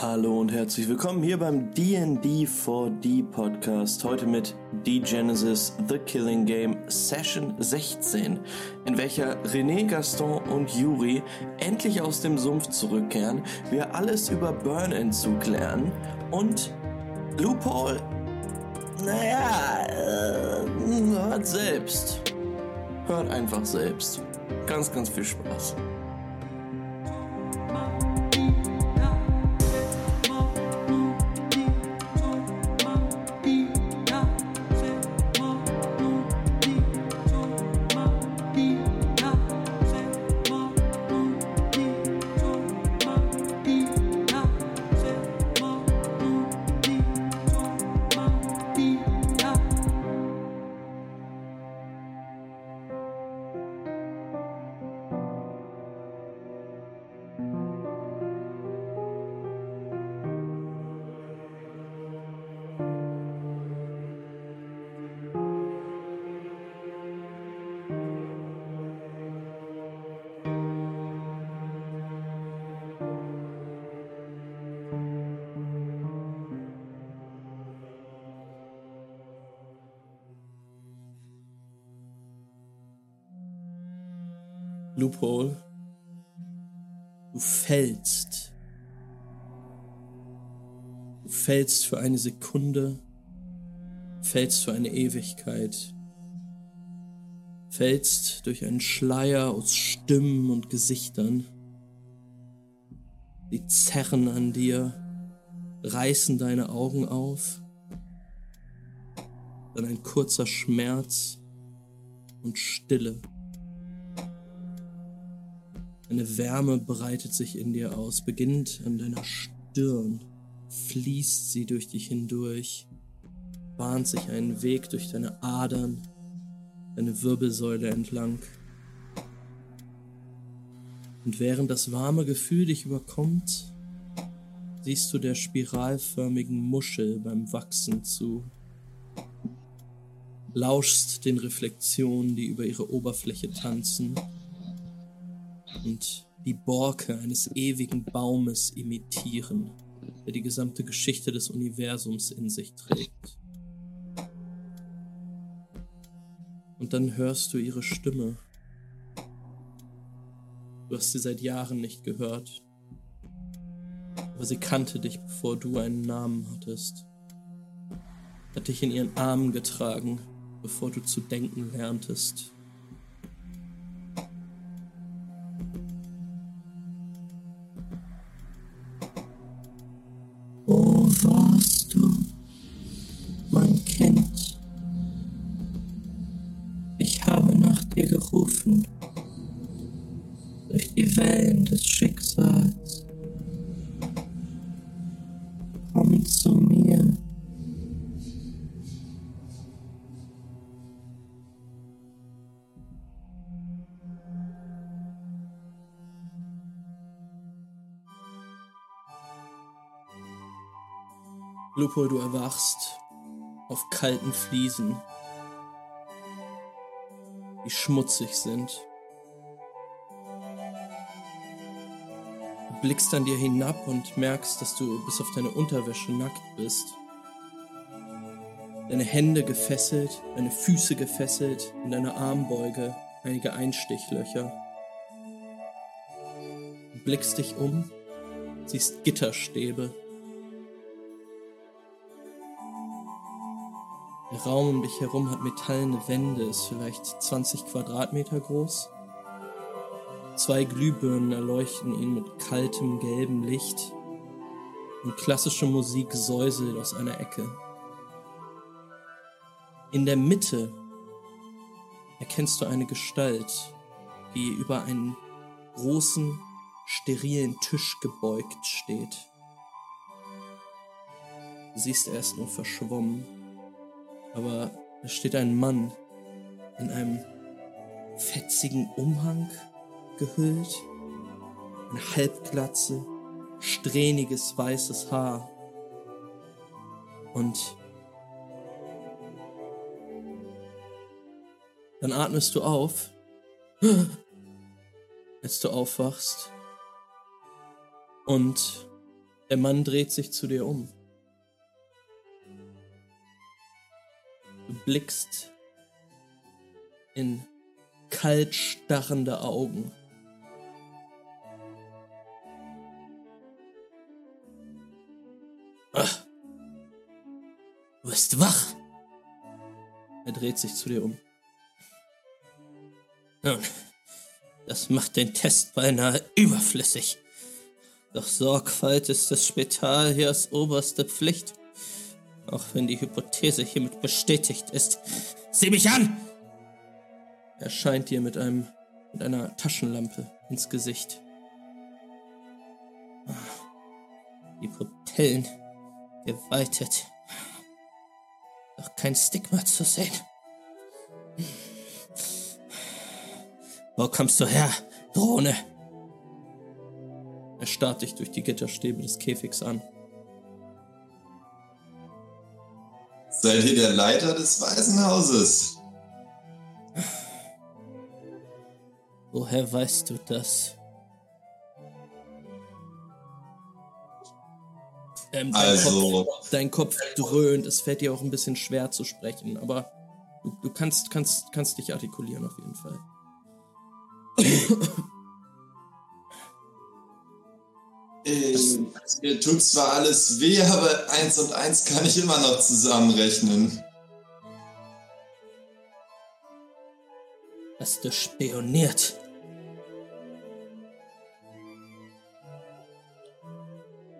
Hallo und herzlich willkommen hier beim D&D 4D Podcast. Heute mit D-Genesis The Killing Game Session 16, in welcher René, Gaston und Yuri endlich aus dem Sumpf zurückkehren, wir alles über Burn-Entzug lernen und Loophole, naja, äh, hört selbst. Hört einfach selbst. Ganz, ganz viel Spaß. Loophole. Du fällst. Du fällst für eine Sekunde, fällst für eine Ewigkeit, fällst durch einen Schleier aus Stimmen und Gesichtern. Die zerren an dir, reißen deine Augen auf, dann ein kurzer Schmerz und Stille. Eine Wärme breitet sich in dir aus, beginnt an deiner Stirn, fließt sie durch dich hindurch, bahnt sich einen Weg durch deine Adern, deine Wirbelsäule entlang. Und während das warme Gefühl dich überkommt, siehst du der spiralförmigen Muschel beim Wachsen zu. Lauschst den Reflexionen, die über ihre Oberfläche tanzen und die Borke eines ewigen Baumes imitieren, der die gesamte Geschichte des Universums in sich trägt. Und dann hörst du ihre Stimme. Du hast sie seit Jahren nicht gehört. Aber sie kannte dich, bevor du einen Namen hattest. Hat dich in ihren Armen getragen, bevor du zu denken lerntest. Lupo, du erwachst auf kalten Fliesen, die schmutzig sind. Du blickst an dir hinab und merkst, dass du bis auf deine Unterwäsche nackt bist. Deine Hände gefesselt, deine Füße gefesselt, in deiner Armbeuge einige Einstichlöcher. Du blickst dich um, siehst Gitterstäbe Der Raum um dich herum hat metallene Wände, ist vielleicht 20 Quadratmeter groß. Zwei Glühbirnen erleuchten ihn mit kaltem gelbem Licht und klassische Musik säuselt aus einer Ecke. In der Mitte erkennst du eine Gestalt, die über einen großen, sterilen Tisch gebeugt steht. Du siehst erst nur verschwommen aber da steht ein Mann in einem fetzigen Umhang gehüllt, eine Halbglatze, strähniges weißes Haar und dann atmest du auf, als du aufwachst und Der Mann dreht sich zu dir um. Blickst in kalt starrende Augen. Ach, du bist wach. Er dreht sich zu dir um. Nun, das macht den Test beinahe überflüssig. Doch Sorgfalt ist des Spitaliers oberste Pflicht. Auch wenn die Hypothese hiermit bestätigt ist. Sieh mich an! Er scheint dir mit einem mit einer Taschenlampe ins Gesicht. Die Pupillen geweitet. Doch kein Stigma zu sehen. Wo kommst du her, Drohne? Er starrt dich durch die Gitterstäbe des Käfigs an. Seid ihr der Leiter des Waisenhauses? Woher weißt du das? Ähm, dein, Also- Kopf, dein Kopf dröhnt, es fällt dir auch ein bisschen schwer zu sprechen, aber du, du kannst, kannst, kannst dich artikulieren auf jeden Fall. Ähm, mir tut zwar alles weh, aber eins und eins kann ich immer noch zusammenrechnen. Hast du spioniert?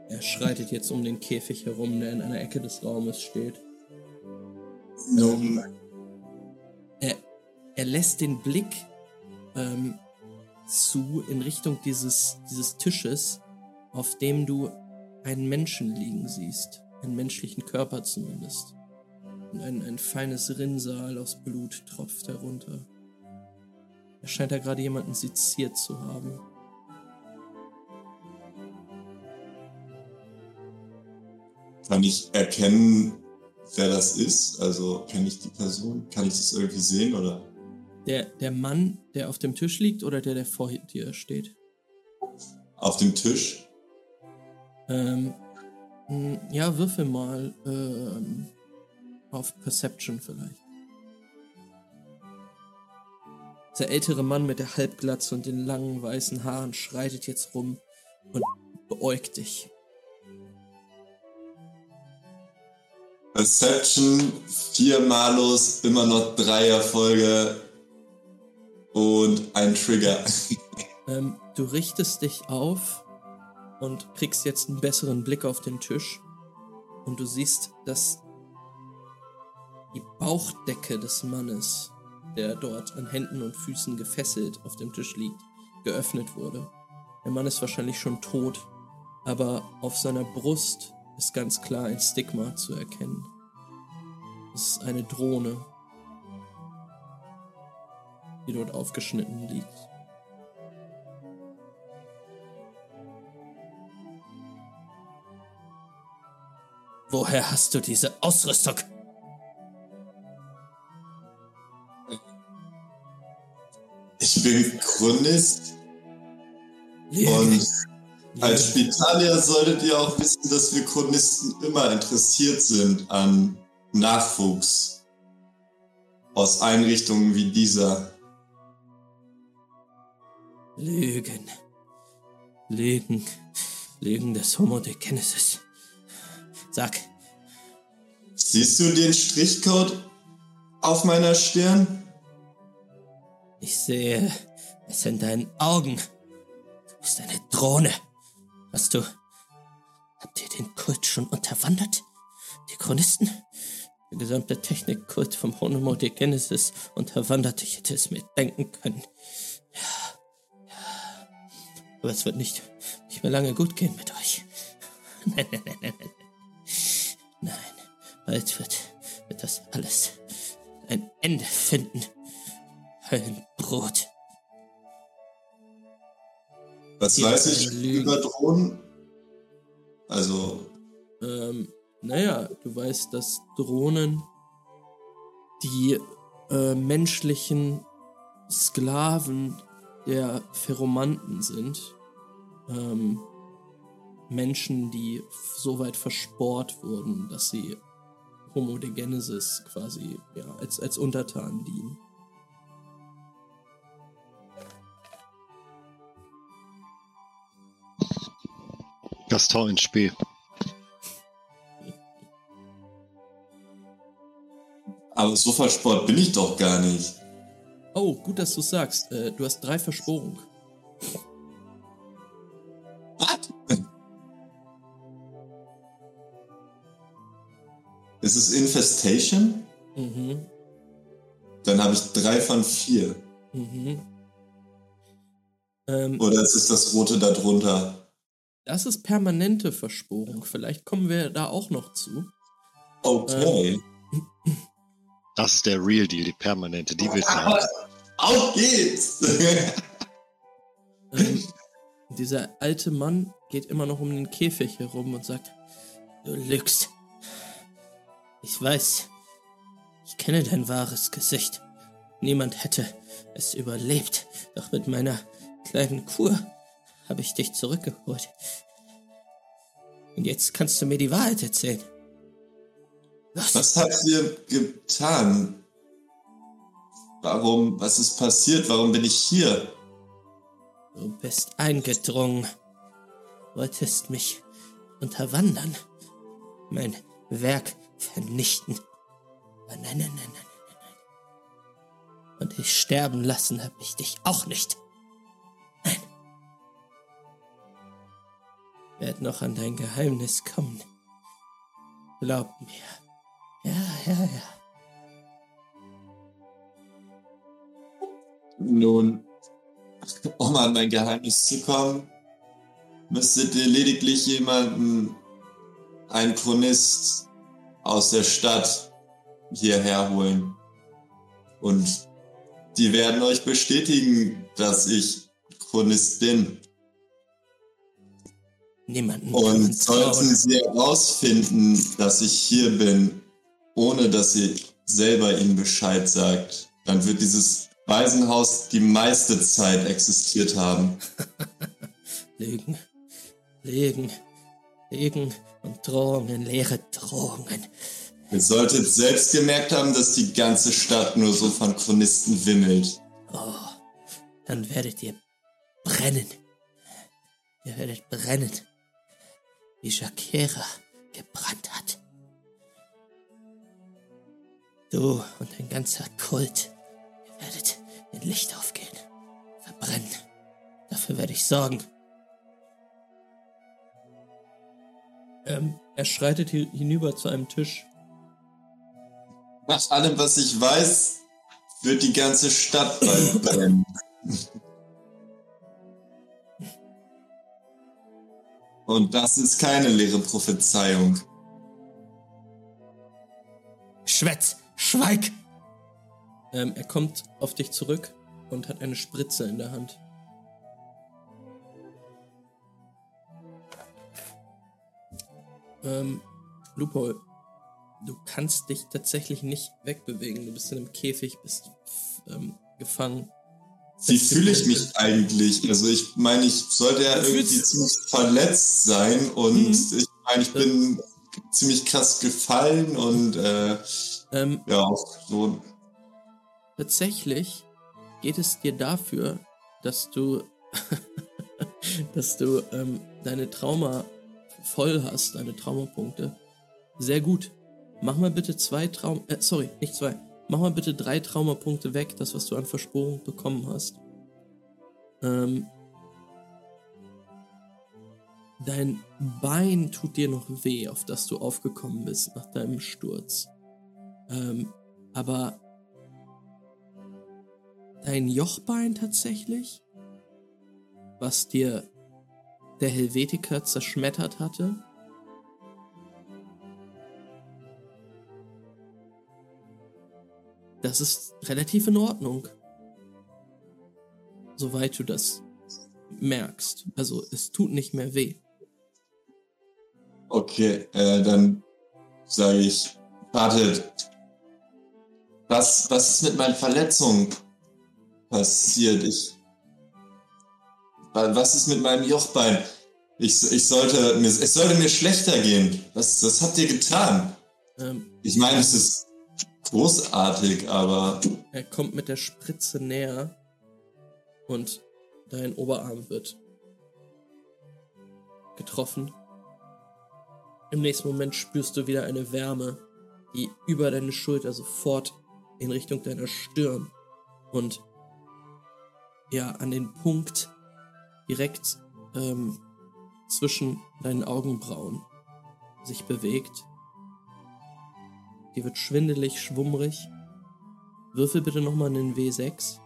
Er schreitet jetzt um den Käfig herum, der in einer Ecke des Raumes steht. Nun, Er, er lässt den Blick ähm, zu in Richtung dieses, dieses Tisches, auf dem du einen Menschen liegen siehst. Einen menschlichen Körper zumindest. Und ein, ein feines Rinnsal aus Blut tropft herunter. Er scheint da gerade jemanden seziert zu haben. kann ich erkennen, wer das ist? Also kenne ich die Person? Kann ich das irgendwie sehen oder? Der, der Mann, der auf dem Tisch liegt oder der, der vor dir steht? Auf dem Tisch? Ähm, ja, würfel mal ähm, auf Perception vielleicht. Der ältere Mann mit der Halbglatze und den langen weißen Haaren schreitet jetzt rum und beäugt dich. Perception, vier Malus, immer noch drei Erfolge und ein Trigger. Ähm, du richtest dich auf und kriegst jetzt einen besseren Blick auf den Tisch. Und du siehst, dass die Bauchdecke des Mannes, der dort an Händen und Füßen gefesselt auf dem Tisch liegt, geöffnet wurde. Der Mann ist wahrscheinlich schon tot, aber auf seiner Brust ist ganz klar ein Stigma zu erkennen. Es ist eine Drohne, die dort aufgeschnitten liegt. Woher hast du diese Ausrüstung? Ich bin Chronist und als. Spitalier solltet ihr auch wissen, dass wir Chronisten immer interessiert sind an Nachwuchs aus Einrichtungen wie dieser. Lügen. Lügen. Lügen des Homo de Genesis. Sag, Siehst du den Strichcode auf meiner Stirn? ich sehe es in deinen Augen. Du bist eine Drohne. Hast du. Habt ihr den Kult schon unterwandert? Die Chronisten? Der gesamte Technikkult vom Homo de Genesis unterwandert. Ich hätte es mir denken können. Ja. ja. Aber es wird nicht, nicht mehr lange gut gehen mit euch. Nein, nein, nein, nein, nein. Bald wird, wird das alles ein Ende finden. Höllenbrot. Was Ja, weiß ich Lügen. über Drohnen? Also, Ähm, naja, du weißt, dass Drohnen die äh, menschlichen Sklaven der Pheromanten sind. Ähm, Menschen, die so weit versport wurden, dass sie Homo de Genesis quasi ja, als, als Untertan dienen. Gaston in Spee. Aber so versport bin ich doch gar nicht. Oh, gut, dass du sagst. Äh, du hast drei Versporung. Ist es Infestation? Mhm. Dann habe ich drei von vier. Mhm. Ähm, Oder ist es das rote da drunter? das ist permanente Versporung. Vielleicht kommen wir da auch noch zu. Okay. Das ist der Real Deal, die permanente. Die willst du haben. Auf geht's! Ähm, dieser alte Mann geht immer noch um den Käfig herum und sagt, du lügst. Ich weiß, ich kenne dein wahres Gesicht. Niemand hätte es überlebt, doch mit meiner kleinen Kur habe ich dich zurückgeholt. Und jetzt kannst du mir die Wahrheit erzählen. Los, Was habt ihr getan? Warum? Was ist passiert? Warum bin ich hier? du bist eingedrungen, wolltest mich unterwandern, mein Werk vernichten. Aber nein, nein, nein, nein, nein, nein. Und dich sterben lassen habe ich dich auch nicht. Nein. Werd noch an dein Geheimnis kommen. Glaub mir. Ja, ja, ja. Nun, um an mein Geheimnis zu kommen, müsstet ihr lediglich jemanden, einen Chronist aus der Stadt hierher holen. Und die werden euch bestätigen, dass ich Chronist bin. Niemanden Und sollten sie herausfinden, dass ich hier bin, ohne dass ihr selber ihnen Bescheid sagt, dann wird dieses Waisenhaus die meiste Zeit existiert haben. Lügen, Lügen, Lügen und Drohungen, leere Drohungen. Ihr solltet selbst gemerkt haben, dass die ganze Stadt nur so von Chronisten wimmelt. Oh, dann werdet ihr brennen. Ihr werdet brennen, wie Shakira gebrannt hat. Du und dein ganzer Kult, ihr werdet in Licht aufgehen, verbrennen. Dafür werde ich sorgen. Ähm, er schreitet hi- hinüber zu einem Tisch. Nach allem, was ich weiß, wird die ganze Stadt bald brennen. Und das ist keine leere Prophezeiung. Schwätz, schweig! Ähm, er kommt auf dich zurück und hat eine Spritze in der Hand. Ähm, Lupol, du kannst dich tatsächlich nicht wegbewegen. Du bist in einem Käfig, bist ähm, gefangen. Wie fühle ich mich eigentlich? Also ich meine, ich sollte ja irgendwie ziemlich verletzt sein und Mhm. ich meine, ich bin ziemlich krass gefallen und äh, Ähm, ja, auch so. tatsächlich geht es dir dafür, dass du, dass du ähm, deine Trauma voll hast, deine Traumapunkte. Sehr gut. Mach mal bitte zwei Traum, äh, sorry, nicht zwei. Mach mal bitte drei Traumapunkte weg, das was du an Versporung bekommen hast. Ähm, dein Bein tut dir noch weh, auf das du aufgekommen bist nach deinem Sturz. Ähm, aber dein Jochbein tatsächlich, was dir der Helvetiker zerschmettert hatte. Das ist relativ in Ordnung. Soweit du das merkst. Also es tut nicht mehr weh. Okay, äh, dann sage ich, wartet. Was, was ist mit meinen Verletzungen passiert? Ich. Wa- Was ist mit meinem Jochbein? Ich, ich, sollte, mir, es sollte mir schlechter gehen. Was, was habt ihr getan? Ähm, Ich meine, es ist großartig, aber er kommt mit der Spritze näher und dein Oberarm wird getroffen. Im nächsten Moment spürst du wieder eine Wärme, die über deine Schulter sofort in Richtung deiner Stirn und ja, an den Punkt direkt ähm, zwischen deinen Augenbrauen sich bewegt. Dir wird schwindelig, schwummrig. Würfel bitte nochmal einen W6.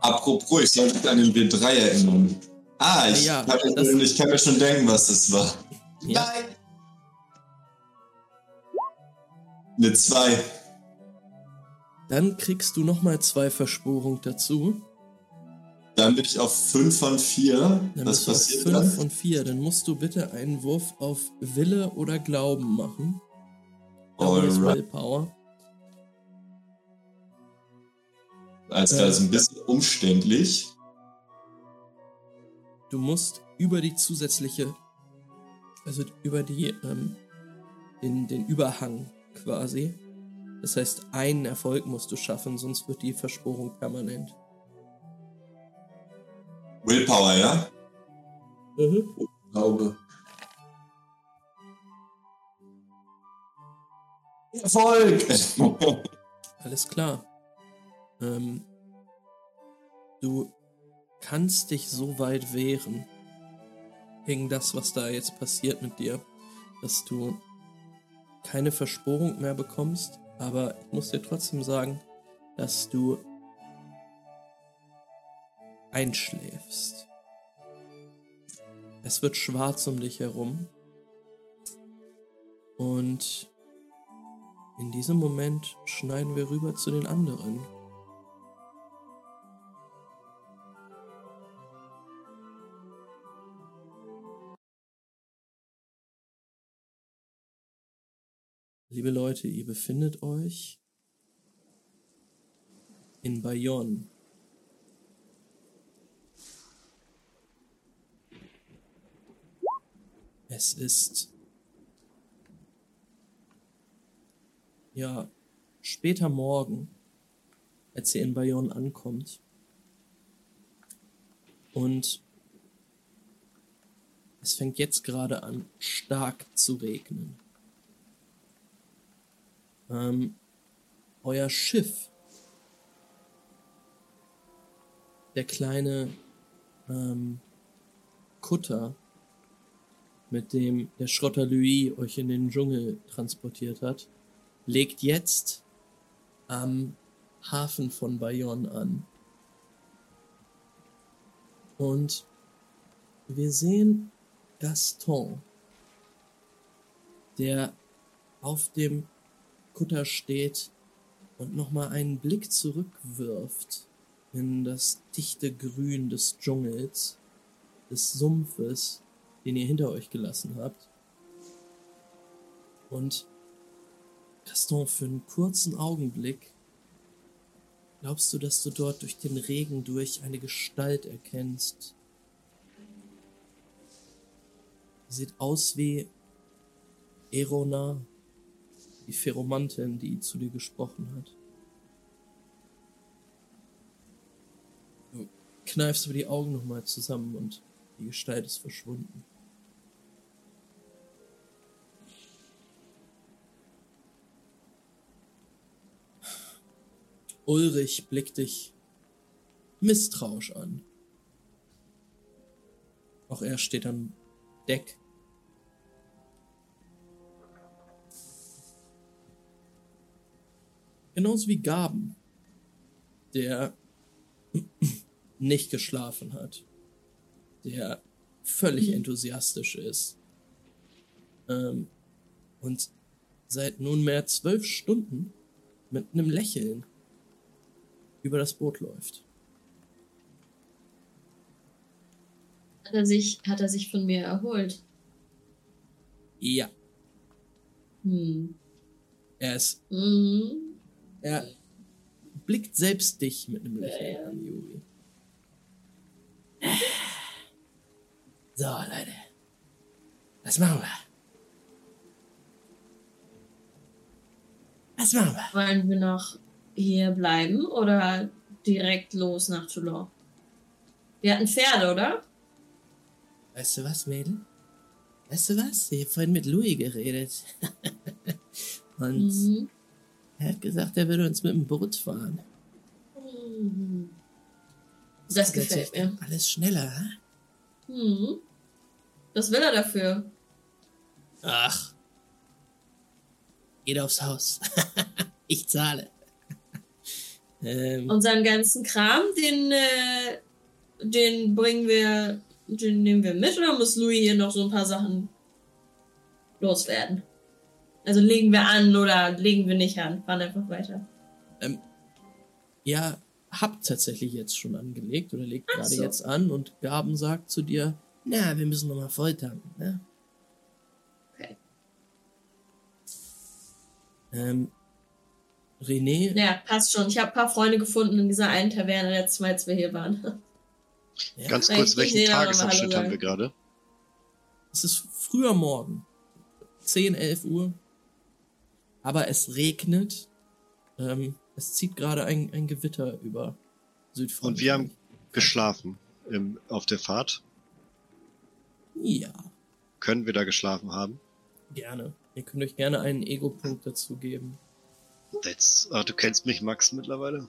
apropos, ich sollte mich an den W3 erinnern. Ah, ich, Ja, kann, mir ich kann mir schon denken, was das war. Ja. Nein! Eine 2. Dann kriegst du nochmal zwei Versporung dazu. Dann bin ich auf 5 von 4. Dann Was passiert 5 dann? von 4. Dann musst du bitte einen Wurf auf Wille oder Glauben machen. Das. Willpower. Alles Äh. klar, ist ein bisschen umständlich. Du musst über die zusätzliche, also über die, ähm, den, den Überhang quasi. Das heißt, einen Erfolg musst du schaffen, sonst wird die Versporung permanent. Willpower, ja? Mhm. Glaube. Erfolg! Alles klar. Ähm, du kannst dich so weit wehren gegen das, was da jetzt passiert mit dir, dass du keine Versporung mehr bekommst, aber ich muss dir trotzdem sagen, dass du einschläfst. Es wird schwarz um dich herum und in diesem Moment schneiden wir rüber zu den anderen. Liebe Leute, ihr befindet euch in Bayonne. Es ist ja später Morgen, als ihr in Bayonne ankommt. Und es fängt jetzt gerade an, stark zu regnen. Ähm, euer Schiff, der kleine ähm, Kutter, mit dem der Schrotter Louis euch in den Dschungel transportiert hat, legt jetzt am Hafen von Bayonne an. Und wir sehen Gaston, der auf dem Kutter steht und nochmal einen Blick zurückwirft in das dichte Grün des Dschungels, des Sumpfes, den ihr hinter euch gelassen habt. Und Gaston, für einen kurzen Augenblick glaubst du, dass du dort durch den Regen durch eine Gestalt erkennst. Sie sieht aus wie Erona, die Pheromantin, die zu dir gesprochen hat. Du kneifst aber die Augen nochmal zusammen und die Gestalt ist verschwunden. Ulrich blickt dich misstrauisch an. Auch er steht am Deck. Genauso wie Gaben, der nicht geschlafen hat, der völlig enthusiastisch ist ähm, und seit nunmehr zwölf Stunden mit einem Lächeln über das Boot läuft. Hat er sich, hat er sich von mir erholt? Ja, Hm. er ist, Mhm. Er blickt selbst dich mit einem Lächeln Ja, ja. an, Juri. So, Leute. Was machen wir? Was machen wir? Wollen wir noch hier bleiben oder direkt los nach Toulon? Wir hatten Pferde, oder? Weißt du was, Mädel? Weißt du was? Ich habe vorhin mit Louis geredet. Und Mhm. Er hat gesagt, er würde uns mit dem Boot fahren. Mhm. Das gefällt mir. Alles schneller, hä? Mhm. Was will er dafür? Ach. Geht aufs Haus. ich zahle. ähm, Und seinen ganzen Kram, den, äh, den bringen wir, den nehmen wir mit oder muss Louis hier noch so ein paar Sachen loswerden? Also legen wir an oder legen wir nicht an? Fahren einfach weiter. ja, habt tatsächlich jetzt schon angelegt oder legt Ach gerade so. jetzt an und Gaben sagt zu dir, na, wir müssen nochmal voll tanken, ne? Okay. Ähm, René, Ja, passt schon. Ich habe ein paar Freunde gefunden in dieser einen Taverne letztes Mal, als wir hier waren. ja, Ganz kurz, welchen Tagesabschnitt haben wir gerade? es ist früher Morgen. 10, 11 Uhr. Aber es regnet. Ähm, es zieht gerade ein, ein Gewitter über Südfrankreich. Und wir haben geschlafen im, auf der Fahrt. Ja, Können wir da geschlafen haben? gerne. Ihr könnt euch gerne einen Ego-Punkt dazu geben. That's, ah, du kennst mich, Max, mittlerweile.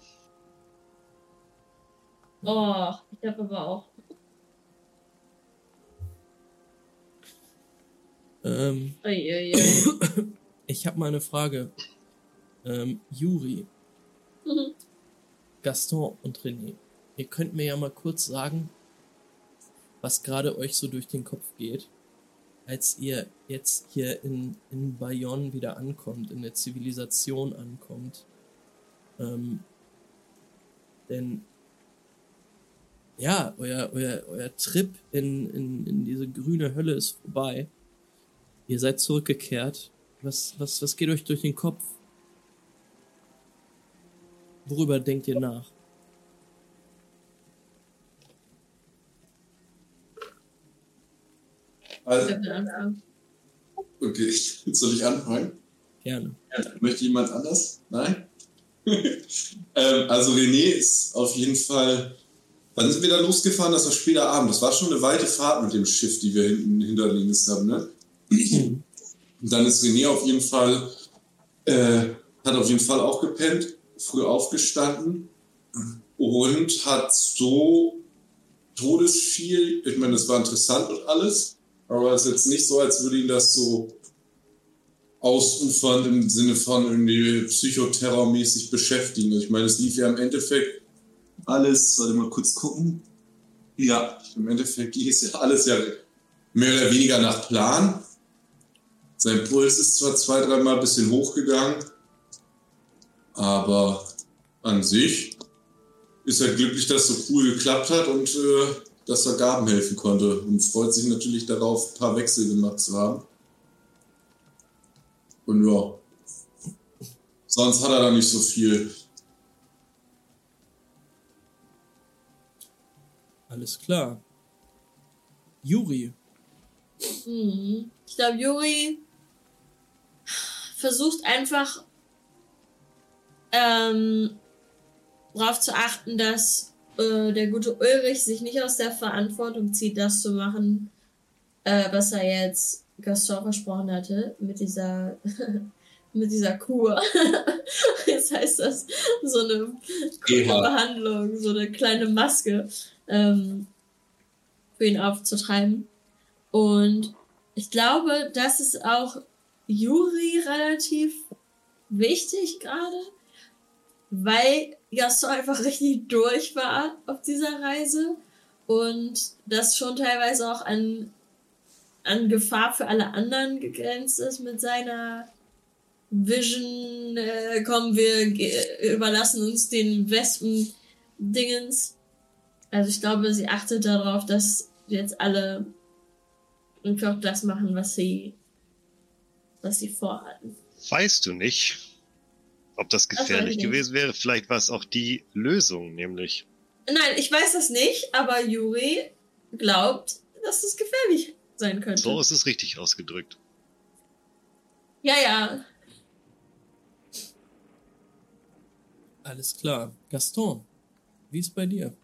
Oh, ich habe aber auch. Ähm, Uiuiui. ich habe mal eine Frage. Ähm, Juri, Mhm. Gaston und René, ihr könnt mir ja mal kurz sagen, was gerade euch so durch den Kopf geht, als ihr jetzt hier in, in Bayonne wieder ankommt, in der Zivilisation ankommt. Ähm, denn ja, euer, euer, euer Trip in, in, in diese grüne Hölle ist vorbei. Ihr seid zurückgekehrt. Was, was, was geht euch durch den Kopf? Worüber denkt ihr nach? Also, okay, soll ich anfangen? Gerne. Möchte jemand anders? Nein? ähm, also René ist auf jeden Fall. Wann sind wir da losgefahren? Das war später Abend. Das war schon eine weite Fahrt mit dem Schiff, die wir hinten hinter links haben, ne? Dann ist René auf jeden Fall, äh, hat auf jeden Fall auch gepennt, früh aufgestanden und hat so todesviel, ich meine, das war interessant und alles, aber es ist jetzt nicht so, als würde ihn das so ausufernd im Sinne von irgendwie psychoterrormäßig beschäftigen. Ich meine, es lief ja im Endeffekt alles, warte mal kurz gucken. Ja, im Endeffekt ist ja alles ja mehr oder weniger nach Plan. Sein Puls ist zwar zwei, dreimal ein bisschen hochgegangen, aber an sich ist er glücklich, dass es so cool geklappt hat und äh, dass er Gaben helfen konnte und freut sich natürlich darauf, ein paar Wechsel gemacht zu haben. Und ja, sonst hat er da nicht so viel. Alles klar. Juri, Mhm. Ich glaube, Juri versucht einfach ähm, darauf zu achten, dass äh, der gute Ulrich sich nicht aus der Verantwortung zieht, das zu machen, äh, was er jetzt Gaston versprochen hatte, mit dieser mit dieser Kur. Jetzt heißt das so eine. Behandlung, so eine kleine Maske ähm, für ihn aufzutreiben. Und ich glaube, das ist auch Juri relativ wichtig gerade, weil Gaston einfach richtig durch war auf dieser Reise und das schon teilweise auch an, an Gefahr für alle anderen gegrenzt ist mit seiner Vision, äh, kommen wir, überlassen uns den Wespen-Dingens. Also ich glaube, sie achtet darauf, dass jetzt alle einfach das machen, was sie, was sie vorhatten. Weißt du nicht, ob das gefährlich nicht. gewesen wäre? Vielleicht war es auch die Lösung, nämlich. Nein, ich weiß das nicht, aber Juri glaubt, dass es gefährlich sein könnte. So ist es richtig ausgedrückt. Ja, ja. Alles klar. Gaston, wie ist bei dir?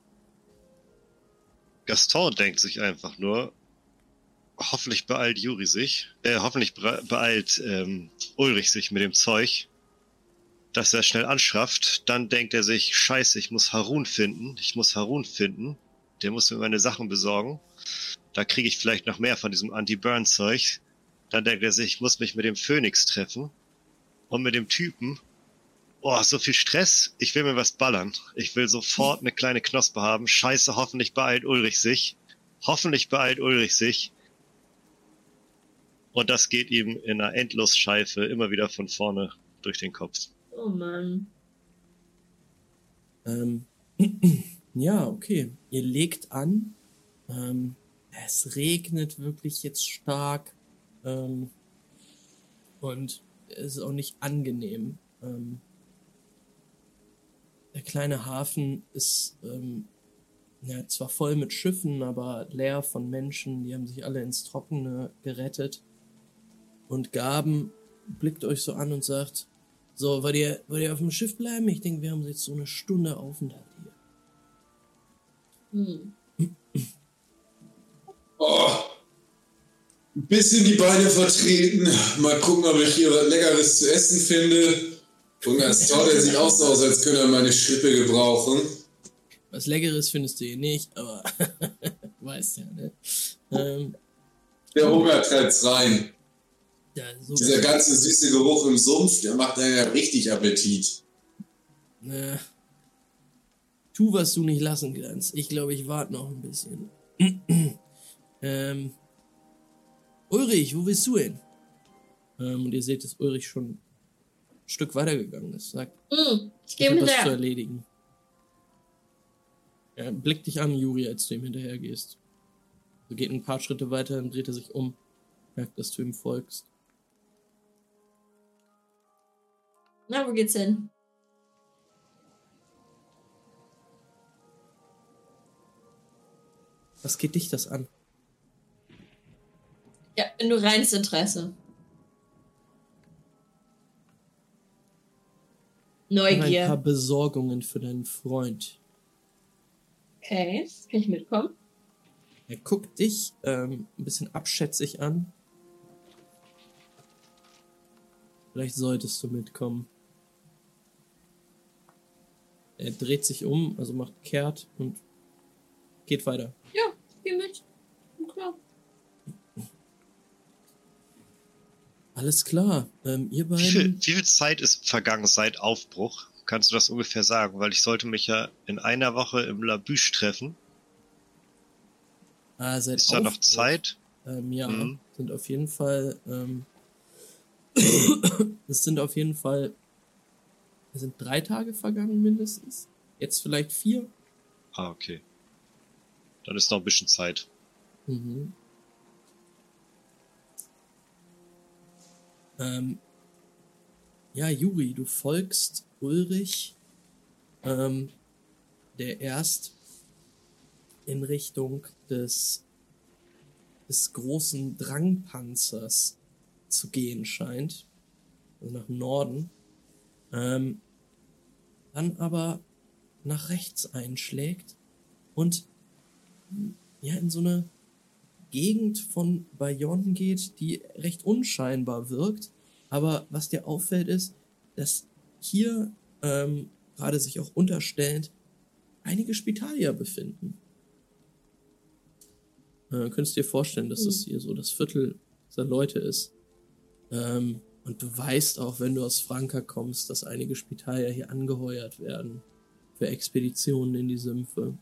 Gaston denkt sich einfach nur, hoffentlich beeilt Juri sich, äh, hoffentlich beeilt ähm, Ulrich sich mit dem Zeug, dass er schnell anschafft. Dann denkt er sich, scheiße, ich muss Harun finden, ich muss Harun finden, der muss mir meine Sachen besorgen. Da kriege ich vielleicht noch mehr von diesem Anti-Burn-Zeug. Dann denkt er sich, ich muss mich mit dem Phönix treffen und mit dem Typen. Oh, so viel Stress. Ich will mir was ballern. Ich will sofort eine kleine Knospe haben. Scheiße, hoffentlich beeilt Ulrich sich. Hoffentlich beeilt Ulrich sich. Und das geht ihm in einer Endlosschleife immer wieder von vorne durch den Kopf. Oh Mann. Ähm, ja, okay. Ihr legt an. Ähm, es regnet wirklich jetzt stark. Ähm, und es ist auch nicht angenehm. Ähm, der kleine Hafen ist ähm, ja, zwar voll mit Schiffen, aber leer von Menschen. Die haben sich alle ins Trockene gerettet. Und Gaben blickt euch so an und sagt, so, wollt ihr, wollt ihr auf dem Schiff bleiben? Ich denke, wir haben jetzt so eine Stunde Aufenthalt hier. Hm. Oh. Ein bisschen die Beine vertreten. Mal gucken, ob ich hier was Leckeres zu essen finde. Und das Tor, der sieht auch so aus, als könnte er meine Schrippe gebrauchen. Was Leckeres findest du hier nicht, aber weißt ja, ne? Ähm, Der Hunger treibt's rein. Ja, so, Dieser ganze süße Geruch im Sumpf, der macht ja richtig Appetit. äh, tu, was du nicht lassen kannst. Ich glaube, ich warte noch ein bisschen. ähm, Ulrich, wo willst du hin? Ähm, und ihr seht, dass Ulrich schon ein Stück weitergegangen ist. Sagt, Hm. Ich gehe was zu erledigen. Er blickt dich an, Juri, als du ihm hinterher gehst. Er geht ein paar Schritte weiter, dann dreht er sich um, merkt, dass du ihm folgst. Na, wo geht's hin? Was geht dich das an? Ja, nur reines Interesse. Habe ein paar Neugier. Besorgungen für deinen Freund. Okay, kann ich mitkommen? Er guckt dich ähm, ein bisschen abschätzig an. Vielleicht solltest du mitkommen. Er dreht sich um, also macht kehrt und geht weiter. Ja, ich geh mit. Klar. Alles klar. Ähm, ihr Wie viel, beiden. wie viel Zeit ist vergangen seit Aufbruch? Kannst du das ungefähr sagen? Weil ich sollte mich ja in einer Woche im Labüsch treffen. Ah, seit Ist da noch Aufbruch, Zeit? Ähm, ja, Mhm. sind auf jeden Fall. Ähm, es sind auf jeden Fall. Es sind drei Tage vergangen mindestens. Jetzt vielleicht vier. Ah, okay. Dann ist noch ein bisschen Zeit. Mhm. Ähm, ja, Juri, du folgst Ulrich, ähm, der erst in Richtung des, des großen Drangpanzers zu gehen scheint, also nach Norden, ähm, dann aber nach rechts einschlägt und ja in so eine Gegend von Bayonne geht, die recht unscheinbar wirkt. Aber was dir auffällt, ist, dass hier ähm, gerade sich auch unterstellend einige Spitalier befinden. Äh, könntest dir vorstellen, dass das hier so das Viertel dieser Leute ist. Ähm, und du weißt auch, wenn du aus Franka kommst, dass einige Spitalier hier angeheuert werden für Expeditionen in die Sümpfe.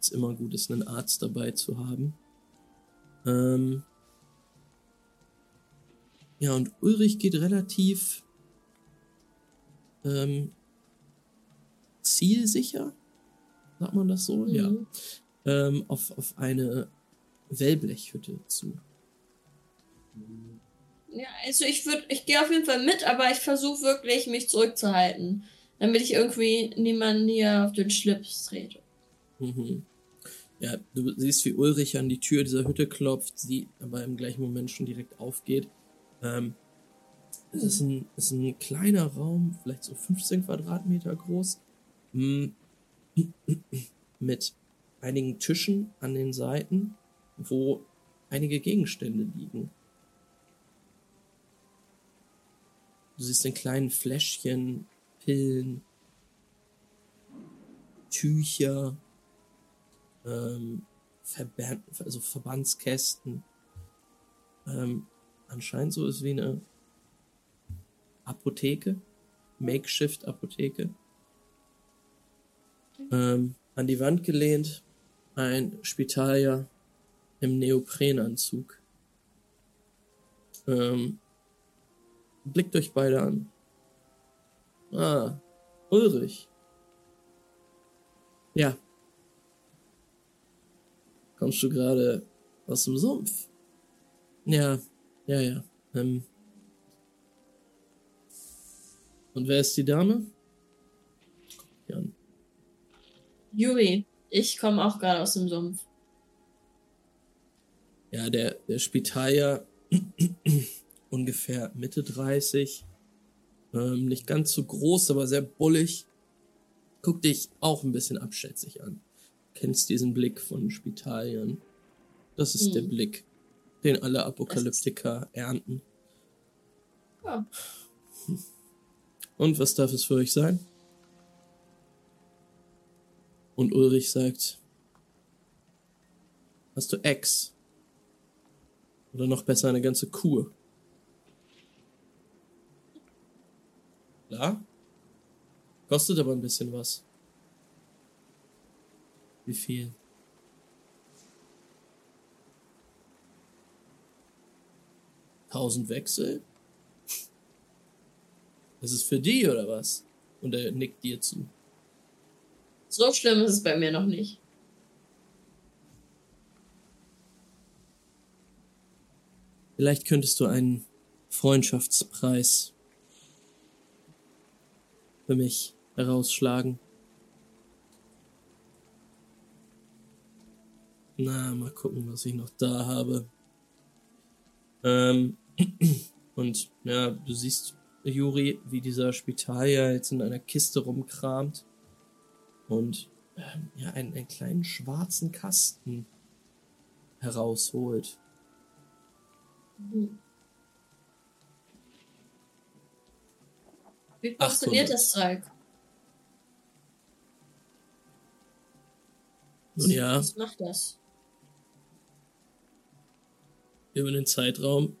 Es immer gut ist, einen Arzt dabei zu haben. Ähm ja, und Ulrich geht relativ ähm, zielsicher, sagt man das so? Ja. Mhm. Ähm, auf, auf eine Wellblechhütte zu. Ja, also ich würde, ich gehe auf jeden Fall mit, aber ich versuche wirklich, mich zurückzuhalten, damit ich irgendwie niemanden hier auf den Schlips trete. Mhm. Ja, du siehst, wie Ulrich an die Tür dieser Hütte klopft, sie aber im gleichen Moment schon direkt aufgeht. Ähm, es ist ein, ist ein kleiner Raum, vielleicht so 15 Quadratmeter groß, mm, mit einigen Tischen an den Seiten, wo einige Gegenstände liegen. Du siehst in kleinen Fläschchen, Pillen, Tücher, ähm, Verband, also Verbandskästen. Ähm, anscheinend so ist wie eine Apotheke, Makeshift-Apotheke. Ähm, an die Wand gelehnt ein Spitalier im Neoprenanzug. Ähm, blickt euch beide an. Ah, Ulrich. Ja. Kommst du gerade aus dem Sumpf? Ja, ja, ja. Ähm. Und wer ist die Dame? Jan. Juri, ich komme auch gerade aus dem Sumpf. Ja, der, der Spitalier ungefähr Mitte 30. Ähm, nicht ganz so groß, aber sehr bullig. Guck dich auch ein bisschen abschätzig an. Kennst diesen Blick von Spitaliern. Das ist Hm. der Blick, den alle Apokalyptiker ernten. Ja. Und was darf es für euch sein? Und Ulrich sagt, hast du Ex? Oder noch besser eine ganze Kur? Klar. Kostet aber ein bisschen was. Wie viel? Tausend Wechsel? Das ist für die oder was? Und er nickt dir zu. So schlimm ist es bei mir noch nicht. Vielleicht könntest du einen Freundschaftspreis für mich herausschlagen. Na, mal gucken, was ich noch da habe. Ähm, und ja, du siehst, Juri, wie dieser Spitalier jetzt in einer Kiste rumkramt und ähm, ja, einen, einen kleinen schwarzen Kasten herausholt. Wie funktioniert 800. das Zeug? Nun ja, Was macht das? über den Zeitraum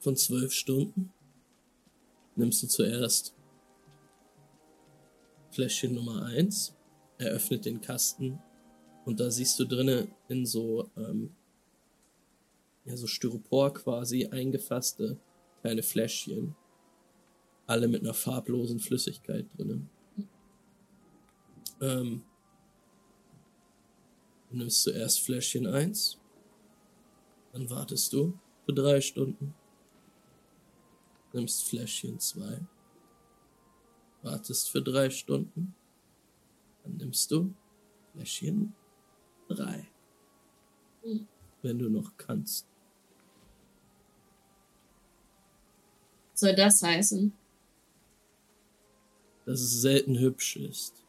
von zwölf Stunden nimmst du zuerst Fläschchen Nummer eins, eröffnet den Kasten und da siehst du drinne in so, ähm, ja, so Styropor quasi eingefasste kleine Fläschchen. Alle mit einer farblosen Flüssigkeit drinne. Ähm, du nimmst zuerst Fläschchen eins dann wartest du für drei Stunden. Nimmst Fläschchen 2. Wartest für drei Stunden. Dann nimmst du Fläschchen 3. Hm. Wenn du noch kannst. Soll das heißen? Dass es selten hübsch ist.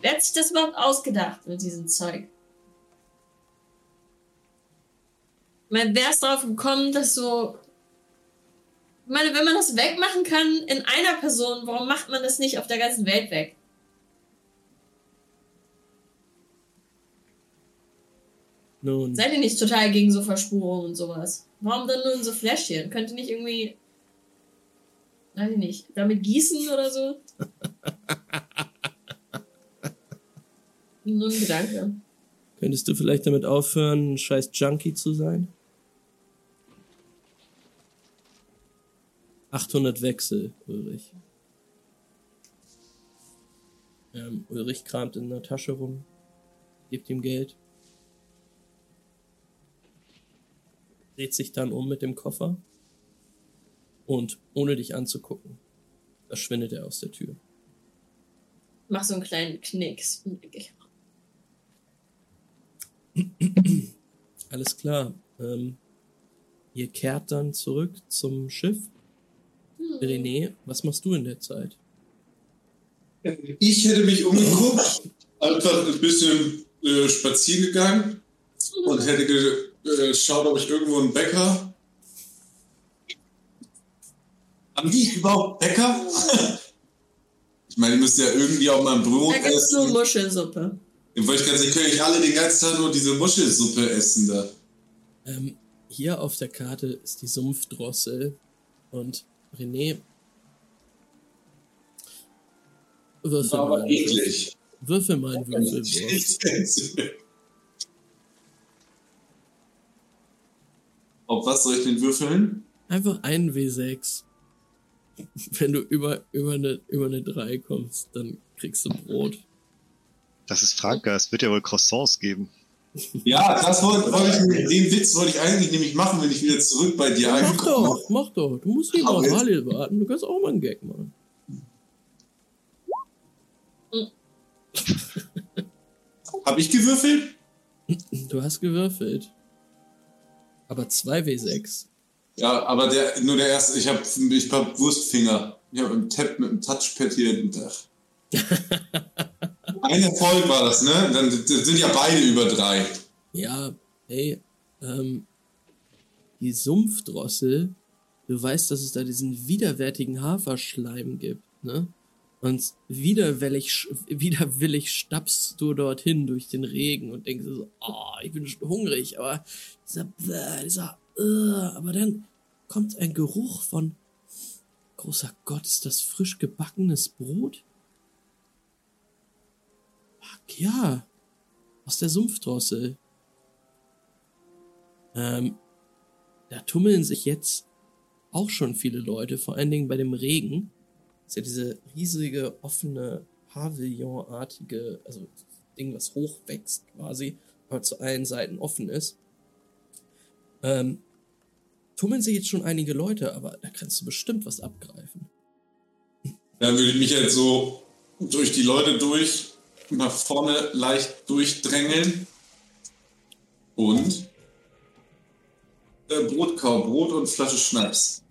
Wer hat sich das überhaupt ausgedacht mit diesem Zeug? Ich meine, wer ist darauf gekommen, dass so. Ich meine, wenn man das wegmachen kann in einer Person, warum macht man das nicht auf der ganzen Welt weg? Nun, Seid ihr nicht total gegen so Verspurungen und sowas? Warum dann nur in so Fläschchen? Könnt ihr nicht irgendwie. Weiß ich nicht, damit gießen oder so? Nur ein Gedanke. könntest du vielleicht damit aufhören, ein scheiß Junkie zu sein? 800 Wechsel, Ulrich. Ähm, Ulrich kramt in der Tasche rum, gibt ihm Geld, dreht sich dann um mit dem Koffer und ohne dich anzugucken, verschwindet er aus der Tür. Mach so einen kleinen Knicks. Alles klar. Ähm, ihr kehrt dann zurück zum Schiff. René, was machst du in der Zeit? Ich hätte mich umgeguckt, einfach ein bisschen äh, spazieren gegangen und hätte ge- äh, geschaut, ob ich irgendwo einen Bäcker. Haben die überhaupt Bäcker? ich meine, die müssen ja irgendwie auch mal ein Brot Da gibt's nur essen. Muschelsuppe. Ich wollte gerade sagen, können alle den ganzen Tag nur diese Muschelsuppe essen da. Ähm, hier auf der Karte ist die Sumpfdrossel und René. Würfel Aber mal, einen Würfel, eklig. würfel mal einen Würfelwurf. Auf was soll ich denn würfeln? Einfach einen W6. Wenn du über, über, eine, über eine 3 kommst, dann kriegst du Brot. Das ist Franka, es wird ja wohl Croissants geben. Ja, das wollte wollte ich, den Witz wollte ich eigentlich nämlich machen, wenn ich wieder zurück bei dir Mach angekommen doch, mach doch. Du musst nicht auf Halil warten. Du kannst auch mal einen Gag machen. Habe ich gewürfelt? Du hast gewürfelt. Aber 2 W6. Ja, aber der, nur der erste, ich habe ich hab Wurstfinger. Ich habe im Tab mit dem Touchpad hier hinten. Ach. Ein Erfolg war das, ne? Dann sind ja beide über drei. Ja, hey, ähm, die Sumpfdrossel, du weißt, dass es da diesen widerwärtigen Haferschleim gibt, ne? Und widerwillig, widerwillig stapfst du dorthin durch den Regen und denkst so, oh, ich bin schon hungrig, aber dieser, dieser, aber dann kommt ein Geruch von, großer Gott, ist das frisch gebackenes Brot? Fuck, ja, aus der Sumpfdrossel. Ähm, da tummeln sich jetzt auch schon viele Leute, vor allen Dingen bei dem Regen. Das ist ja diese riesige, offene, Pavillonartige, also Ding, was hochwächst quasi, aber zu allen Seiten offen ist. Ähm, tummeln sich jetzt schon einige Leute, aber da kannst du bestimmt was abgreifen. Dann würde ich mich jetzt so durch die Leute durch, nach vorne leicht durchdrängeln. Und äh, Brotkau, Brot und Flasche Schnaps.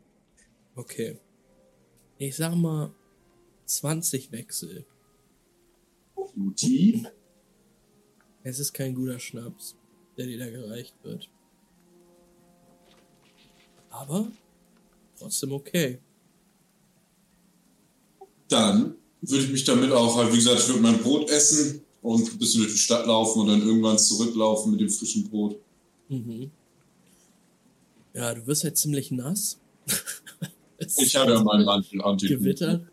Okay. Ich sag mal 20 Wechsel. Guti. Es ist kein guter Schnaps, der dir da gereicht wird. Aber trotzdem okay. Dann würde ich mich damit auch, halt, wie gesagt, ich würde mein Brot essen und ein bisschen durch die Stadt laufen und dann irgendwann zurücklaufen mit dem frischen Brot. Mhm. Ja, du wirst halt ziemlich nass. Ich habe ja meinen Mantel anti Gewitter.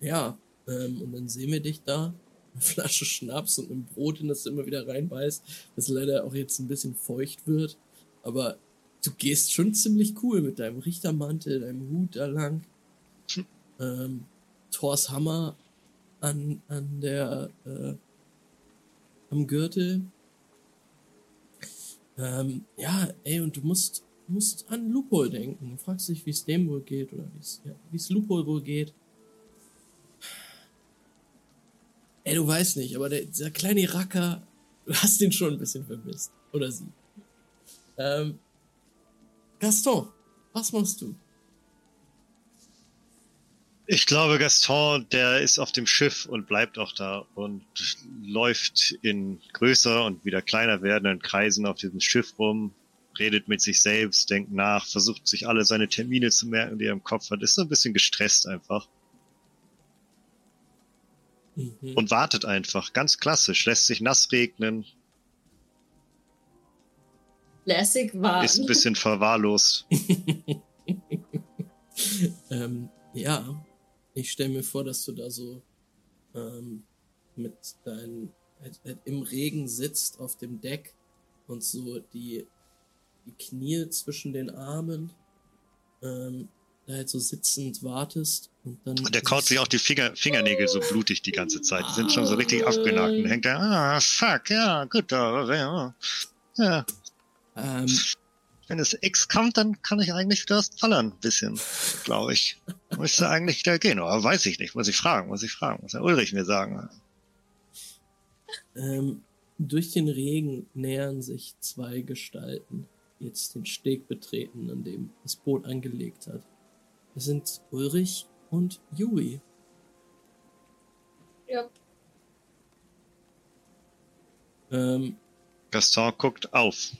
Ja, ähm, und dann sehen wir dich da. Eine Flasche Schnaps und ein Brot, in das du immer wieder reinbeißt, das leider auch jetzt ein bisschen feucht wird. Aber du gehst schon ziemlich cool mit deinem Richtermantel, deinem Hut da lang. Ähm, Thors Hammer an, an der, äh, am Gürtel. Ähm, ja, ey, und du musst, musst an Lupol denken. Du fragst dich, wie es dem wohl geht oder wie es ja, Lupol wohl geht. Ey, du weißt nicht, aber der, dieser kleine Racker, du hast ihn schon ein bisschen vermisst. Oder sie. Ähm, Gaston, was machst du? Ich glaube, Gaston, der ist auf dem Schiff und bleibt auch da und läuft in größer und wieder kleiner werdenden Kreisen auf diesem Schiff rum, redet mit sich selbst, denkt nach, versucht sich alle seine Termine zu merken, die er im Kopf hat, ist so ein bisschen gestresst einfach Mhm. und wartet einfach, ganz klassisch, lässt sich nass regnen, Lässig ist ein bisschen verwahrlost. ähm, ja, ich stelle mir vor, dass du da so ähm, mit deinen halt, halt im Regen sitzt auf dem Deck und so die, die Knie zwischen den Armen ähm, da halt so sitzend wartest und dann Und der kaut sich auch die Finger, Fingernägel so blutig die ganze Zeit. Die sind schon so richtig abgenagt. Und hängt da, ah, fuck, ja, gut, ja, ja. Ähm, Wenn es X kommt, dann kann ich eigentlich wieder das ballern, ein bisschen, glaube ich. Müsste eigentlich wieder gehen, aber weiß ich nicht. Muss ich fragen, muss ich fragen. Muss der Ulrich mir sagen. ähm, Durch den Regen nähern sich zwei Gestalten, die jetzt den Steg betreten, an dem das Boot angelegt hat. Es sind Ulrich und Juri. Ja. Ähm, Gaston guckt auf.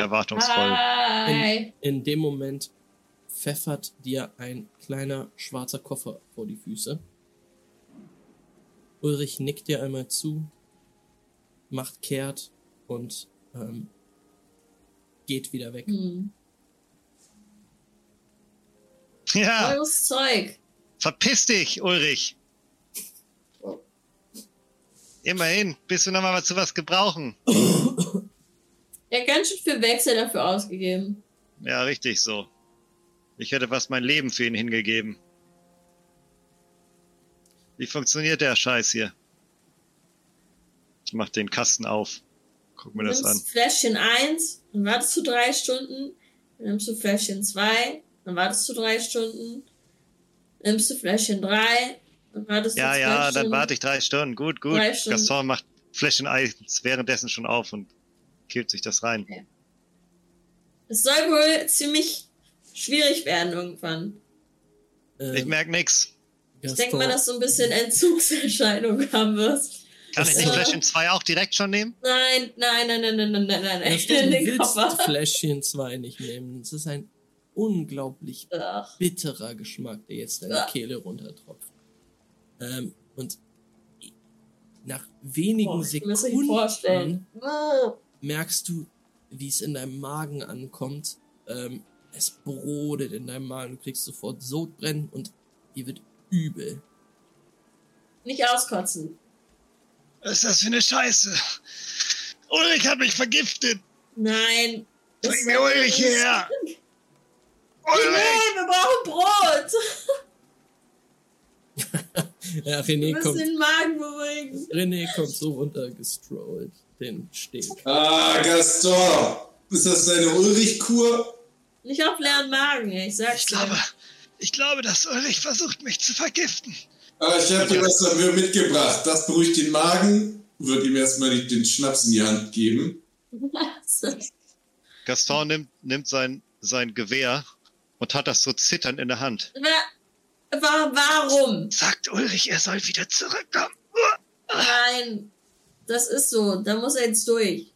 Erwartungsvoll. Hi. in dem Moment pfeffert dir ein kleiner schwarzer Koffer vor die Füße. Ulrich nickt dir einmal zu, macht kehrt und ähm, geht wieder weg. Hm. Ja, Eures Zeug. verpiss dich, Ulrich. Immerhin, bist du nochmal zu was gebrauchen. Ja, ganz schön viel Wechsel dafür ausgegeben. Ja, richtig so. Ich hätte fast mein Leben für ihn hingegeben. Wie funktioniert der Scheiß hier? Ich mach den Kasten auf. Guck mir Du das an. nimmst Fläschchen 1, dann wartest du drei Stunden. Dann nimmst du Fläschchen 2, dann wartest du drei Stunden. Dann nimmst du Fläschchen 3, dann wartest du Ja, zwei ja, dann Stunden. warte ich drei Stunden. Gut, gut. Drei Stunden. Gaston macht Fläschchen Eis währenddessen schon auf und killt sich das rein. Okay. Es soll wohl ziemlich schwierig werden irgendwann. Ähm, ich merke nichts. Ich denke mal, dass du ein bisschen Entzugserscheinung haben wirst. Kann das ich nicht also- Fläschchen 2 auch direkt schon nehmen? Nein, nein, nein, nein, nein, nein, nein, nein. nein. Du willst Fläschchen 2 nicht nehmen. Das ist ein unglaublich Ach. bitterer Geschmack, der jetzt deine Ach. Kehle runtertropft. Ähm, und nach wenigen oh, Sekunden merkst du, wie es in deinem Magen ankommt. Ähm, es brodelt in deinem Magen, du kriegst sofort Sodbrennen und dir wird übel. Nicht auskotzen. Was ist das für eine Scheiße? Ulrich hat mich vergiftet. Nein. Bring mir Ulrich nicht- hierher. Nee, Ulrich! wir brauchen Brot. Ja, René kommt, den Magen beruhigen. René kommt so runtergestrollt, den Steg. Ah, Gaston! Ist das deine Ulrich-Kur? Nicht auf leeren Magen, ich sag's Ich dir. glaube, ich glaube, dass Ulrich versucht, mich zu vergiften. Ah, ich habe dir was dafür mitgebracht. Das beruhigt den Magen. Wird ihm erstmal den Schnaps in die Hand geben. Gaston nimmt, nimmt sein, sein Gewehr und hat das so zitternd in der Hand. Wa- Warum? Sagt Ulrich, er soll wieder zurückkommen. Nein. Das ist so. Da muss er jetzt durch.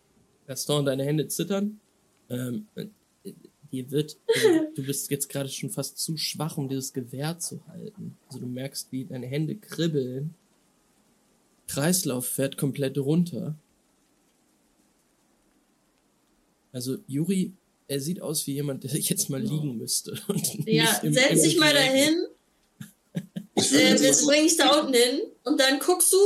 Gaston, deine Hände zittern. Ähm, äh, dir wird, also, du bist jetzt gerade schon fast zu schwach, um dieses Gewehr zu halten. Also du merkst, wie deine Hände kribbeln. Kreislauf fährt komplett runter. Also Juri, er sieht aus wie jemand, der jetzt mal liegen müsste. Und Ja, setz dich mal dahin. Ich Äh, jetzt bringen dich da unten hin. Und dann guckst du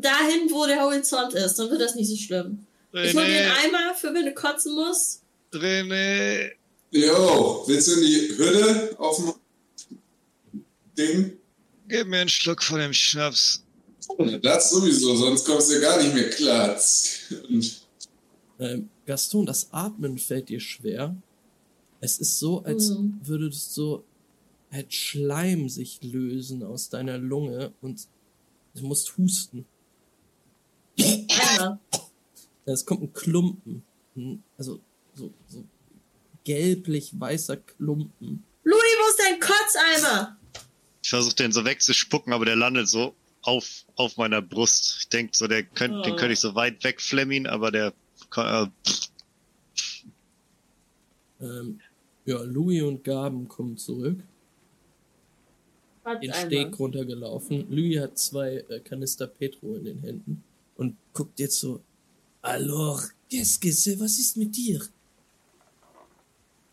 dahin, wo der Horizont ist. Dann wird das nicht so schlimm. Ich hol dir einen René, Eimer für, wenn du kotzen musst. René. Jo, willst du in die Hütte auf dem Ding? Gib mir einen Schluck von dem Schnaps. Das sowieso, sonst kommst du gar nicht mehr klar. Ähm, Gaston, das Atmen fällt dir schwer. Es ist so, als Mhm. würdest so halt Schleim sich lösen aus deiner Lunge und du musst husten. Eimer. Es kommt ein Klumpen. Ein- Also so, so gelblich weißer Klumpen. Louis, wo ist dein Kotzeimer? Ich versuche den so wegzuspucken, aber der landet so auf, auf meiner Brust. Ich denke so, der könnt, den Oh. könnte ich so weit wegflemmen, aber der äh, Ähm, ja, Louis und Gaben kommen zurück, den Kotzeimer. Steg runtergelaufen. Louis hat zwei äh, Kanister Petro in den Händen guckt jetzt so, Alors, qu'est-ce que c'est? Was ist mit dir?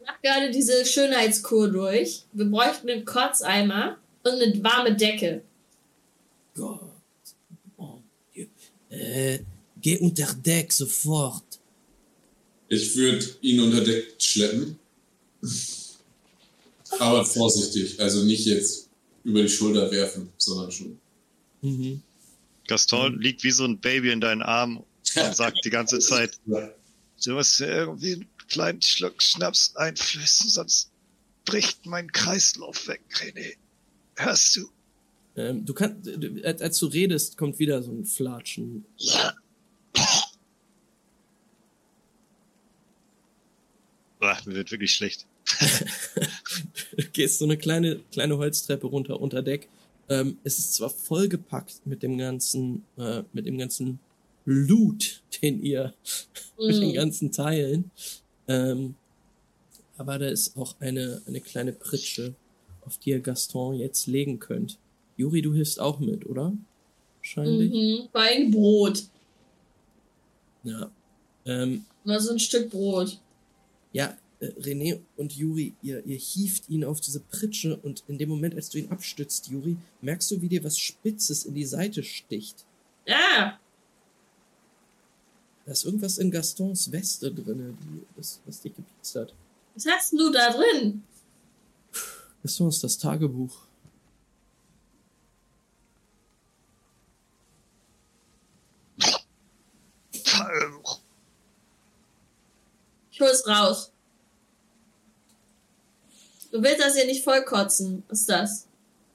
mach gerade diese Schönheitskur durch. Wir bräuchten einen Kotzeimer und eine warme Decke. Gott, mon Dieu. Äh, geh unter Deck sofort. ich würde ihn unter Deck schleppen. Aber vorsichtig, also nicht jetzt über die Schulter werfen, sondern schon. Mhm. Gaston mhm. liegt wie so ein Baby in deinen Armen und sagt die ganze Zeit, du musst mir irgendwie einen kleinen Schluck Schnaps einflößen, sonst bricht mein Kreislauf weg, René. Hörst du? Ähm, du kannst, als du redest, kommt wieder so ein Flatschen. Boah, mir wird wirklich schlecht. du gehst so eine kleine, kleine Holztreppe runter unter Deck ähm, es ist zwar vollgepackt mit dem ganzen, äh, mit dem ganzen Loot, den ihr, mit den Mhm. ganzen Teilen. Ähm, aber da ist auch eine, eine kleine Pritsche, auf die ihr Gaston jetzt legen könnt. Juri, du hilfst auch mit, oder? Wahrscheinlich. Mhm. Allem Brot. Ja. Ähm, Mal so ein Stück Brot. Ja, äh, René und Juri, ihr, ihr hieft ihn auf diese Pritsche und in dem Moment, als du ihn abstützt, Juri, merkst du, wie dir was Spitzes in die Seite sticht. Ja, Da ist irgendwas in Gastons Weste drin, die, das, was dich gepiezt hat. was hast du da drin? Gaston ist das Tagebuch. Ich hol's raus. Du willst das hier nicht vollkotzen. Was ist das?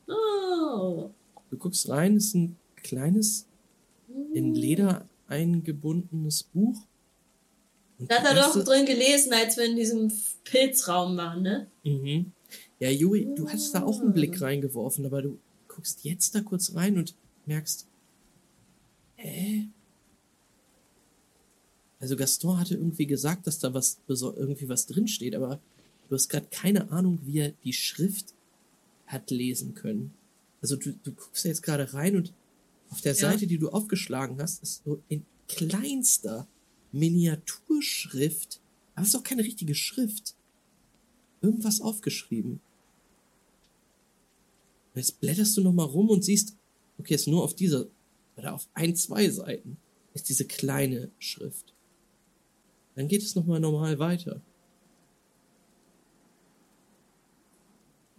Oh. Du guckst rein, ist ein kleines, in Leder eingebundenes Buch. Und Da hat er doch drin gelesen, als wir in diesem Pilzraum waren, ne? Mhm. Ja, Juri, du hast da auch einen Blick reingeworfen, aber du guckst jetzt da kurz rein und merkst, äh? Also Gaston hatte irgendwie gesagt, dass da was irgendwie was drinsteht, aber du hast gerade keine Ahnung, wie er die Schrift hat lesen können. Also du, du guckst da jetzt gerade rein und auf der Ja. Seite, die du aufgeschlagen hast, ist so in kleinster Miniaturschrift, aber es ist auch keine richtige Schrift irgendwas aufgeschrieben. Und jetzt blätterst du noch mal rum und siehst, okay, ist nur auf dieser oder auf ein, zwei Seiten ist diese kleine Schrift. Dann geht es noch mal normal weiter.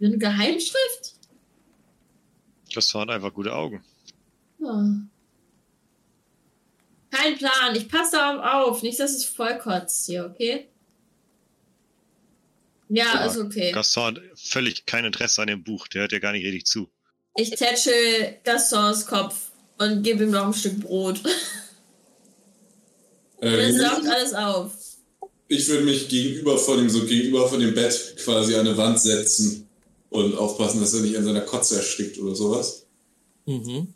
Eine Geheimschrift? Das waren einfach gute Augen. Ja. Kein Plan. Ich passe darauf auf. Nicht, dass es vollkotzt hier, okay? Ja, Ja, ist okay. Gaston hat völlig kein Interesse an dem Buch, der hört ja gar nicht richtig zu. Ich tätschel Gastons Kopf und gebe ihm noch ein Stück Brot. Äh, Das saugt alles auf. ich würde mich gegenüber von ihm, so gegenüber von dem Bett quasi an eine Wand setzen und aufpassen, dass er nicht an seiner Kotze erstickt oder sowas. Mhm.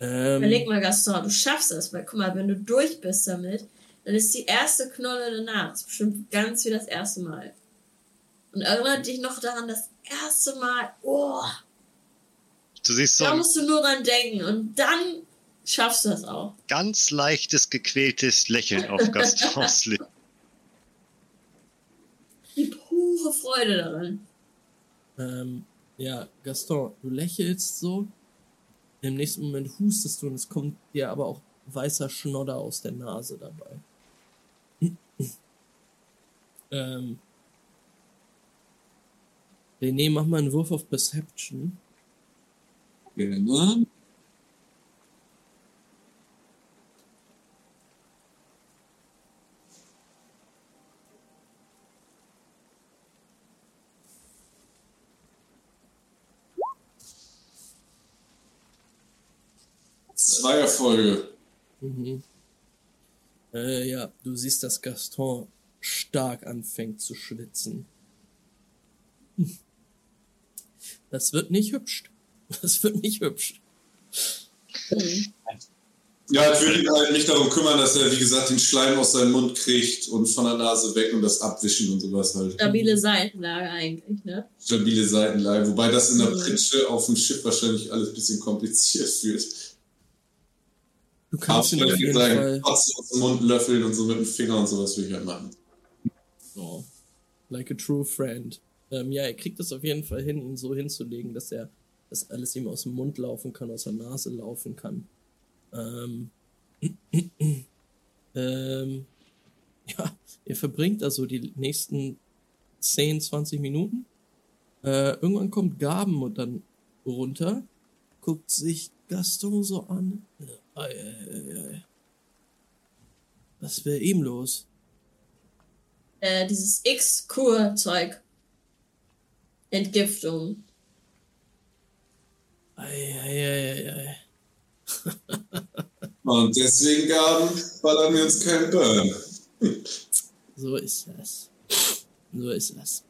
Ähm, Überleg mal, Gaston, du schaffst das, weil guck mal, wenn du durch bist damit, dann ist die erste Knolle danach. Das ist bestimmt ganz wie das erste Mal. Und erinnert dich noch daran, das erste Mal, oh, Du siehst so da musst du nur dran denken und dann schaffst du das auch. ganz leichtes, gequältes Lächeln auf Gastons Lippen. Die pure Freude daran. Ähm, ja, Gaston, du lächelst so. Im nächsten Moment hustest du und es kommt dir aber auch weißer Schnodder aus der Nase dabei. ähm, René, mach mal einen Wurf auf Perception. Gerne. Erfolge. Mhm. Äh, ja, du siehst, dass Gaston stark anfängt zu schwitzen. Das wird nicht hübsch. Das wird nicht hübsch. Ja, ich würde ihn halt nicht darum kümmern, dass er, wie gesagt, den Schleim aus seinem Mund kriegt und von der Nase weg und das abwischen und sowas halt. Stabile Seitenlage eigentlich, ne? Stabile Seitenlage. Wobei das in der Mhm. Pritsche auf dem Schiff wahrscheinlich alles ein bisschen kompliziert wird. Du kannst ihn auf jeden sagen, Fall. Kotze aus dem Mund löffeln und so mit dem Finger und sowas würde ich halt machen. Oh, like a true friend. Ähm, ja, er kriegt es auf jeden Fall hin, ihn so hinzulegen, dass er, dass alles ihm aus dem Mund laufen kann, aus der Nase laufen kann. Ähm, ähm, ja, ihr verbringt also die nächsten 10, 20 Minuten. Äh, irgendwann kommt Gaben und dann runter, guckt sich Gaston so an. Was wäre ihm los? Äh, dieses X-Kur-Zeug. Entgiftung. Ei, ei, ei, ei, ei. Und deswegen gaben, ballern wir uns Burn. So ist das. So ist das.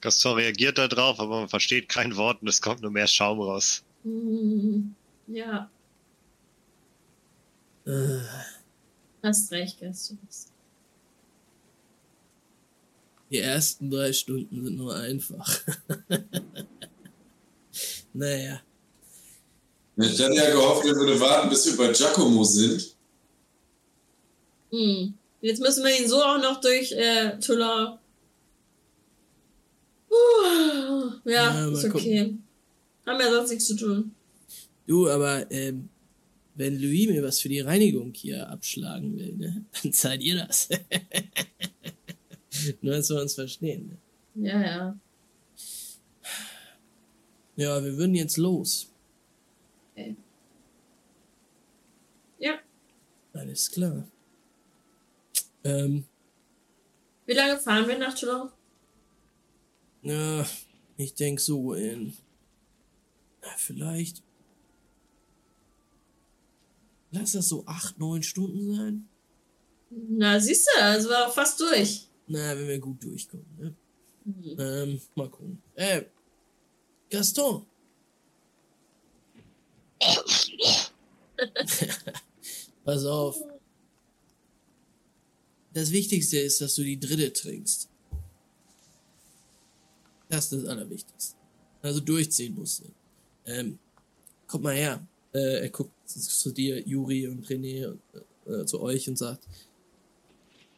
Gaston reagiert da drauf, aber man versteht kein Wort und es kommt nur mehr Schaum raus. Hm, Ja, Äh, hast recht, Gaston. die ersten drei Stunden sind nur einfach. naja. Ich hatte ja gehofft, wir würden warten, bis wir bei Giacomo sind. Hm. Jetzt müssen wir ihn so auch noch durch äh, Toulon. Puh. Ja, Ja, ist okay. Haben ja sonst nichts zu tun. Du, aber ähm, wenn Louis mir was für die Reinigung hier abschlagen will, ne, dann zahlt ihr das. Nur, dass wir uns verstehen. Ne? Ja, ja. Ja, wir würden jetzt los. Okay. Ja. Alles klar. Ähm, Wie lange fahren wir nach Toulon? ja, ich denk so in. Na, vielleicht. Lass das so acht, neun Stunden sein. Na, siehst du, also war auch fast durch. Na, wenn wir gut durchkommen, ne? Mhm. Ähm, mal gucken. Äh, Gaston. Pass auf. Das Wichtigste ist, dass du die dritte trinkst. Das ist das Allerwichtigste. Also durchziehen musst du. Ähm, komm mal her. Äh, er guckt zu dir, Juri und René, äh, zu euch und sagt,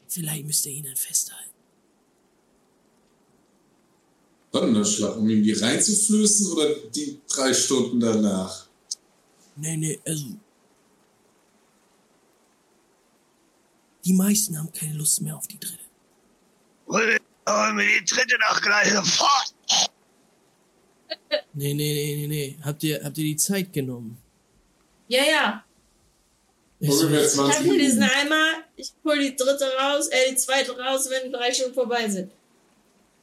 vielleicht müsst ihr ihn dann festhalten. Donnerschlag, um ihm die reinzuflößen oder die drei Stunden danach? Nee, nee, also. Die meisten haben keine Lust mehr auf die dritte. Hol hol mir die dritte noch gleich sofort. Nee, nee, nee, nee, nee. Habt ihr, habt ihr die Zeit genommen? Ja, ja. Ich mal hab hier diesen Eimer, ich hol die dritte raus, äh, die zweite raus, wenn die drei Stunden vorbei sind.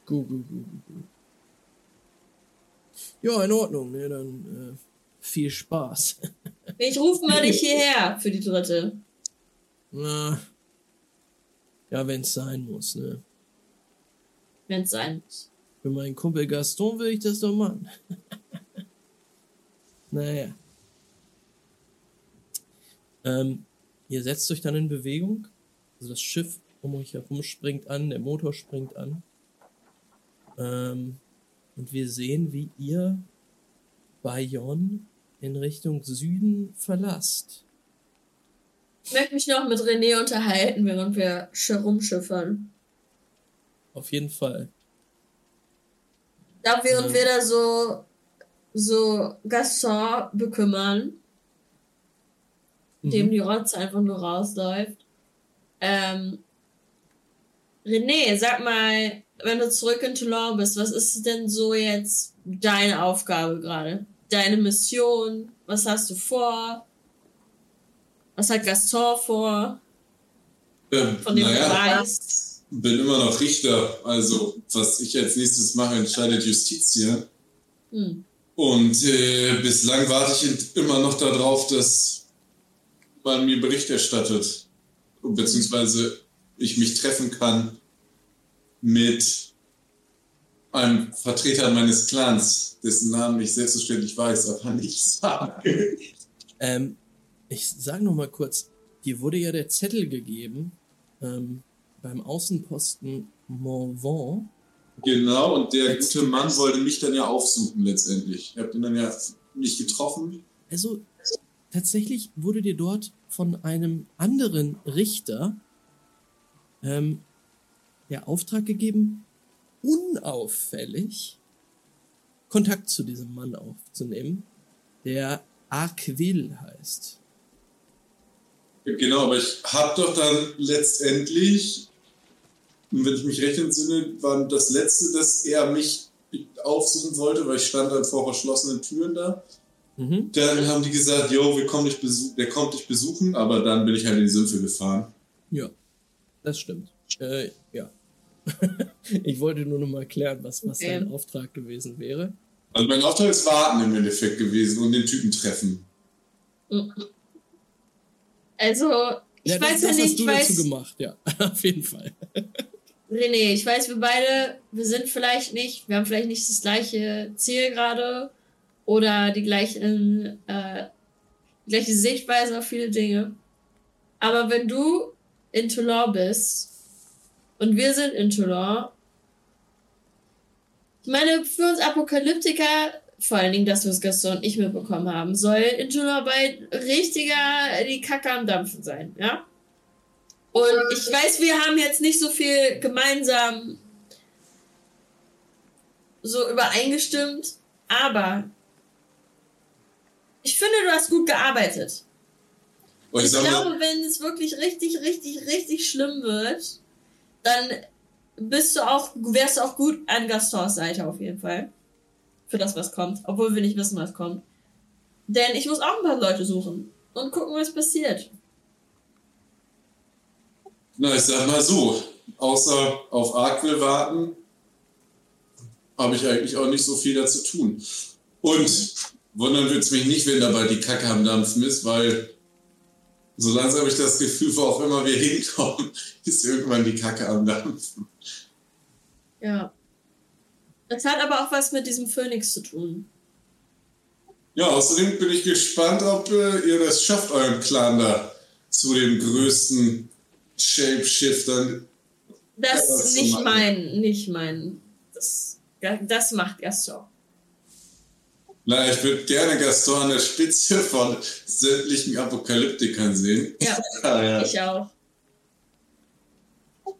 Gut, gut, gut, gut. Ja, in Ordnung, ne, dann äh, viel Spaß. Ich rufe mal dich hierher für die dritte. Na, ja, wenn's sein muss, ne. Wenn es sein muss. Für meinen Kumpel Gaston will ich das doch machen. naja. Ähm, ihr setzt euch dann in Bewegung. Also das Schiff um euch herum springt an, der Motor springt an. Ähm, und wir sehen, wie ihr Bayonne in Richtung Süden verlasst. Ich möchte mich noch mit René unterhalten, während wir sch- rumschiffern. Auf jeden Fall. Da während Mhm. wir da so, so Gaston bekümmern, dem Mhm. die Rotze einfach nur rausläuft. Ähm, René, sag mal, wenn du zurück in Toulon bist, was ist denn so jetzt deine Aufgabe gerade? Deine Mission? Was hast du vor? Was hat Gaston vor? Ähm, Von dem du naja, weißt? bin immer noch Richter. Also, was ich als nächstes mache, entscheidet Justitia. Hm. Und äh, bislang warte ich immer noch darauf, dass man mir Bericht erstattet. Beziehungsweise ich mich treffen kann mit einem Vertreter meines Clans, dessen Namen ich selbstverständlich weiß, aber nicht sage. Ähm, ich sag noch mal kurz, dir wurde ja der Zettel gegeben ähm, beim Außenposten Morvan. Genau, und der gute Mann wollte mich dann ja aufsuchen letztendlich. Ihr habt ihn dann ja nicht getroffen. Also tatsächlich wurde dir dort von einem anderen Richter ähm, der Auftrag gegeben, unauffällig Kontakt zu diesem Mann aufzunehmen, der Arquil heißt. Genau, aber ich habe doch dann letztendlich, wenn ich mich recht entsinne, war das letzte, dass er mich aufsuchen wollte, weil ich stand dann vor verschlossenen Türen da. Mhm. Dann haben die gesagt, yo, wir kommen dich der kommt dich besuchen, aber dann bin ich halt in die Sümpfe gefahren. Ja, das stimmt. Äh, ja. ich wollte nur noch mal klären, was, was Okay. dein Auftrag gewesen wäre. Also mein Auftrag ist warten im Endeffekt gewesen und den Typen treffen. Also, ich ja, das, weiß ja nicht, hast du weiß, dazu gemacht, ja. Auf jeden Fall. René, ich weiß, wir beide, wir sind vielleicht nicht, wir haben vielleicht nicht das gleiche Ziel gerade oder die gleichen, äh, gleiche Sichtweise auf viele Dinge. Aber wenn du in Toulon bist und wir sind in Toulon, ich meine, für uns Apokalyptiker, vor allen Dingen das, was Gaston und ich mitbekommen haben, soll in Toulon bald richtiger die Kacke am Dampfen sein, ja? Und ich weiß, wir haben jetzt nicht so viel gemeinsam so übereingestimmt, aber ich finde, du hast gut gearbeitet. Und ich Ich glaube, wenn es wirklich richtig, richtig, richtig schlimm wird, dann bist du auch, wärst du auch gut an Gastons Seite auf jeden Fall. Für das, was kommt. Obwohl wir nicht wissen, was kommt. Denn ich muss auch ein paar Leute suchen und gucken, was passiert. na, ich sag mal so, außer auf Arkwill warten, habe ich eigentlich auch nicht so viel dazu tun. Und wundern würde es mich nicht, wenn dabei die Kacke am Dampfen ist, weil so langsam habe ich das Gefühl, wo auch immer wir hinkommen, ist irgendwann die Kacke am Dampfen. Ja. Das hat aber auch was mit diesem Phönix zu tun. Ja, außerdem bin ich gespannt, ob äh, ihr das schafft, euren Clan da zu den größten Shapeshiftern. Das zu nicht mein, nicht mein. Das, das macht Gaston. Na, ich würde gerne Gaston an der Spitze von sämtlichen Apokalyptikern sehen. Ja, Ah, ja. ich auch.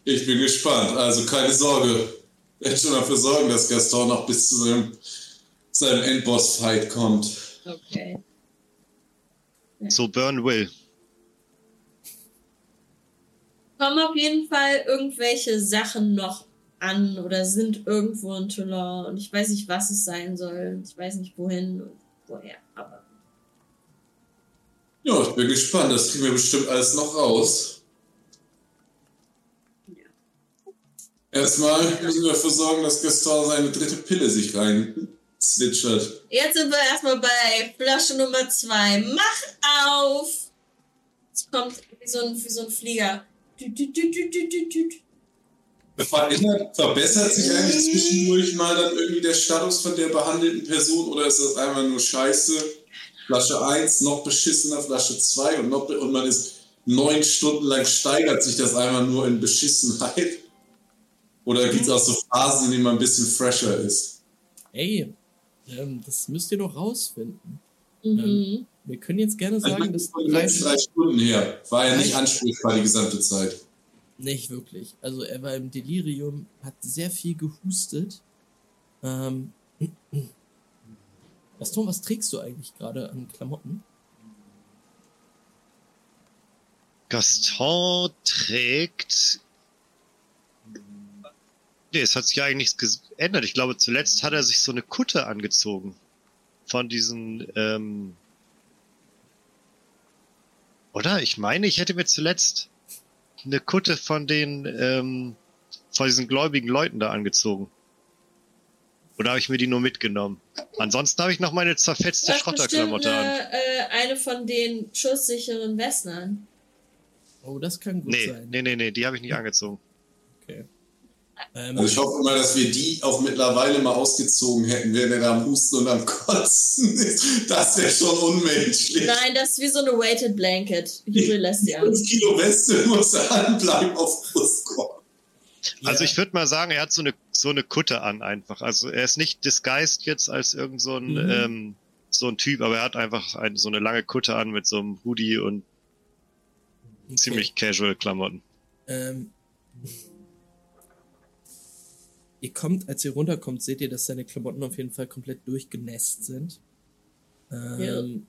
Ich bin gespannt. Also keine Sorge. Ich werde schon dafür sorgen, dass Gaston noch bis zu seinem, seinem Endboss-Fight kommt. Okay. So Burn will. kommen auf jeden Fall irgendwelche Sachen noch an oder sind irgendwo in Toulon und ich weiß nicht, was es sein soll. Ich weiß nicht, wohin und woher, aber Ja, ich bin gespannt. Das kriegen wir bestimmt alles noch raus. Erstmal müssen wir dafür sorgen, dass Gaston seine dritte Pille sich rein zwitschert. jetzt sind wir erstmal bei Flasche Nummer zwei. Mach auf! Es kommt wie so ein, wie so ein Flieger. Tüt, tüt, tüt, tüt, tüt, tüt, tüt. Verändert, verbessert sich eigentlich zwischendurch mal dann irgendwie der Status von der behandelten Person oder ist das einfach nur Scheiße? Flasche 1, noch beschissener, Flasche 2 und, noch, und man ist neun Stunden lang steigert sich das einfach nur in Beschissenheit? Oder gibt es auch so Phasen, in denen man ein bisschen fresher ist? Ey, ähm, das müsst ihr doch rausfinden. Mhm. Wir können jetzt gerne meine, sagen, das dass ist von den letzten drei Stunden her. War ja nicht ansprechbar die gesamte Zeit. Nicht wirklich. Also er war im Delirium, hat sehr viel gehustet. Ähm, Gaston, was trägst du eigentlich gerade an Klamotten? Gaston trägt. Nee, es hat sich ja eigentlich nichts geändert. Ich glaube, zuletzt hat er sich so eine Kutte angezogen. Von diesen, ähm. Oder? Ich meine, ich hätte mir zuletzt eine Kutte von den, ähm, von diesen gläubigen Leuten da angezogen. Oder habe ich mir die nur mitgenommen? Ansonsten habe ich noch meine zerfetzte Schrotterklamotte an. eine, äh, eine von den schusssicheren Westen an. Oh, das kann gut Nee, sein. nee, nee, nee, die habe ich nicht angezogen. Okay. Ähm, Also ich hoffe immer, dass wir die auch mittlerweile mal ausgezogen hätten, während er da am Husten und am Kotzen ist. Das wäre schon unmenschlich. Nein, das ist wie so eine Weighted Blanket. Juri lässt sie an. 5 Kilo Weste muss anbleiben auf Brustkorb. Also Ja. ich würde mal sagen, er hat so eine so eine Kutte an einfach. Also er ist nicht disguised jetzt als irgend so ein Mhm. ähm, so ein Typ, aber er hat einfach ein, so eine lange Kutte an mit so einem Hoodie und okay. ziemlich casual Klamotten. Ähm, ihr kommt, als ihr runterkommt, seht ihr, dass seine Klamotten auf jeden Fall komplett durchgenässt sind. Ähm,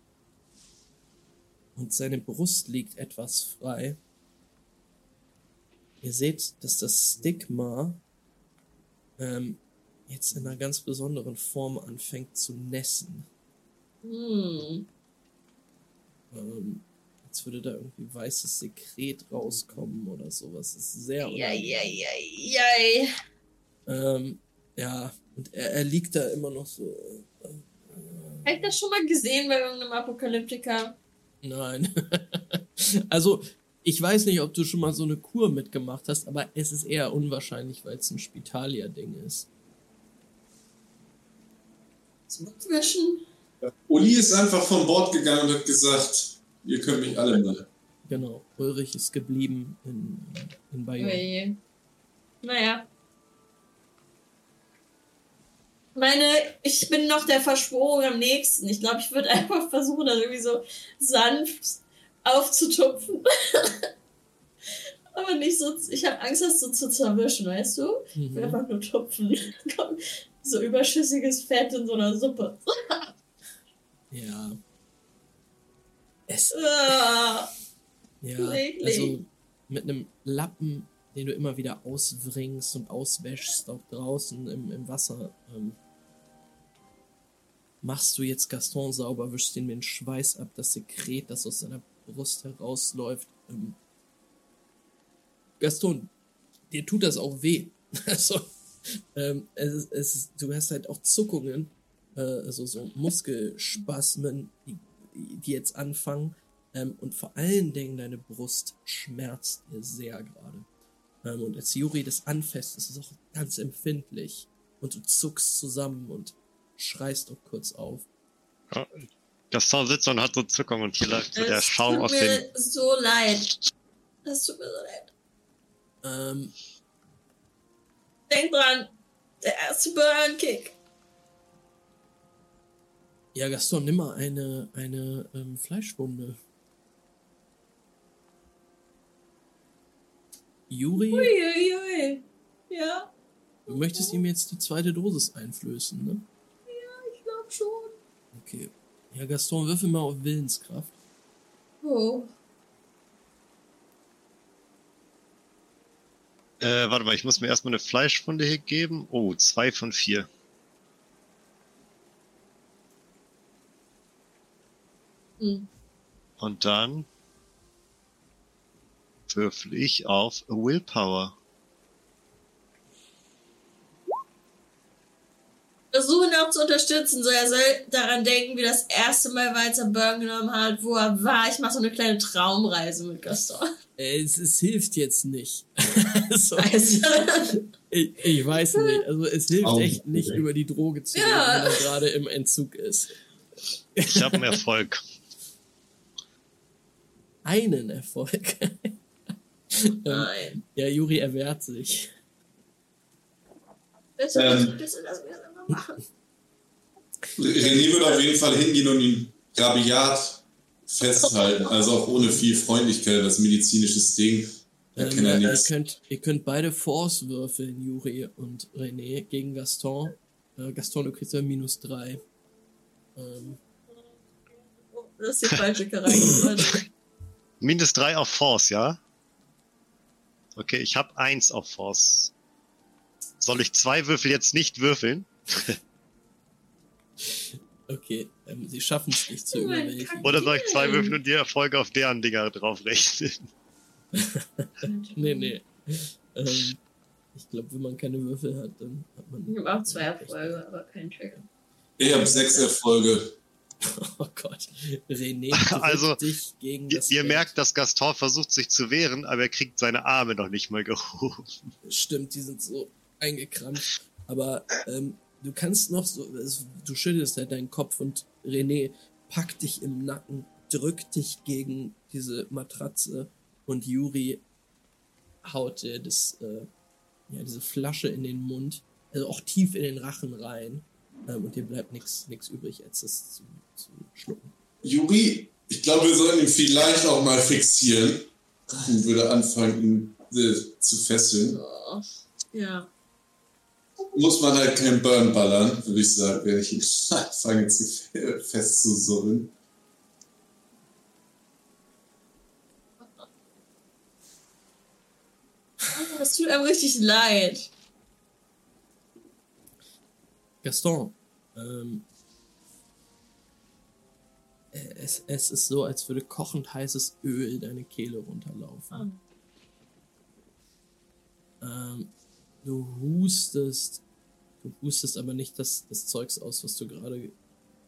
Und seine Brust liegt etwas frei. Ihr seht, dass das Stigma ähm, jetzt in einer ganz besonderen Form anfängt zu nässen. Hm. Ähm, als würde da irgendwie weißes Sekret rauskommen oder sowas. Das ist sehr unangenehm. jei, jei, jei. Ähm, ja, und er, er liegt da immer noch so. Äh, Hab ich das schon mal gesehen bei irgendeinem Apokalyptiker? nein. Also, ich weiß nicht, ob du schon mal so eine Kur mitgemacht hast, aber es ist eher unwahrscheinlich, weil es ein Spitalia-Ding ist. Zum Abwischen. Uli ist einfach von Bord gegangen und hat gesagt, ihr könnt mich alle mal. Genau. Ulrich ist geblieben in, in Bayonne. Oje. Naja. Meine, ich bin noch der Verschwörung am nächsten. Ich glaube, ich würde einfach versuchen, das irgendwie so sanft aufzutupfen. Aber nicht so, ich habe Angst, das so zu zerwischen, weißt du? Ich will Mhm. einfach nur tupfen. So überschüssiges Fett in so einer Suppe. Ja. Es, Ah. ja, also mit einem Lappen, den du immer wieder auswringst und auswäschst, auch draußen im, im Wasser, ähm, machst du jetzt Gaston sauber, wischst ihn mit den Schweiß ab, das Sekret, das aus seiner Brust herausläuft. Ähm, Gaston, dir tut das auch weh. Also, ähm, es, es, du hast halt auch Zuckungen, äh, also so Muskelspasmen, die, die jetzt anfangen. Ähm, und vor allen Dingen deine Brust schmerzt dir sehr gerade. Ähm, und als Juri das anfasst, ist es auch ganz empfindlich. Und du zuckst zusammen und schreist auch kurz auf. Ja. Gaston sitzt und hat so Zuckung und hier läuft so der Es Schaum tut aus mir den. so leid. Das tut mir so leid. Ähm, Denk dran, der erste Burn-Kick. ja, Gaston, nimm mal eine, eine ähm, Fleischwunde. Juri, Uiuiui. Ja, du möchtest ihm jetzt die zweite Dosis einflößen, ne? ich glaube schon. Okay. Ja, Gaston, würfel mal auf Willenskraft. Oh. Äh, warte mal, ich muss mir erstmal eine Fleischwunde hier geben. Oh, zwei von vier. Hm. Und dann würfel ich auf Willpower. Versuchen ihn auch zu unterstützen. So, er soll daran denken, wie das erste Mal, als er Burn genommen hat, wo er war. Ich mache so eine kleine Traumreise mit Gaston. Äh, Es, es hilft jetzt nicht. so, Also, ich, ich weiß nicht. Also es hilft Au. echt nicht, über die Droge zu reden, Ja. wenn er gerade im Entzug ist. Ich habe einen Erfolg. Einen Erfolg. Ähm, nein. ja, Juri erwehrt sich. Ähm. bitte, lass mich das machen. René würde auf jeden Fall hingehen und ihn rabiat festhalten. Also auch ohne viel Freundlichkeit, das medizinisches Ding. Da Ähm, kann er ihr, nichts. könnt, ihr könnt beide Force würfeln, Juri und René, gegen Gaston. Äh, Gaston, du kriegst ja minus drei. Ähm, Oh, Das ist die falsche Charakter. Minus drei auf Force, ja? Okay, ich habe eins auf Force. Soll ich zwei Würfel jetzt nicht würfeln? okay, ähm, sie schaffen es nicht zu Oh überwältigen. Oder soll ich zwei. Würfel und die Erfolge auf deren Dinger drauf rechnen? Nee, nee. Ähm, ich glaube, wenn man keine Würfel hat, dann hat man. Ich habe auch zwei Erfolge, aber keinen Trigger. Ich habe sechs Erfolge. Oh Gott. René Also, dich gegen Ihr, das ihr Bett. merkt, dass Gaston versucht sich zu wehren, aber er kriegt seine Arme noch nicht mal gehoben. Stimmt, die sind so eingekrampft. Aber ähm, du kannst noch so, du schüttelst halt deinen Kopf und René packt dich im Nacken, drückt dich gegen diese Matratze und Juri haut dir das, äh, ja, diese Flasche in den Mund, also auch tief in den Rachen rein. Ähm, und dir bleibt nichts übrig, als zu, zu schlucken. Juri, ich glaube, wir sollten ihn vielleicht auch mal fixieren. Und würde anfangen, ihn äh, zu fesseln. Oh. Ja. Muss man halt kein Burn ballern, würde ich sagen, wenn ich ihn anfange zu fe- festzusummen. Oh, Das tut einem richtig leid. Gaston, ähm, äh, es, es ist so, als würde kochend heißes Öl deine Kehle runterlaufen. Ähm, du hustest, du hustest aber nicht das, das Zeugs aus, was du gerade ge-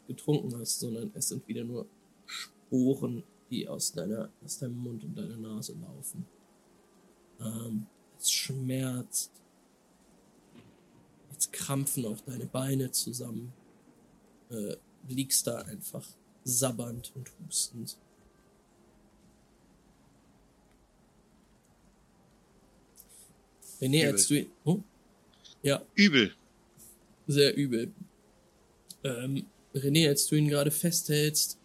getrunken hast, sondern es sind wieder nur Sporen die aus, deiner, aus deinem Mund und deiner Nase laufen. Ähm, es schmerzt. Jetzt krampfen auch deine Beine zusammen. Äh, liegst da einfach sabbernd und hustend. René, Übel. als du ihn. Oh? Ja, Übel. sehr übel. Ähm, René, als du ihn gerade festhältst,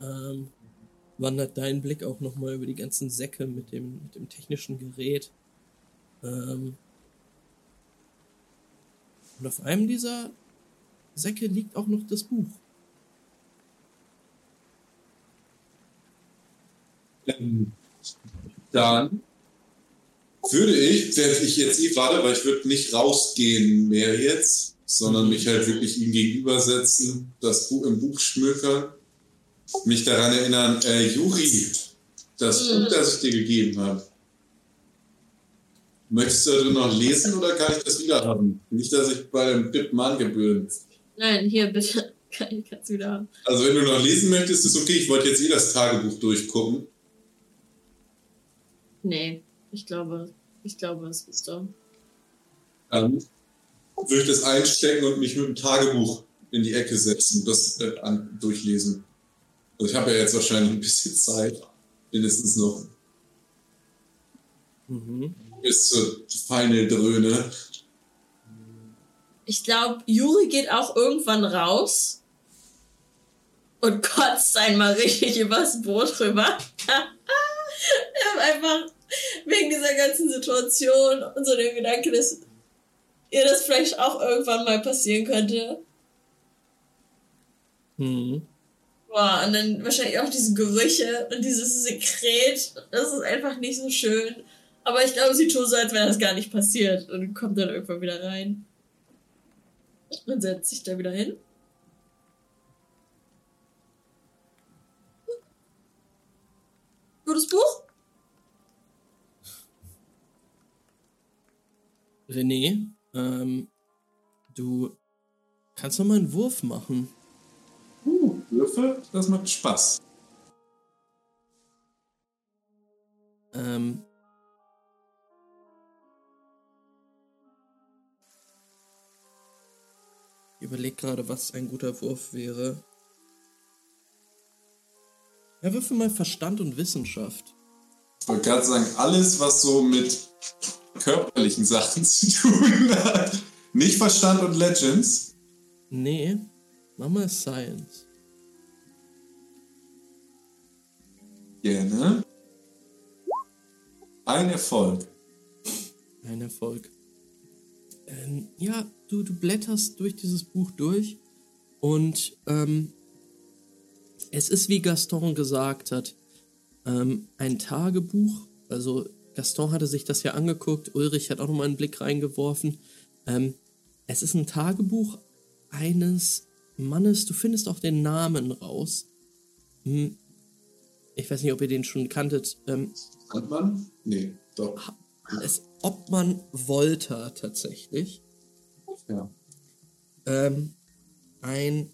ähm, wandert dein Blick auch nochmal über die ganzen Säcke mit dem, mit dem technischen Gerät. Ähm, und auf einem dieser Säcke liegt auch noch das Buch. Ähm, Dann würde ich, während ich jetzt eh warte, weil ich würde nicht rausgehen mehr jetzt, sondern mich halt wirklich ihm gegenübersetzen, das Buch im Buch schmökern, mich daran erinnern, äh, Juri, das Buch, das ich dir gegeben habe. Möchtest du noch lesen oder kann ich das wieder haben? Nicht, dass ich bei dem Bip Mann gebühren. Nein, hier bitte. Kann ich kann's wieder haben. Also wenn du noch lesen möchtest, ist okay. Ich wollte jetzt eh das Tagebuch durchgucken. Nee, ich glaube, ich glaube, es ist so. Dann würde ich das einstecken und mich mit dem Tagebuch in die Ecke setzen und das äh, an, durchlesen. Also ich habe ja jetzt wahrscheinlich ein bisschen Zeit, mindestens noch Mhm. bis zur Final Dröhne. Ich glaube, Juri geht auch irgendwann raus und kotzt einmal richtig übers Boot rüber. Er hat einfach wegen dieser ganzen Situation und so dem Gedanke, dass ihr das vielleicht auch irgendwann mal passieren könnte. Mhm. Boah, und dann wahrscheinlich auch diese Gerüche und dieses Sekret. Das ist einfach nicht so schön. Aber ich glaube, sie tut so, als wäre das gar nicht passiert und kommt dann irgendwann wieder rein. Und setzt sich da wieder hin. Gutes Buch? René, ähm, du kannst noch mal einen Wurf machen. Uh, Würfel, das macht Spaß. Ähm, ich überleg gerade, was ein guter Wurf wäre. Ja, würfel mal Verstand und Wissenschaft. Ich wollte gerade sagen, alles, was so mit körperlichen Sachen zu tun hat. Nicht Verstand und Legends. Nee, mach mal Science. Gerne. Ein Erfolg. Ein Erfolg. Ähm, ja, du, du blätterst durch dieses Buch durch und ähm, es ist, wie Gaston gesagt hat, ähm, ein Tagebuch. Also Gaston hatte sich das ja angeguckt, Ulrich hat auch nochmal einen Blick reingeworfen. Ähm, es ist ein Tagebuch eines Mannes, du findest auch den Namen raus. Hm, ich weiß nicht, ob ihr den schon kanntet. Ähm, Sandmann? Nee, doch. es, Obmann Volta tatsächlich. Ja. Ähm, ein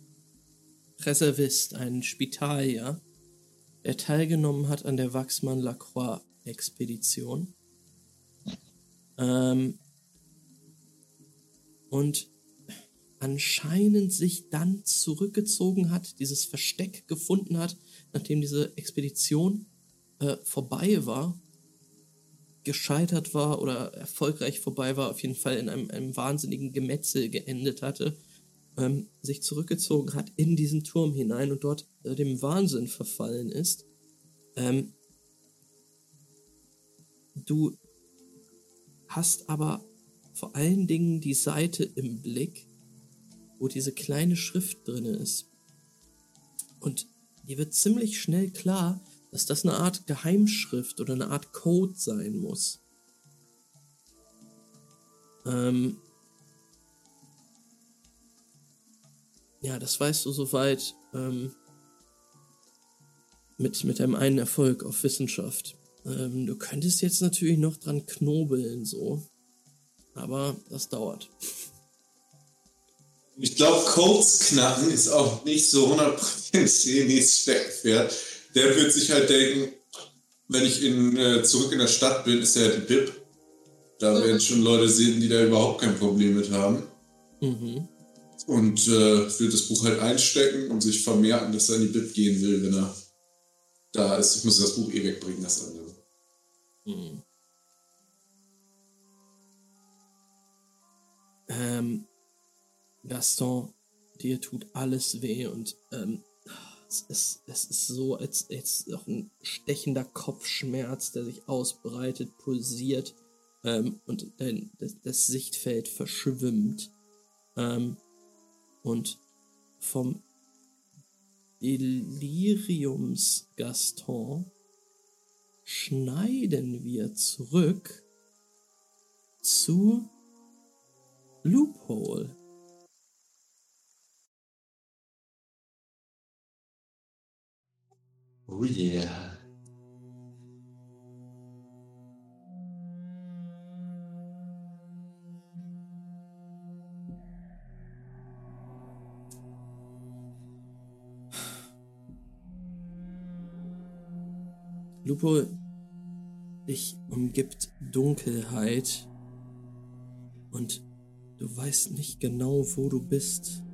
Reservist, ein Spitalier, der teilgenommen hat an der Wachsmann-Lacroix-Expedition. Ähm, und anscheinend sich dann zurückgezogen hat, dieses Versteck gefunden hat, nachdem diese Expedition äh, vorbei war, gescheitert war oder erfolgreich vorbei war, auf jeden Fall in einem, einem wahnsinnigen Gemetzel geendet hatte, ähm, sich zurückgezogen hat in diesen Turm hinein und dort äh, dem Wahnsinn verfallen ist. Ähm, du hast aber vor allen Dingen die Seite im Blick, wo diese kleine Schrift drin ist. Und dir wird ziemlich schnell klar, dass das eine Art Geheimschrift oder eine Art Code sein muss. Ähm ja, das weißt du soweit ähm, mit, mit einem einen Erfolg auf Wissenschaft. Ähm, du könntest jetzt natürlich noch dran knobeln, so. Aber das dauert. Ich glaube, Codes knacken ist auch nicht so 100% René's Steckenpferd. der wird sich halt denken, wenn ich in, äh, zurück in der Stadt bin, ist ja die BIP. Da Mhm. werden schon Leute sehen, die da überhaupt kein Problem mit haben. Mhm. Und äh, wird das Buch halt einstecken und sich vermerken, dass er in die BIP gehen will, wenn er da ist. Ich muss das Buch eh wegbringen, das andere. Mhm. Ähm, Gaston, dir tut alles weh und ähm, es, ist, es ist so, als jetzt noch ein stechender Kopfschmerz, der sich ausbreitet, pulsiert ähm, und dein, das, das Sichtfeld verschwimmt. Ähm, und vom Deliriums Gaston schneiden wir zurück zu Loophole. Oh yeah. Lupo, dich umgibt Dunkelheit und du weißt nicht genau, wo du bist.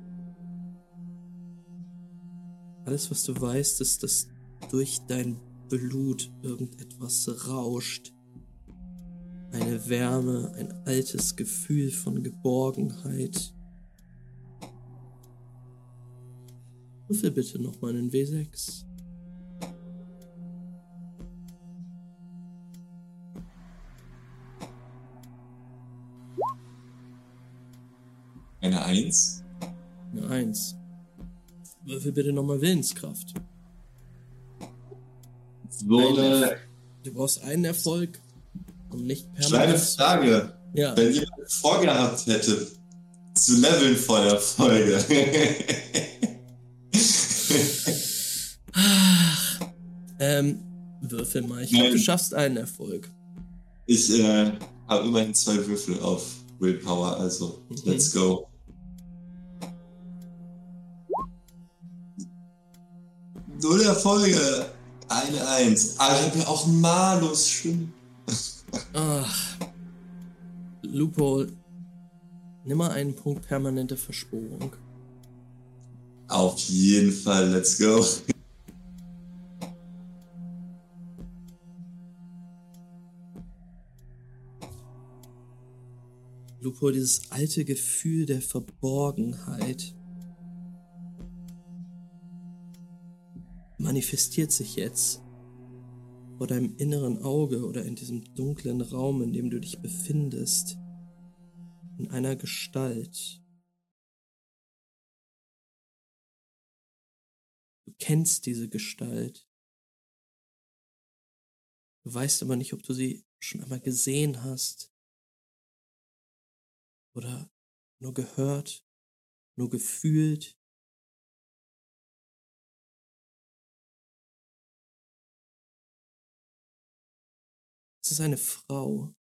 Alles, was du weißt, ist, dass durch dein Blut irgendetwas rauscht. Eine Wärme, ein altes Gefühl von Geborgenheit. Würfel bitte nochmal einen W6. Eins. Eine Eins. Würfel bitte nochmal Willenskraft. Wurde Du brauchst einen Erfolg und nicht kleine permanent. Frage. Ja, Wenn jemand vorgehabt hätte, zu leveln vor der Folge. ähm, würfel mal. Ich glaube, du schaffst einen Erfolg. ich äh, habe immerhin zwei Würfel auf Willpower, also Mhm. let's go. Null Erfolge. Eine Eins. Ah, ich habe ja auch Malus. Stimmt. Ach. Loophole. Nimm mal einen Punkt permanente Versporung. Auf jeden Fall, let's go. Loophole, dieses alte Gefühl der Verborgenheit manifestiert sich jetzt vor deinem inneren Auge oder in diesem dunklen Raum, in dem du dich befindest, in einer Gestalt. Du kennst diese Gestalt. Du weißt aber nicht, ob du sie schon einmal gesehen hast oder nur gehört, nur gefühlt. Es ist eine Frau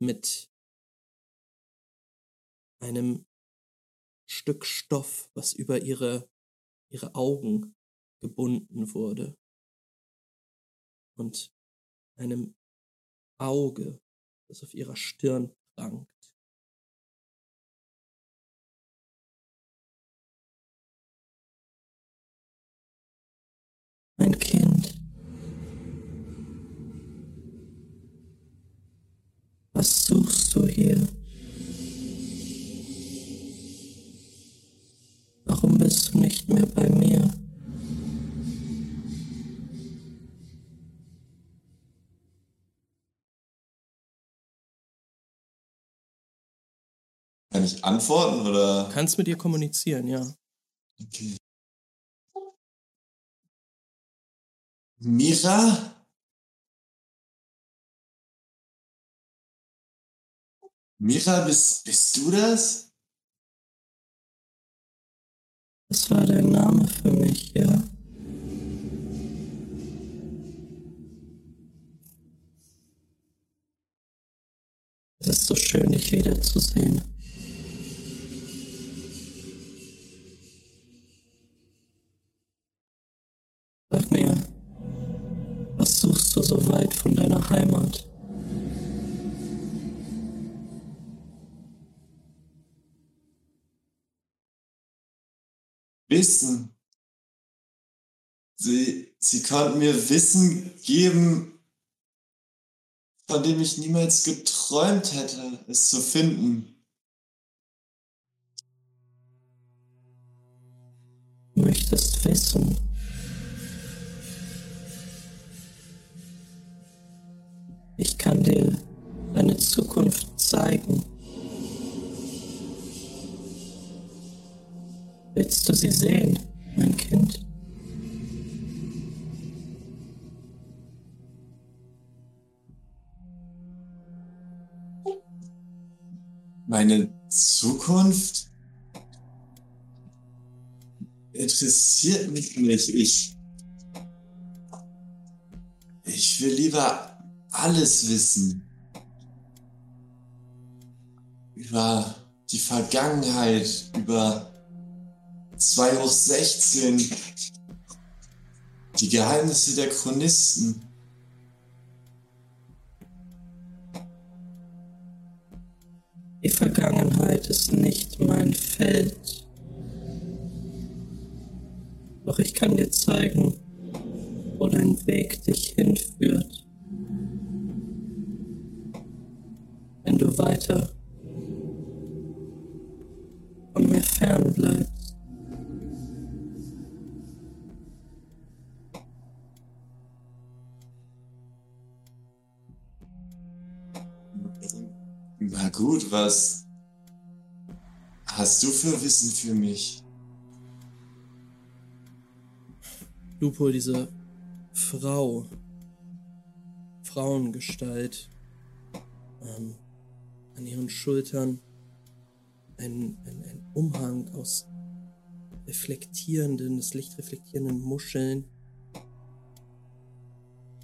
mit einem Stück Stoff, was über ihre, ihre Augen gebunden wurde und einem Auge, das auf ihrer Stirn prangt. Mein Kind. Was suchst du hier? Warum bist du nicht mehr bei mir? Kann ich antworten oder? Du kannst mit ihr kommunizieren, ja. Okay. Mira? Mira, bist, bist du das? Das war dein Name für mich, ja. Es ist so schön, dich wiederzusehen. Wissen. Sie, sie konnten mir Wissen geben, von dem ich niemals geträumt hätte, es zu finden. Du möchtest wissen. Ich kann dir deine Zukunft zeigen. Willst du sie sehen, mein Kind? Meine Zukunft interessiert mich nicht. Ich, ich will lieber alles wissen. Über die Vergangenheit, über 2 hoch 16, die Geheimnisse der Chronisten. Die Vergangenheit ist nicht mein Feld. Doch ich kann dir zeigen, wo dein Weg dich hinführt. Wissen für mich? Lupo, diese Frau, Frauengestalt, ähm, an ihren Schultern ein, ein, ein Umhang aus reflektierenden, das Licht reflektierenden Muscheln,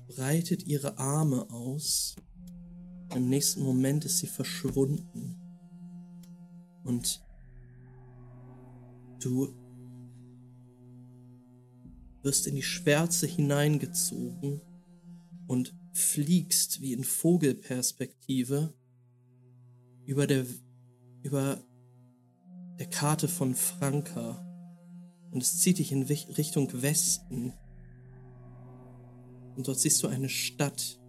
breitet ihre Arme aus. Im nächsten Moment ist sie verschwunden. Und du wirst in die Schwärze hineingezogen und fliegst wie in Vogelperspektive über der, über der Karte von Franka. Und es zieht dich in Richtung Westen. Und dort siehst du eine Stadt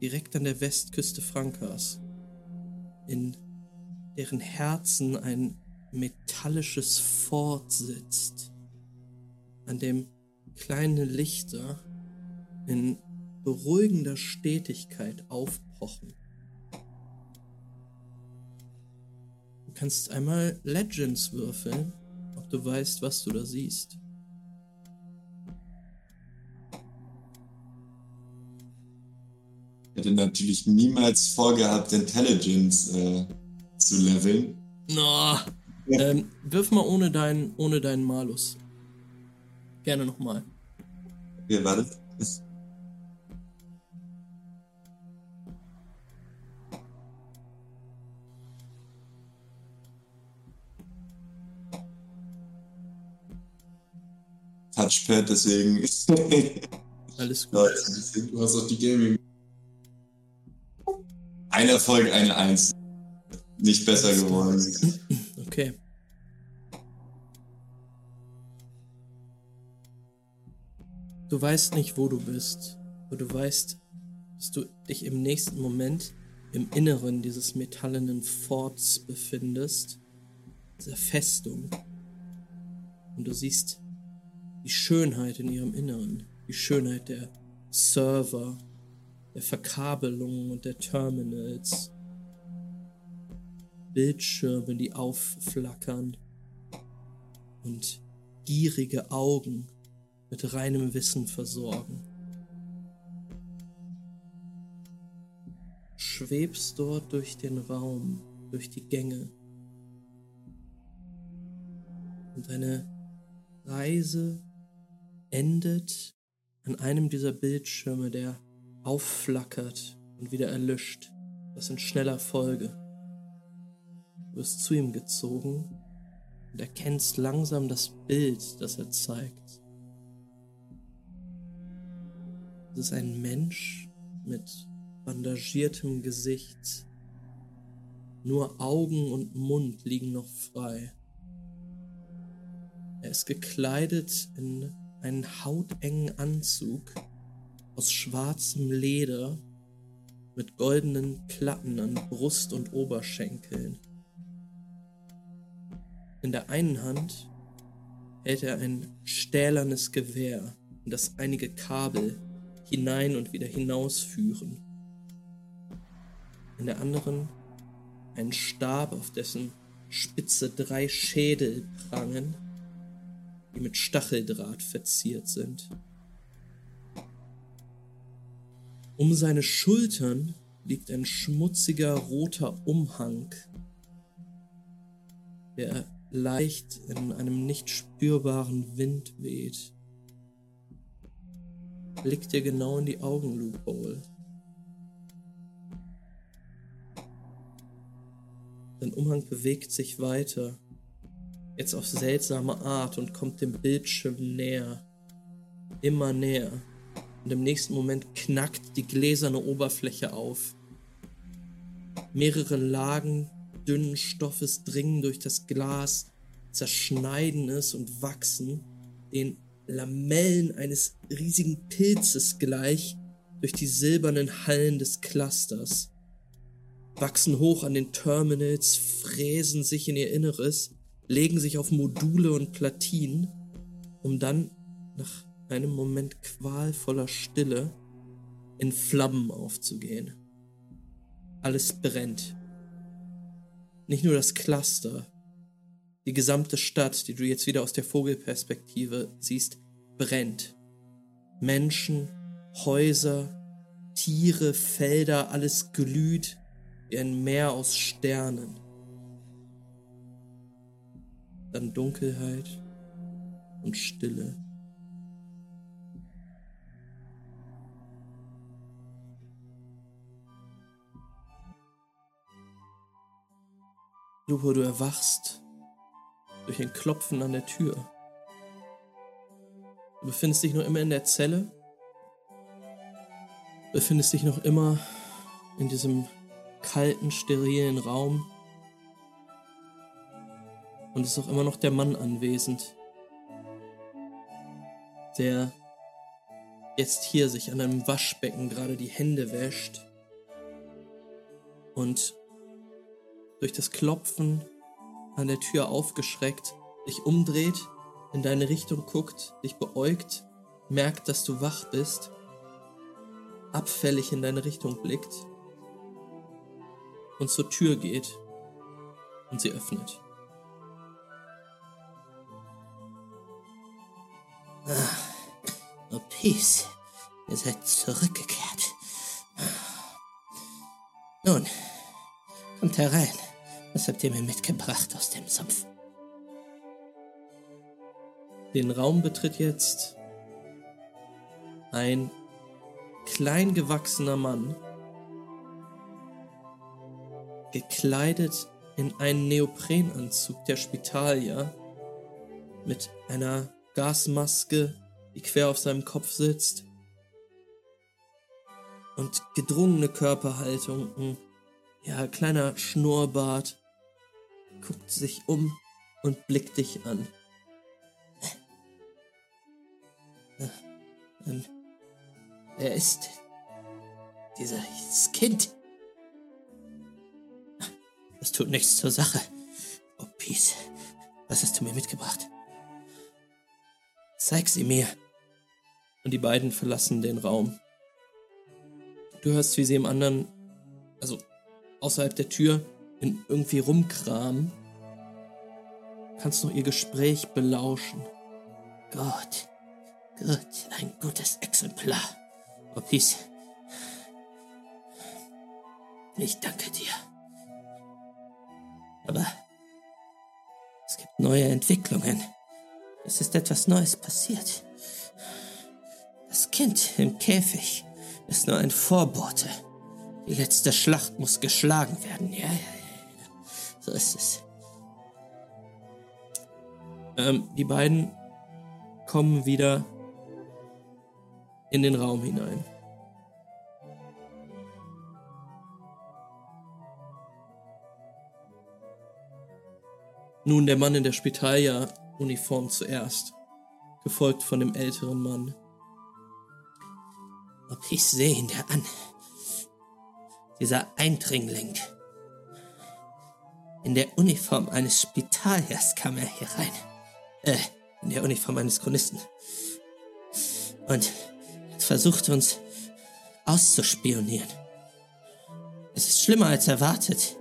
direkt an der Westküste Frankas, in deren Herzen ein metallisches Fort sitzt, an dem kleine Lichter in beruhigender Stetigkeit aufpochen. Du kannst einmal Legends würfeln, ob du weißt, was du da siehst. Ich hätte natürlich niemals vorgehabt, Intelligence äh, zu leveln. No. Ähm, wirf mal ohne deinen ohne deinen Malus. Gerne nochmal. Okay, warte. Touchpad, deswegen. Alles gut. Leute, Du hast auch die Gaming. Ein Erfolg, eine Eins. Nicht besser geworden. Okay. Du weißt nicht, wo du bist, aber du weißt, dass du dich im nächsten Moment im Inneren dieses metallenen Forts befindest, dieser Festung. Und du siehst die Schönheit in ihrem Inneren, die Schönheit der Server, der Verkabelungen und der Terminals. Bildschirme, die aufflackern und gierige Augen mit reinem Wissen versorgen. Schwebst dort durch den Raum, durch die Gänge. Und deine Reise endet an einem dieser Bildschirme, der aufflackert und wieder erlischt. Das in schneller Folge. Du wirst zu ihm gezogen und erkennst langsam das Bild, das er zeigt. Es ist ein Mensch mit bandagiertem Gesicht. Nur Augen und Mund liegen noch frei. Er ist gekleidet in einen hautengen Anzug aus schwarzem Leder mit goldenen Platten an Brust und Oberschenkeln. In der einen Hand hält er ein stählernes Gewehr, in das einige Kabel hinein und wieder hinausführen. In der anderen ein Stab, auf dessen Spitze drei Schädel prangen, die mit Stacheldraht verziert sind. Um seine Schultern liegt ein schmutziger roter Umhang, der leicht in einem nicht spürbaren Wind weht. Blickt dir genau in die Augen, Loophole. Sein Umhang bewegt sich weiter, jetzt auf seltsame Art und kommt dem Bildschirm näher, immer näher. Und im nächsten Moment knackt die gläserne Oberfläche auf. Mehrere Lagen dünnen Stoffes dringen durch das Glas, zerschneiden es und wachsen, den Lamellen eines riesigen Pilzes gleich, durch die silbernen Hallen des Clusters wachsen hoch an den Terminals, fräsen sich in ihr Inneres, legen sich auf Module und Platinen, um dann nach einem Moment qualvoller Stille in Flammen aufzugehen. Alles brennt. Nicht nur das Cluster, die gesamte Stadt, die du jetzt wieder aus der Vogelperspektive siehst, brennt. Menschen, Häuser, Tiere, Felder, alles glüht, wie ein Meer aus Sternen. Dann Dunkelheit und Stille. Lupo, du erwachst durch ein Klopfen an der Tür. Du befindest dich noch immer in der Zelle, befindest dich noch immer in diesem kalten, sterilen Raum. Und es ist auch immer noch der Mann anwesend, der jetzt hier sich an einem Waschbecken gerade die Hände wäscht und durch das Klopfen an der Tür aufgeschreckt, dich umdreht, in deine Richtung guckt, dich beäugt, merkt, dass du wach bist, abfällig in deine Richtung blickt und zur Tür geht und sie öffnet. Oh Peace, ihr seid zurückgekehrt. Nun, kommt herein. Was habt ihr mir mitgebracht aus dem Sumpf? Den Raum betritt jetzt ein klein gewachsener Mann gekleidet in einen Neoprenanzug der Spitalier, mit einer Gasmaske, die quer auf seinem Kopf sitzt, und gedrungene Körperhaltung, ein ja, kleiner Schnurrbart, guckt sich um und blickt dich an. Ähm, er ist dieses Kind. Das tut nichts zur Sache. Oh, Peace. Was hast du mir mitgebracht? Zeig sie mir. Und die beiden verlassen den Raum. Du hörst, wie sie im anderen, also außerhalb der Tür, in irgendwie rumkramen. Kannst noch ihr Gespräch belauschen. Gut. Gut. Ein gutes Exemplar. Peace. Ich danke dir. Aber es gibt neue Entwicklungen. Es ist etwas Neues passiert. Das Kind im Käfig ist nur ein Vorbote. Die letzte Schlacht muss geschlagen werden. Ja, ja. So ist es. Ähm, die beiden kommen wieder in den Raum hinein. Nun, der Mann in der Spitalia Uniform zuerst, gefolgt von dem älteren Mann. Ob ich sehe ihn dir an. Dieser Eindringling. In der Uniform eines Spitaliers kam er hier rein. Äh, in der Uniform eines Chronisten. Und versucht uns auszuspionieren. Es ist schlimmer als erwartet.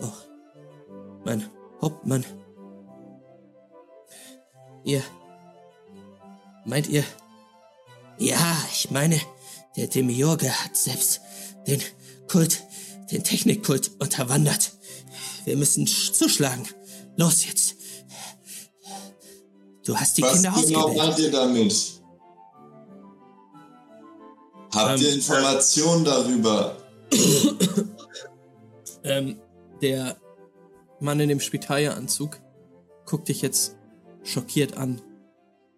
Oh, mein Hauptmann. Ihr. Meint ihr? Ja, ich meine, der Demiurge hat selbst den Kult, den Technikkult unterwandert. Wir müssen sch- zuschlagen. Los jetzt. Du hast die Was Kinder genau ausgewählt. meint ihr damit? Habt Ähm, ihr Informationen darüber? Ähm, der Mann in dem Spitalieranzug guckt dich jetzt schockiert an.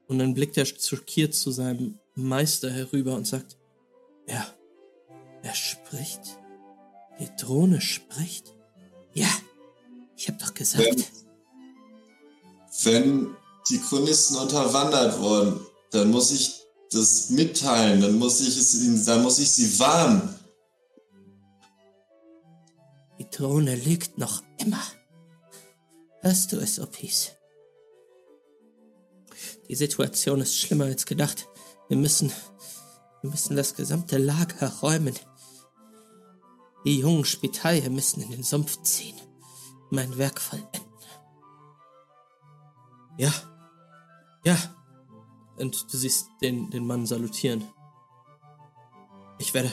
Und dann blickt er schockiert zu seinem Meister herüber und sagt, Ja, er spricht. Die Drohne spricht. Ja, ich hab doch gesagt. Wenn, wenn die Chronisten unterwandert wurden, dann muss ich das mitteilen, dann muss ich es ihnen, dann muss ich sie warnen. Die Drohne lügt noch immer. Hörst du es, Opis? Die Situation ist schlimmer als gedacht. Wir müssen, wir müssen das gesamte Lager räumen. Die jungen Spitalier müssen in den Sumpf ziehen. Mein Werk vollenden. ja, ja. Und du siehst den, den Mann salutieren. Ich werde,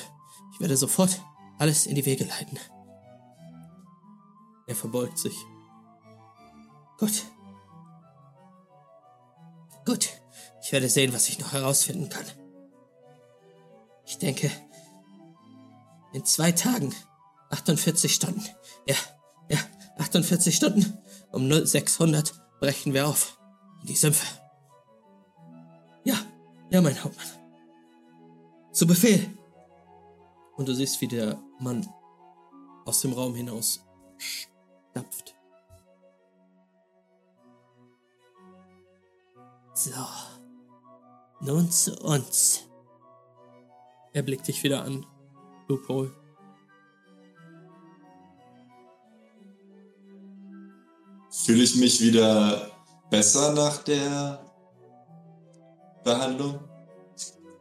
ich werde sofort alles in die Wege leiten. Er verbeugt sich. Gut. Gut. Ich werde sehen, was ich noch herausfinden kann. Ich denke, in zwei Tagen, 48 Stunden, ja, ja, 48 Stunden, um 0600 brechen wir auf. In die Sümpfe. Ja, ja, mein Hauptmann. Zu Befehl. Und du siehst, wie der Mann aus dem Raum hinaus stapft. So. Nun zu uns. Er blickt dich wieder an, Loophole. Fühle ich mich wieder besser nach der Behandlung?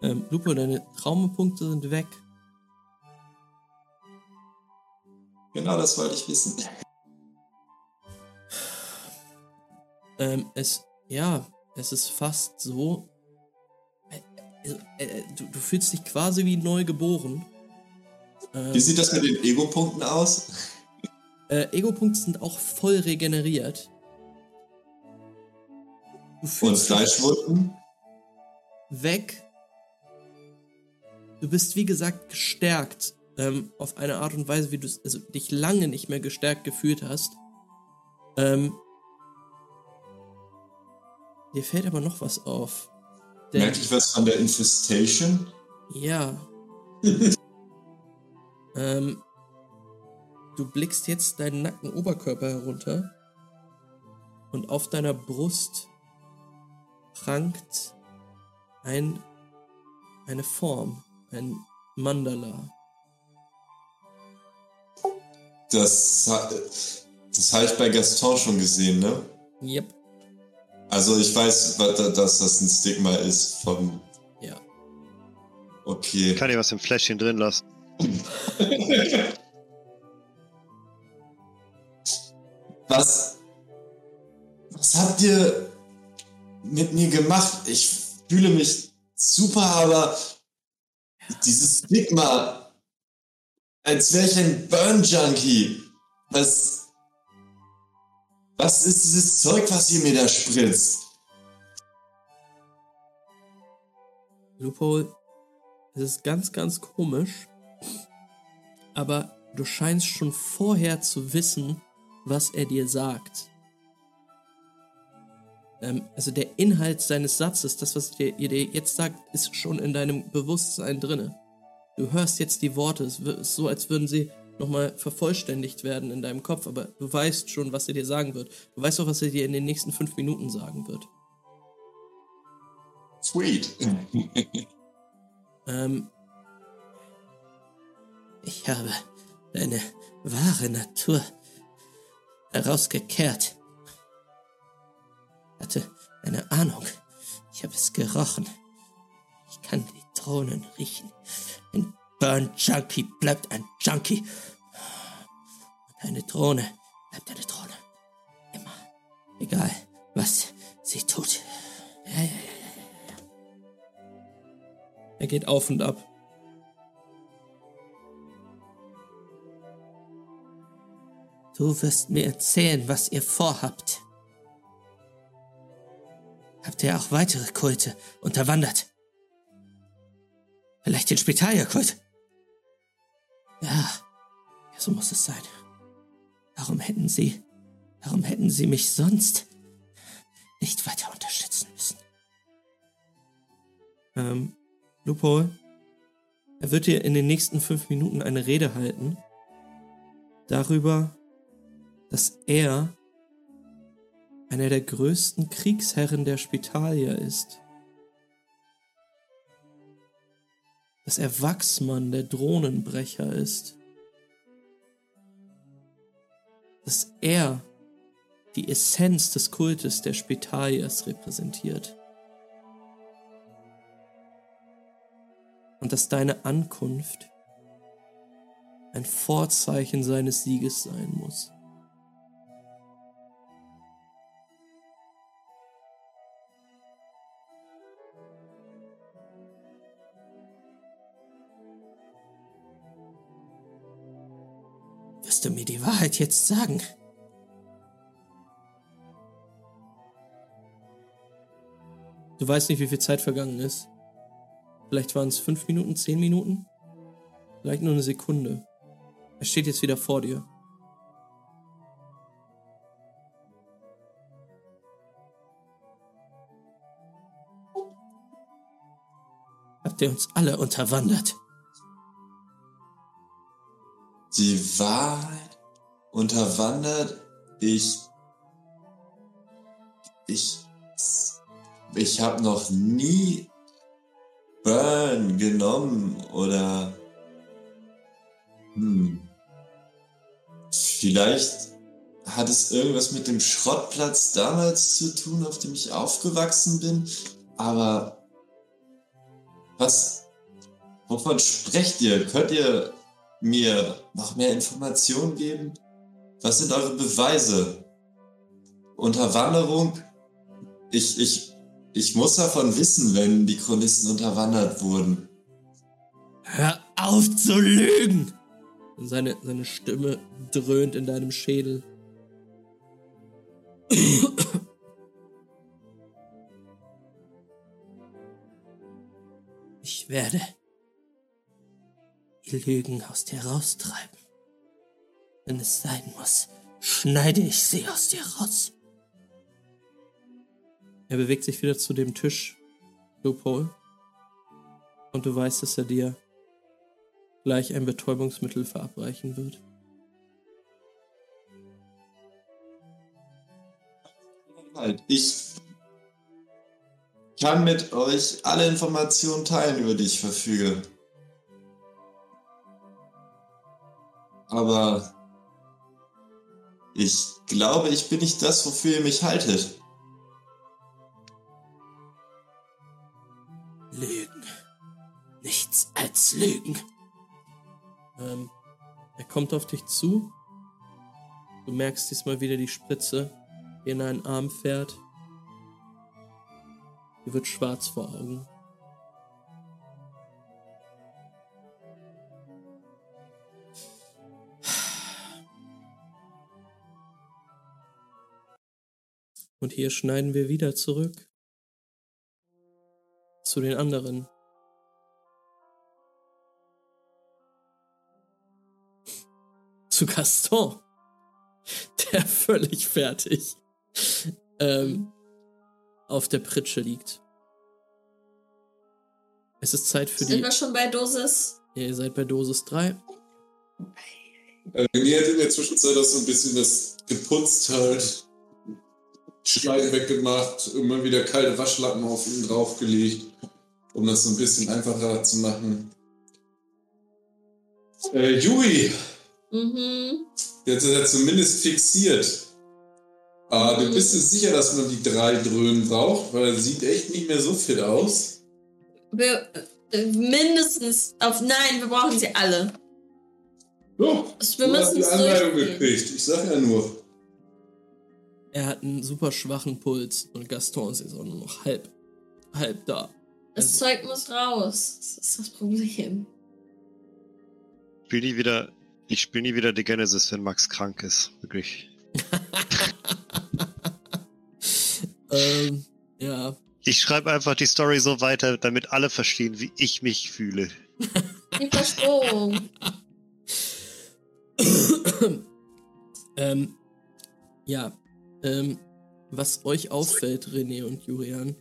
Ähm, Lupo, deine Traumapunkte sind weg. Genau das wollte ich wissen. Ähm, es, ja, es ist fast so. Äh, äh, du, du fühlst dich quasi wie neu geboren. Ähm, Wie sieht das mit den Ego-Punkten aus? äh, Ego-Punkte sind auch voll regeneriert. Du Und Fleischwunden? weg. Du bist wie gesagt gestärkt ähm, auf eine Art und Weise, wie du also dich lange nicht mehr gestärkt gefühlt hast. Ähm, dir fällt aber noch was auf. Merke ich was von der Infestation? ja. ähm, du blickst jetzt deinen nackten Oberkörper herunter und auf deiner Brust prangt ein, eine Form, ein Mandala. Das, das habe ich bei Gaston schon gesehen, ne? Yep. Also ich weiß, dass das ein Stigma ist vom... Ja. Okay. Kann ich was im Fläschchen drin lassen? Was... Was habt ihr mit mir gemacht? Ich fühle mich super, aber dieses Stigma, als wäre ich ein Burn-Junkie. Was... Was ist dieses Zeug, was ihr mir da spritzt? Loophole, es ist ganz, ganz komisch, aber du scheinst schon vorher zu wissen, was er dir sagt. Ähm, also der Inhalt seines Satzes, das, was dir, ihr dir jetzt sagt, ist schon in deinem Bewusstsein drinne. Du hörst jetzt die Worte, es ist so, als würden sie nochmal vervollständigt werden in deinem Kopf, aber du weißt schon, was er dir sagen wird. Du weißt auch, was er dir in den nächsten fünf Minuten sagen wird. Sweet. Ähm, ich habe deine wahre Natur herausgekehrt. Hatte eine Ahnung. Ich habe es gerochen. Ich kann die Drohnen riechen. Ein Burn Junkie bleibt ein Junkie. Und eine Drohne bleibt eine Drohne. Immer. Egal, was sie tut. Ja, ja, ja. Er geht auf und ab. Du wirst mir erzählen, was ihr vorhabt. Habt ihr auch weitere Kulte unterwandert? Vielleicht den Spitalierkult? Ja, so muss es sein. Warum hätten sie, warum hätten sie mich sonst nicht weiter unterstützen müssen? Ähm, Lupol, er wird dir in den nächsten fünf Minuten eine Rede halten darüber, dass er einer der größten Kriegsherren der Spitalier ist. Dass er Wachsmann der Drohnenbrecher ist. Dass er die Essenz des Kultes der Spitaliers repräsentiert. Und dass deine Ankunft ein Vorzeichen seines Sieges sein muss. Wirst du mir die Wahrheit jetzt sagen? Du weißt nicht, wie viel Zeit vergangen ist. Vielleicht waren es fünf Minuten, zehn Minuten? Vielleicht nur eine Sekunde. Er steht jetzt wieder vor dir. Habt ihr uns alle unterwandert? Die Wahrheit unterwandert. Ich. Ich. Ich habe noch nie Burn genommen oder. Hm. Vielleicht hat es irgendwas mit dem Schrottplatz damals zu tun, auf dem ich aufgewachsen bin. Aber was? Wovon sprecht ihr? Könnt ihr mir noch mehr Informationen geben? Was sind eure Beweise? Unterwanderung? Ich, ich, ich muss davon wissen, wenn die Chronisten unterwandert wurden. Hör auf zu lügen! Seine, seine Stimme dröhnt in deinem Schädel. Ich werde die Lügen aus dir raustreiben. Wenn es sein muss, schneide ich sie aus dir raus. Er bewegt sich wieder zu dem Tisch, Loophole. Und du weißt, dass er dir gleich ein Betäubungsmittel verabreichen wird. Halt, ich kann mit euch alle Informationen teilen, über die ich verfüge. Aber ich glaube, ich bin nicht das, wofür ihr mich haltet. Lügen. Nichts als Lügen. Ähm, er kommt auf dich zu. Du merkst diesmal wieder die Spritze, die in deinen Arm fährt. Dir wird schwarz vor Augen. Und hier schneiden wir wieder zurück zu den anderen. Zu Gaston, der völlig fertig ähm, auf der Pritsche liegt. Es ist Zeit für Sind die. wir schon bei Dosis? Ihr seid bei Dosis 3. Äh, René hat in der Zwischenzeit auch so ein bisschen was geputzt halt. Schleim weggemacht, immer wieder kalte Waschlappen auf ihn draufgelegt, um das so ein bisschen einfacher zu machen. Äh, Jui, Mhm. jetzt ist er zumindest fixiert. Aber du Mhm. bist dir sicher, dass man die drei Dröhnen braucht? Weil er sieht echt nicht mehr so fit aus. Wir, äh, mindestens auf. Nein, wir brauchen sie alle. Jo, Also wir du hast müssen die es Anleitung gekriegt. Ich sag ja nur. Er hat einen super schwachen Puls und Gaston ist auch nur noch halb, halb da. Das Also- Zeug muss raus. Das ist das Problem. Ich spiel nie wieder, ich spiel nie wieder die Genesis, wenn Max krank ist. Wirklich. Ähm, ja, Ich schreibe einfach die Story so weiter, damit alle verstehen, wie ich mich fühle. Die Verstörung. ähm, ja, ähm, was euch auffällt, René und Julian,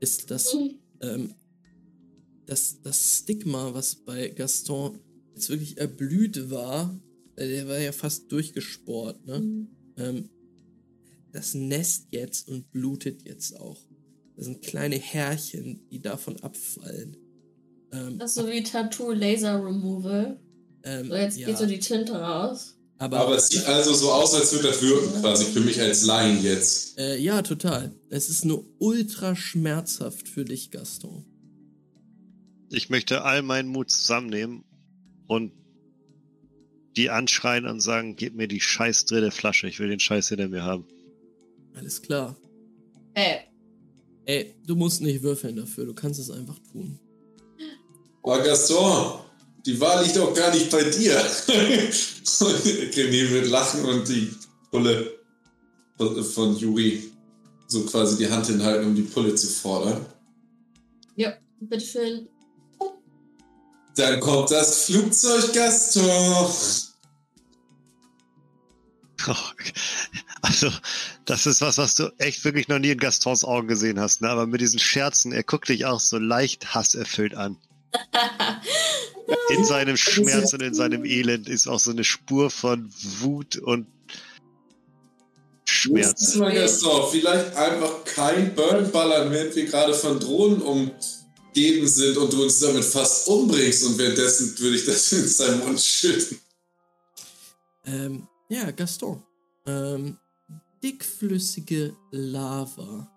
ist, dass ähm, das, das Stigma, was bei Gaston jetzt wirklich erblüht war, äh, der war ja fast durchgesport, ne? Ähm, das nässt jetzt und blutet jetzt auch. Das sind kleine Härchen, die davon abfallen. Ähm, Das ist so wie Tattoo Laser Removal. ähm, So, jetzt ja, geht so die Tinte raus. Aber, Aber es sieht also so aus, als würde das wirken, quasi für mich als Laien jetzt. äh, ja, total. Es ist nur ultra schmerzhaft für dich, Gaston. Ich möchte all meinen Mut zusammennehmen und die anschreien und sagen, gib mir die scheiß dritte Flasche, ich will den Scheiß hinter mir haben. Alles klar. Ey, Ey, du musst nicht würfeln dafür, du kannst es einfach tun. Oh, Gaston, die Wahl liegt auch gar nicht bei dir. Und René wird lachen und die Pulle von- Juri so quasi die Hand hinhalten, um die Pulle zu fordern. ja, bitteschön. Dann kommt das Flugzeug Gaston. Also, das ist was, was du echt wirklich noch nie in Gastons Augen gesehen hast, ne? Aber mit diesen Scherzen, er guckt dich auch so leicht hasserfüllt an. In seinem Schmerz und in seinem Elend ist auch so eine Spur von Wut und Schmerz. Gaston, vielleicht einfach kein Burnballern, während wir gerade von Drohnen umgeben sind und du uns damit fast umbringst und währenddessen würde ich das in seinen Mund schütten. Ähm, ja, Gaston. Ähm, dickflüssige Lava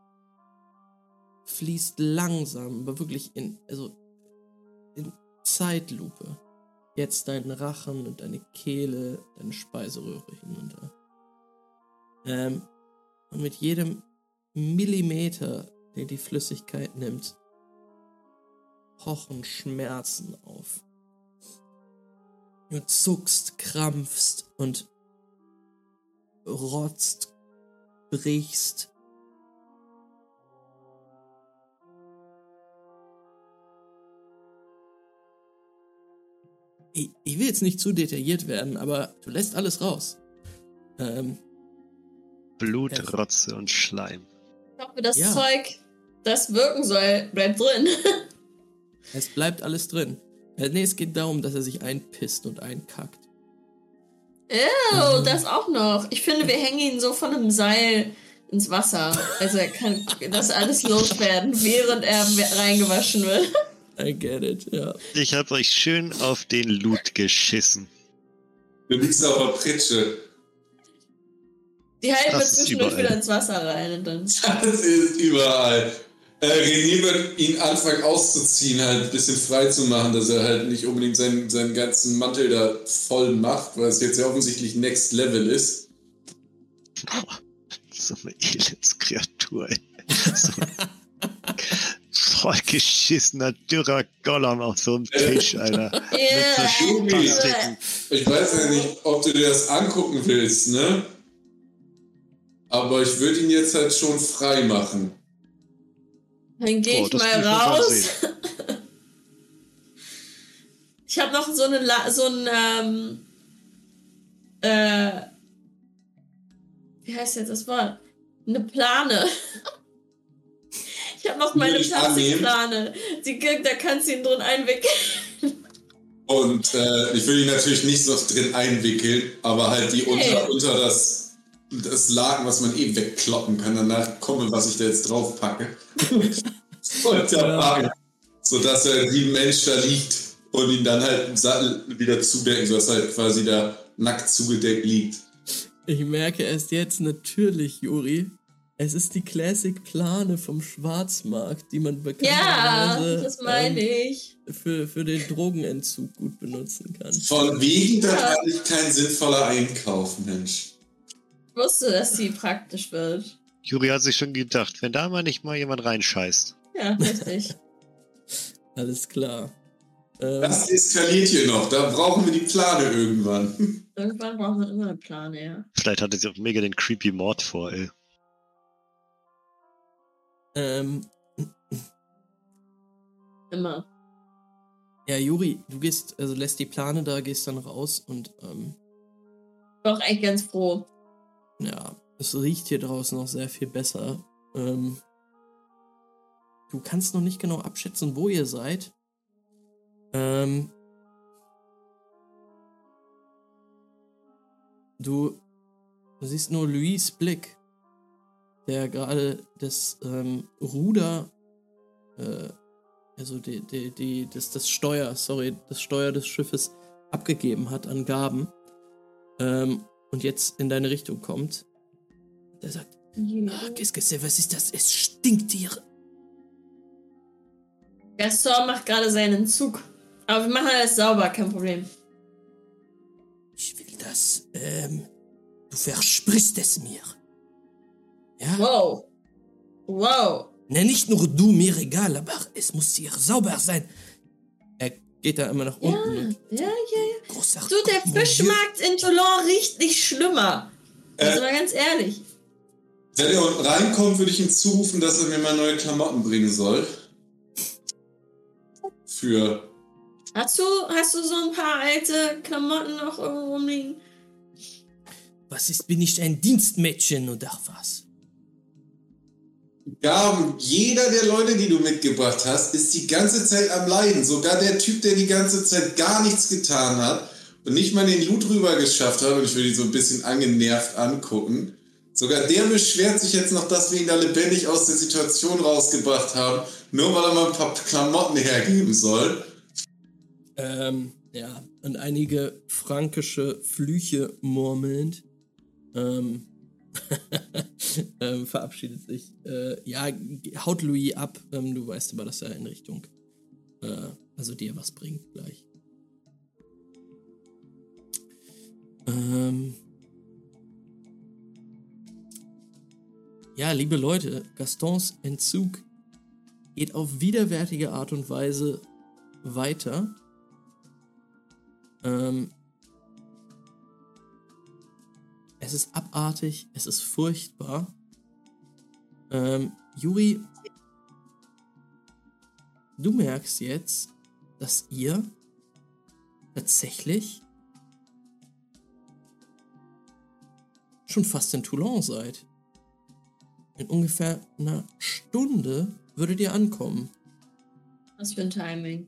fließt langsam, aber wirklich in, also in Zeitlupe. Jetzt deinen Rachen und deine Kehle, deine Speiseröhre hinunter. Ähm, und mit jedem Millimeter, den die Flüssigkeit nimmt, pochen Schmerzen auf. Du zuckst, krampfst und rotzt, brichst. Ich, ich will jetzt nicht zu detailliert werden, aber du lässt alles raus. Ähm, Blut, Ja. Rotze und Schleim. Ich hoffe, das Ja. Zeug, das wirken soll, bleibt drin. es bleibt alles drin. Äh, nee, es geht darum, dass er sich einpisst und einkackt. Oh, das auch noch. Ich finde, wir hängen ihn so von einem Seil ins Wasser. Also er kann das alles loswerden, während er reingewaschen wird. I get it, ja. Ich hab euch schön auf den Loot geschissen. Du liegst auf der Pritsche. Die halten wir zwischendurch wieder ins Wasser rein und dann. Das ist überall. Äh, René wird ihn anfangen auszuziehen, halt ein bisschen frei zu machen, dass er halt nicht unbedingt seinen, seinen ganzen Mantel da voll macht, weil es jetzt ja offensichtlich Next Level ist. So eine Elendskreatur, ey. So vollgeschissener, dürrer Gollum auf so einem Tisch, Alter. Yeah. Spastiken. Ich weiß ja nicht, ob du dir das angucken willst, ne? Aber ich würde ihn jetzt halt schon frei machen. Dann gehe Oh, ich mal raus. Ich habe noch so eine La so ein ähm, äh, wie heißt jetzt das Wort? Eine Plane. Ich habe noch meine. Plastikplane. Die, da kannst du ihn drin einwickeln. Und äh, ich will ihn natürlich nicht so drin einwickeln, aber halt die unter, Hey. unter das, das Laken, was man eh wegkloppen kann, danach komme, was ich da jetzt drauf packe. und da packen, sodass er wie ein Mensch da liegt und ihn dann halt im Sattel wieder zudecken, sodass er halt quasi da nackt zugedeckt liegt. Ich merke erst jetzt natürlich, Juri. Es ist die Classic Plane vom Schwarzmarkt, die man Ja, bekannterweise das meine ähm, ich. für, für den Drogenentzug gut benutzen kann. Von wegen, da Ja. kann ich kein sinnvoller Einkauf, Mensch. Ich wusste, dass die praktisch wird. Juri hat sich schon gedacht, wenn da mal nicht mal jemand reinscheißt. Ja, richtig. Alles klar. Ähm, Das eskaliert hier noch, da brauchen wir die Plane irgendwann. Irgendwann braucht man immer einen Plan, ja. Vielleicht hatte sie auch mega den creepy Mord vor, ey. Ähm, Immer. ja, Juri, du gehst, also lässt die Plane da, gehst dann raus und ähm, Bin auch echt ganz froh. ja, es riecht hier draußen noch sehr viel besser. Ähm, du kannst noch nicht genau abschätzen, wo ihr seid. Ähm, du, du siehst nur Louis Blick, der gerade das ähm, Ruder, äh, also die, die, die, das, das Steuer, sorry, das Steuer des Schiffes abgegeben hat an Gaben ähm, und jetzt in deine Richtung kommt. Der sagt, ah, qu'est-ce que c'est, was ist das? Es stinkt hier. Gaston macht gerade seinen Zug. Aber wir machen alles sauber, kein Problem. Ich will das. Ähm, du versprichst es mir. Ja? Wow. Wow. Ne, nicht nur du, mir egal, aber es muss hier sauber sein. Er geht da immer nach Ja, unten. und ja, ja, ja. Großer Du, der. Fischmarkt in Toulon riecht nicht schlimmer. Also mal ganz ehrlich. Wenn er unten reinkommt, würde ich ihm zurufen, dass er mir mal neue Klamotten bringen soll. Für. Hast du, hast du so ein paar alte Klamotten noch irgendwo rumliegen? Was ist, bin ich ein Dienstmädchen oder was? Gaben, jeder der Leute, die du mitgebracht hast, ist die ganze Zeit am Leiden. Sogar der Typ, der die ganze Zeit gar nichts getan hat und nicht mal den Loot rüber geschafft hat, und ich will ihn so ein bisschen angenervt angucken. Sogar der beschwert sich jetzt noch, dass wir ihn da lebendig aus der Situation rausgebracht haben, nur weil er mal ein paar Klamotten hergeben soll. Ähm, ja, und einige frankische Flüche murmelnd, ähm, ähm, verabschiedet sich. Äh, ja, haut Louis ab. Ähm, du weißt aber, dass er in Richtung, äh, also dir was bringt gleich. Ähm, ja, liebe Leute, Gastons Entzug geht auf widerwärtige Art und Weise weiter. Ähm, es ist abartig, es ist furchtbar. Ähm, Juri, du merkst jetzt, dass ihr tatsächlich schon fast in Toulon seid. In ungefähr einer Stunde würdet ihr ankommen. Was für ein Timing.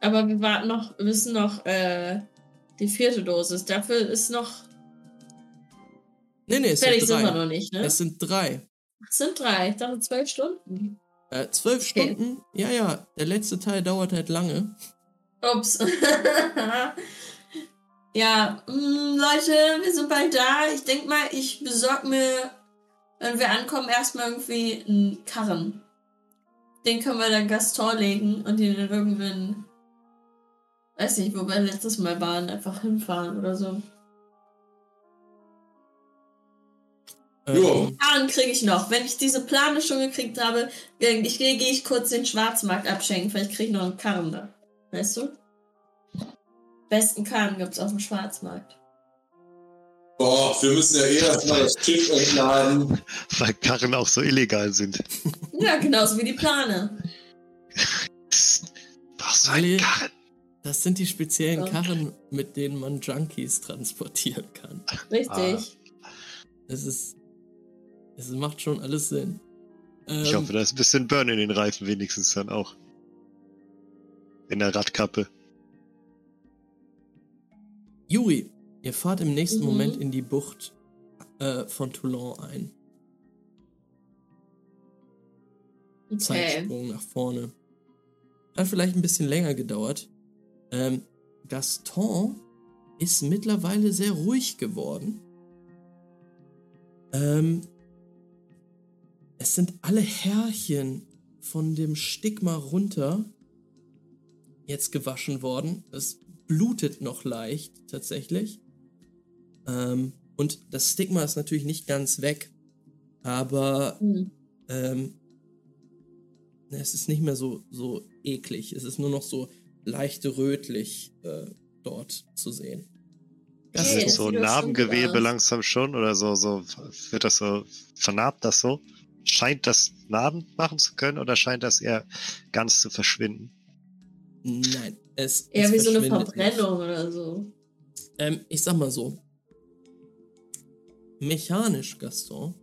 Aber wir warten noch, müssen noch äh, die vierte Dosis. Dafür ist noch. Nee, nee, es fertig sind sind wir drei. noch nicht, ne? Es sind drei. Es sind drei. Ich dachte zwölf Stunden. Äh, zwölf Okay. Stunden? Ja, ja. Der letzte Teil dauert halt lange. Ups. ja, mh, Leute, wir sind bald da. Ich denke mal, ich besorge mir, wenn wir ankommen, erstmal irgendwie einen Karren. Den können wir dann Gaston legen und den in irgendeinen, weiß nicht, wo wir letztes Mal waren, einfach hinfahren oder so. Ähm, Karren kriege ich noch. Wenn ich diese Plane schon gekriegt habe, gehe ich, gehe ich kurz den Schwarzmarkt abschenken. Vielleicht kriege ich noch einen Karren da. Weißt du? Besten Karren gibt's auf dem Schwarzmarkt. Boah, wir müssen ja eh erstmal das Schiff entladen. Weil Karren auch so illegal sind. Ja, genauso wie die Plane. Du Ali- einen Karren? Das sind die speziellen Ja. Karren, mit denen man Junkies transportieren kann. Richtig. Es ist. Es macht schon alles Sinn. Ähm, Ich hoffe, da ist ein bisschen Burn in den Reifen wenigstens dann auch. in der Radkappe. Juri, ihr fahrt im nächsten Mhm. Moment in die Bucht äh, von Toulon ein. Okay. Zeitsprung nach vorne. Hat vielleicht ein bisschen länger gedauert. Ähm, Gaston ist mittlerweile sehr ruhig geworden. Ähm, es sind alle Härchen von dem Stigma runter jetzt gewaschen worden. Es blutet noch leicht tatsächlich. Ähm, und das Stigma ist natürlich nicht ganz weg, aber Hm. ähm, es ist nicht mehr so, so eklig. Es ist nur noch so leicht rötlich äh, dort zu sehen. Das Okay, ist so Narbengewebe langsam schon oder so, so wird das so, vernarbt das so? Scheint das Narben machen zu können oder scheint das eher ganz zu verschwinden? Nein, es Eher es wie so eine Verbrennung oder so. Ähm, ich sag mal so. Mechanisch, Gaston,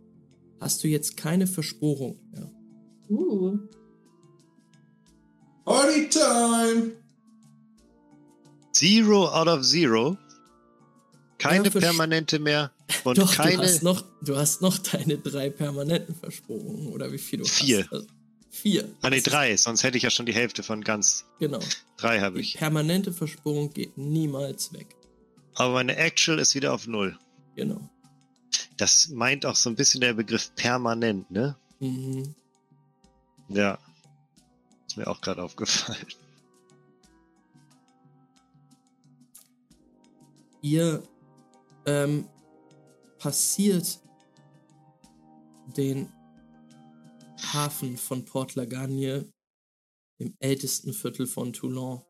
hast du jetzt keine Versporung mehr. Uh. Party time! Zero out of zero? Keine Ja, permanente mehr und Doch, keine. du hast, noch, du hast noch deine drei permanenten Versporungen, oder wie viel du Vier. hast. Also, vier. Ah, ist- drei, sonst hätte ich ja schon die Hälfte von ganz. Genau. Drei habe ich. permanente Versporung geht niemals weg. Aber meine Actual ist wieder auf Null. Genau. Das meint auch so ein bisschen der Begriff permanent, ne? Mhm. Ja. Ist mir auch gerade aufgefallen. Ihr ähm, passiert den Hafen von Port Lagagne, dem ältesten Viertel von Toulon,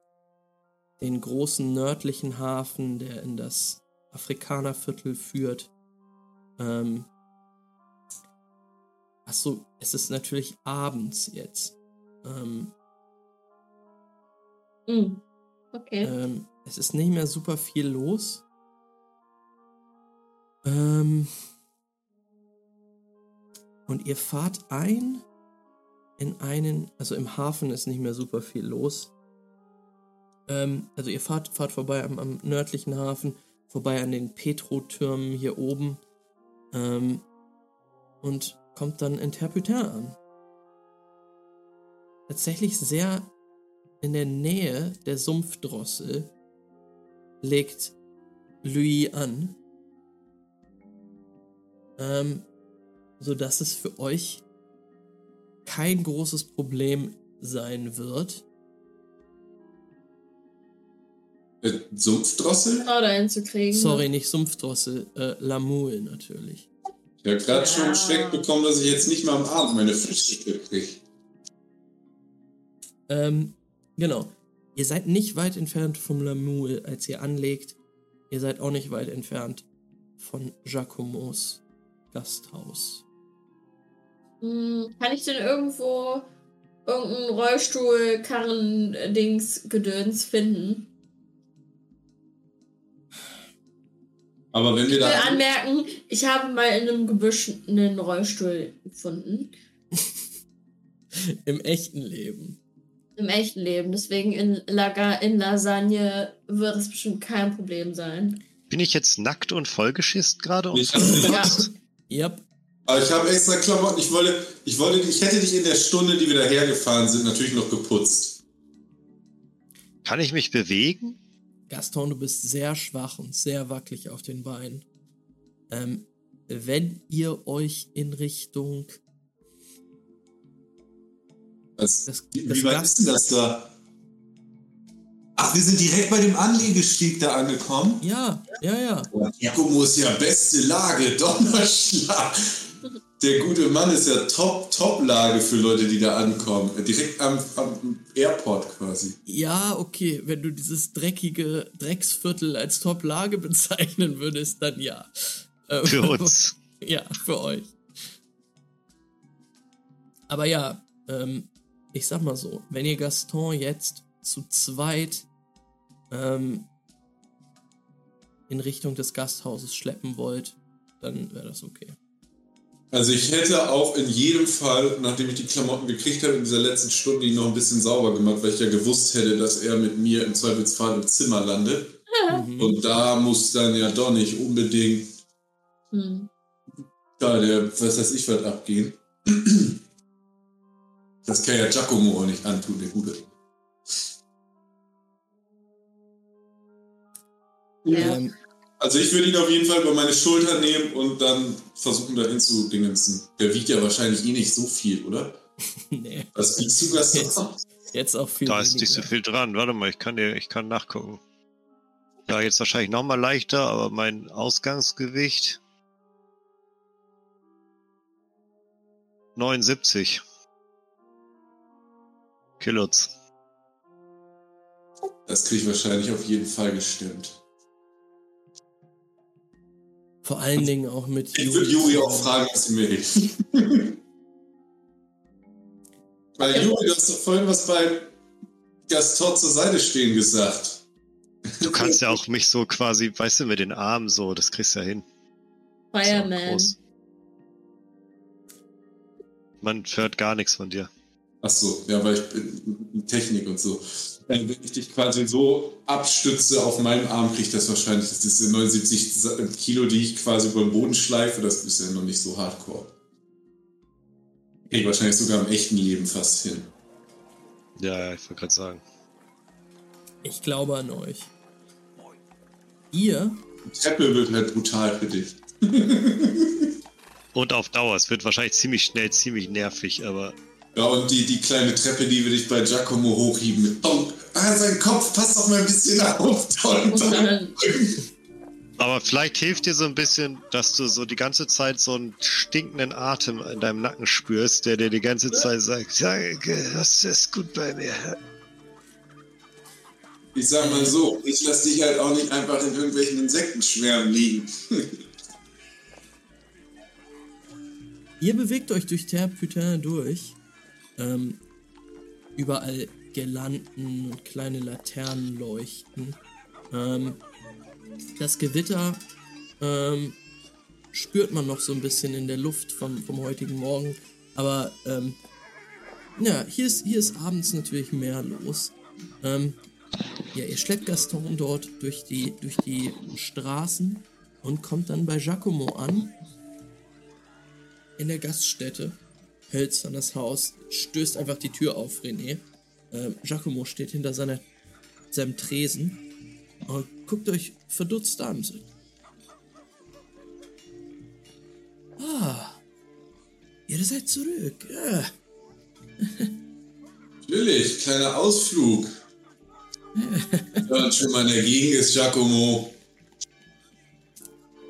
den großen nördlichen Hafen, der in das Afrikanerviertel führt. Ähm, achso, es ist natürlich abends jetzt. Ähm, Hm. Okay. ähm, es ist nicht mehr super viel los. Ähm, und ihr fahrt ein in einen, also im Hafen ist nicht mehr super viel los. Ähm, also ihr fahrt, fahrt vorbei am, am nördlichen Hafen, vorbei an den Petro-Türmen hier oben ähm, und kommt dann in Terputin an. Tatsächlich sehr in der Nähe der Sumpfdrossel legt Louis an, ähm, sodass es für euch kein großes Problem sein wird. Äh, Sumpfdrossel? Frau dahin zu kriegen. Sorry, nicht Sumpfdrossel, äh, Lamul natürlich. Ich habe gerade Ja. schon geschreckt bekommen, dass ich jetzt nicht mal am Abend meine Frühstücke kriege. Ähm, genau. Ihr seid nicht weit entfernt vom Lamul, als ihr anlegt. Ihr seid auch nicht weit entfernt von Giacomos Gasthaus. Hm, Kann ich denn irgendwo irgendein Rollstuhl, Karren, äh, Dings, Gedöns finden? Aber wenn wir Ich will da. anmerken, ich habe mal in einem Gebüsch einen Rollstuhl gefunden. Im echten Leben. Im echten Leben. Deswegen in, Laga in Lasagne wird es bestimmt kein Problem sein. Bin ich jetzt nackt und vollgeschisst gerade? und vollgekotzt? Yep. Aber ich habe extra Klamotten. Ich wollte, ich wollte, ich hätte dich in der Stunde, die wir dahergefahren sind, natürlich noch geputzt. Kann ich mich bewegen? Gaston, du bist sehr schwach und sehr wackelig auf den Beinen. Ähm, wenn ihr euch in Richtung Was, Das- wie das weit Gast- ist denn das da? Ach, wir sind direkt bei dem Anliegestieg da angekommen. Ja, ja, ja. Giacomo ist ja beste Lage, Donnerschlag. Der gute Mann ist ja top, top Lage für Leute, die da ankommen. Direkt am, am Airport quasi. Ja, okay, wenn du dieses dreckige Drecksviertel als Top-Lage bezeichnen würdest, dann ja. Ähm, Für uns. ja, für euch. Aber ja, ähm, ich sag mal so, wenn ihr Gaston jetzt zu zweit ähm, in Richtung des Gasthauses schleppen wollt, dann wäre das okay. Also ich hätte auch in jedem Fall, nachdem ich die Klamotten gekriegt habe, in dieser letzten Stunde ihn noch ein bisschen sauber gemacht, weil ich ja gewusst hätte, dass er mit mir im Zweifelsfall im Zimmer landet. Mhm. Und da muss dann ja doch nicht unbedingt Hm. da der, was weiß ich, was abgehen. Das kann ja Giacomo auch nicht antun, der Gute. Ja. Ähm, Also ich würde ihn auf jeden Fall über meine Schulter nehmen und dann versuchen dahin zu dingensen. Der wiegt ja wahrscheinlich eh nicht so viel, oder? nee, Was wiegst du, Gaston? jetzt auch viel Da ist nicht so weniger. viel dran. Warte mal, ich kann dir, ich kann nachgucken. Ja, jetzt wahrscheinlich noch mal leichter, aber mein Ausgangsgewicht 79 Kilos. Das kriege ich wahrscheinlich auf jeden Fall gestimmt. Vor allen Dingen auch mit Ich würde Juri auch fragen, was sie mir hilft. Weil Juri, du hast doch vorhin was bei Gaston zur Seite stehen gesagt. Du kannst ja auch mich so quasi, weißt du, mit den Armen so, das kriegst du ja hin. Fireman. Man hört gar nichts von dir. Ach so, ja, weil ich bin Technik und so. Wenn ich dich quasi so abstütze auf meinem Arm, kriege ich das wahrscheinlich. Das ist 79 Kilo, die ich quasi über den Boden schleife. Das ist ja noch nicht so hardcore. Kriege ich wahrscheinlich sogar im echten Leben fast hin. Ja, ja, ich wollte gerade sagen. Ich glaube an euch. Ihr, Die Treppe wird halt brutal für dich. Und auf Dauer. Es wird wahrscheinlich ziemlich schnell, ziemlich nervig, aber Ja, und die, die kleine Treppe, die will ich bei Giacomo hochhieben mit Bonk. Ah, sein Kopf, passt doch mal ein bisschen auf. Aber vielleicht hilft dir so ein bisschen, dass du so die ganze Zeit so einen stinkenden Atem in deinem Nacken spürst, der dir die ganze Zeit sagt, danke, das ist gut bei mir. Ich sag mal so, ich lass dich halt auch nicht einfach in irgendwelchen Insektenschwärmen liegen. ihr bewegt euch durch Terre Putain durch. Ähm, überall Girlanden und kleine Laternen leuchten. Ähm, das Gewitter ähm, spürt man noch so ein bisschen in der Luft vom, vom heutigen Morgen. Aber ähm, ja, hier ist, hier ist abends natürlich mehr los. Ähm, ja, ihr schleppt Gaston dort durch die, durch die Straßen und kommt dann bei Giacomo an. In der Gaststätte. Hölzernes Haus. Stößt einfach die Tür auf, René. Ähm, Giacomo steht hinter seiner, seinem Tresen und guckt euch verdutzt an. Ah, ihr seid zurück. Ja. Natürlich, kleiner Ausflug. Und schon mal Gegend ist Giacomo.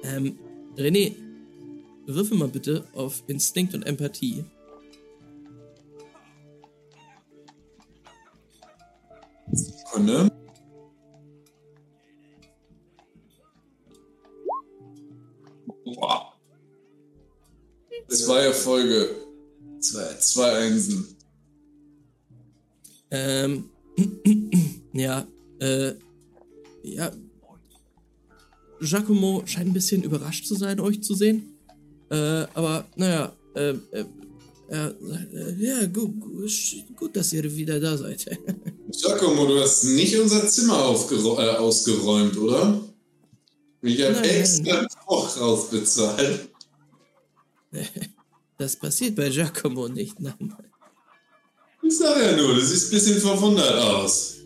Ähm, René, würfel mal bitte auf Instinkt und Empathie. Sekunde. Boah. Zwei Erfolge. Zwei, zwei Einsen. Ähm, ja, äh, ja. Giacomo scheint ein bisschen überrascht zu sein, euch zu sehen. Äh, aber, naja, äh, äh, ja, gut, gut, dass ihr wieder da seid. Giacomo, du hast nicht unser Zimmer äh, ausgeräumt, oder? Ich habe extra Koch rausbezahlt. Das passiert bei Giacomo nicht, nein. Ich sag ja nur, du siehst ein bisschen verwundert aus.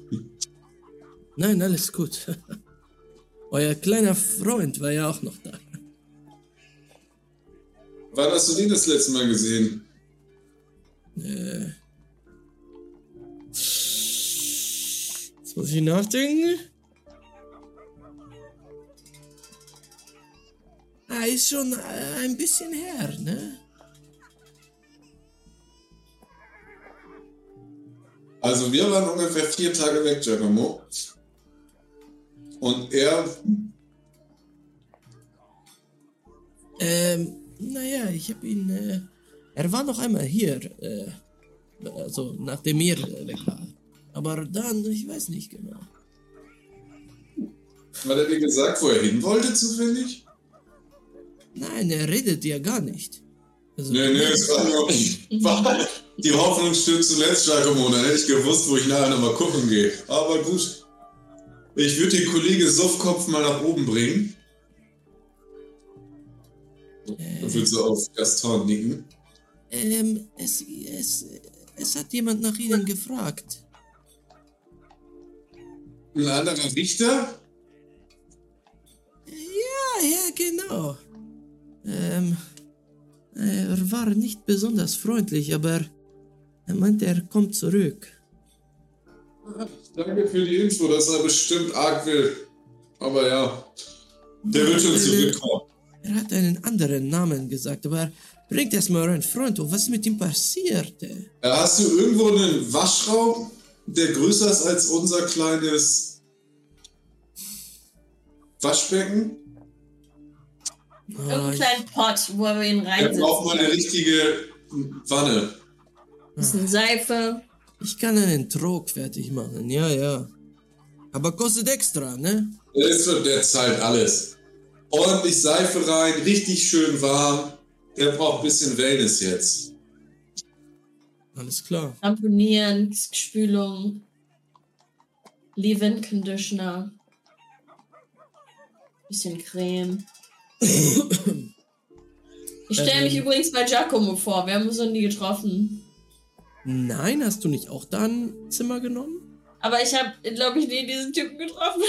Nein, alles gut. Euer kleiner Freund war ja auch noch da. Wann hast du den das letzte Mal gesehen? Äh. Jetzt muss ich nachdenken. Ah, ist schon äh, ein bisschen her, ne? Also wir waren ungefähr vier Tage weg, Giacomo. Und er, Ähm, naja, ich hab ihn, äh, er war noch einmal hier, äh, also nachdem ihr äh, weg war. Aber dann, ich weiß nicht genau. hat er dir gesagt, wo er hin wollte zufällig? Nein, er redet ja gar nicht. Also, Nee, nee, es war nur. Die Hoffnung stirbt zuletzt, Giacomo. Dann hätte ich gewusst, wo ich nachher nochmal gucken gehe. Aber gut. Ich würde den Kollege Suffkopf mal nach oben bringen. Und würde so auf Gaston nicken. Ähm, es, es, es hat jemand nach Ihnen gefragt. Ein anderer Richter? Ja, ja, genau. Ähm, er war nicht besonders freundlich, aber er meinte, er kommt zurück. Danke für die Info, das war bestimmt arg wild. Aber ja, der wird schon zurückkommen. Er hat einen anderen Namen gesagt, aber bringt erst mal euren Freund um. Was ist mit ihm passierte? Äh, Hast du irgendwo einen Waschraum, der größer ist als unser kleines Waschbecken? Ah, Irgendeinen kleinen Pot, wo wir ihn Er reinsetzen. braucht mal eine richtige Wanne. Bisschen Seife. ich kann einen Trog fertig machen, ja, ja. Aber kostet extra, ne? Der, ist, schon- der zahlt alles. Ordentlich Seife rein, richtig schön warm. Der braucht ein bisschen Wellness jetzt. Alles klar. Ramponieren, Spülung. Leave-in Conditioner. Bisschen Creme. Ich stelle mich Ähm. übrigens bei Giacomo vor. Wir haben uns noch nie getroffen. Nein, hast du nicht auch da ein Zimmer genommen? Aber ich habe, glaube ich, nie diesen Typen getroffen.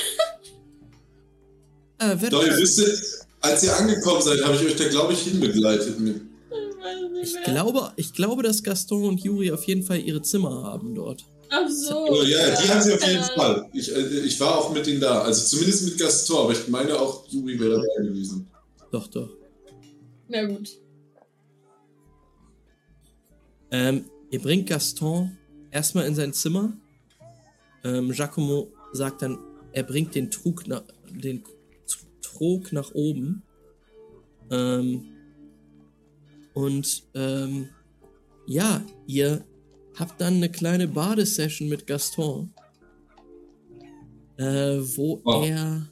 Äh, wer, Doch, ihr wüsstet, als ihr angekommen seid, habe ich euch da, glaube ich, hinbegleitet mit. Ich glaube, ich glaube, dass Gaston und Juri auf jeden Fall ihre Zimmer haben dort. Ach so. Oh, ja, die haben sie auf jeden Fall. Ich, äh, ich war auch mit denen da. Also zumindest mit Gaston, aber ich meine auch, Juri wäre dabei gewesen. Doch, doch. Na gut. Ähm, ihr bringt Gaston erstmal in sein Zimmer. Ähm, Giacomo sagt dann, er bringt den Trug nach, den Trog nach oben. Ähm, und ähm, ja, ihr habt dann eine kleine Badesession mit Gaston, äh, wo Oh. er,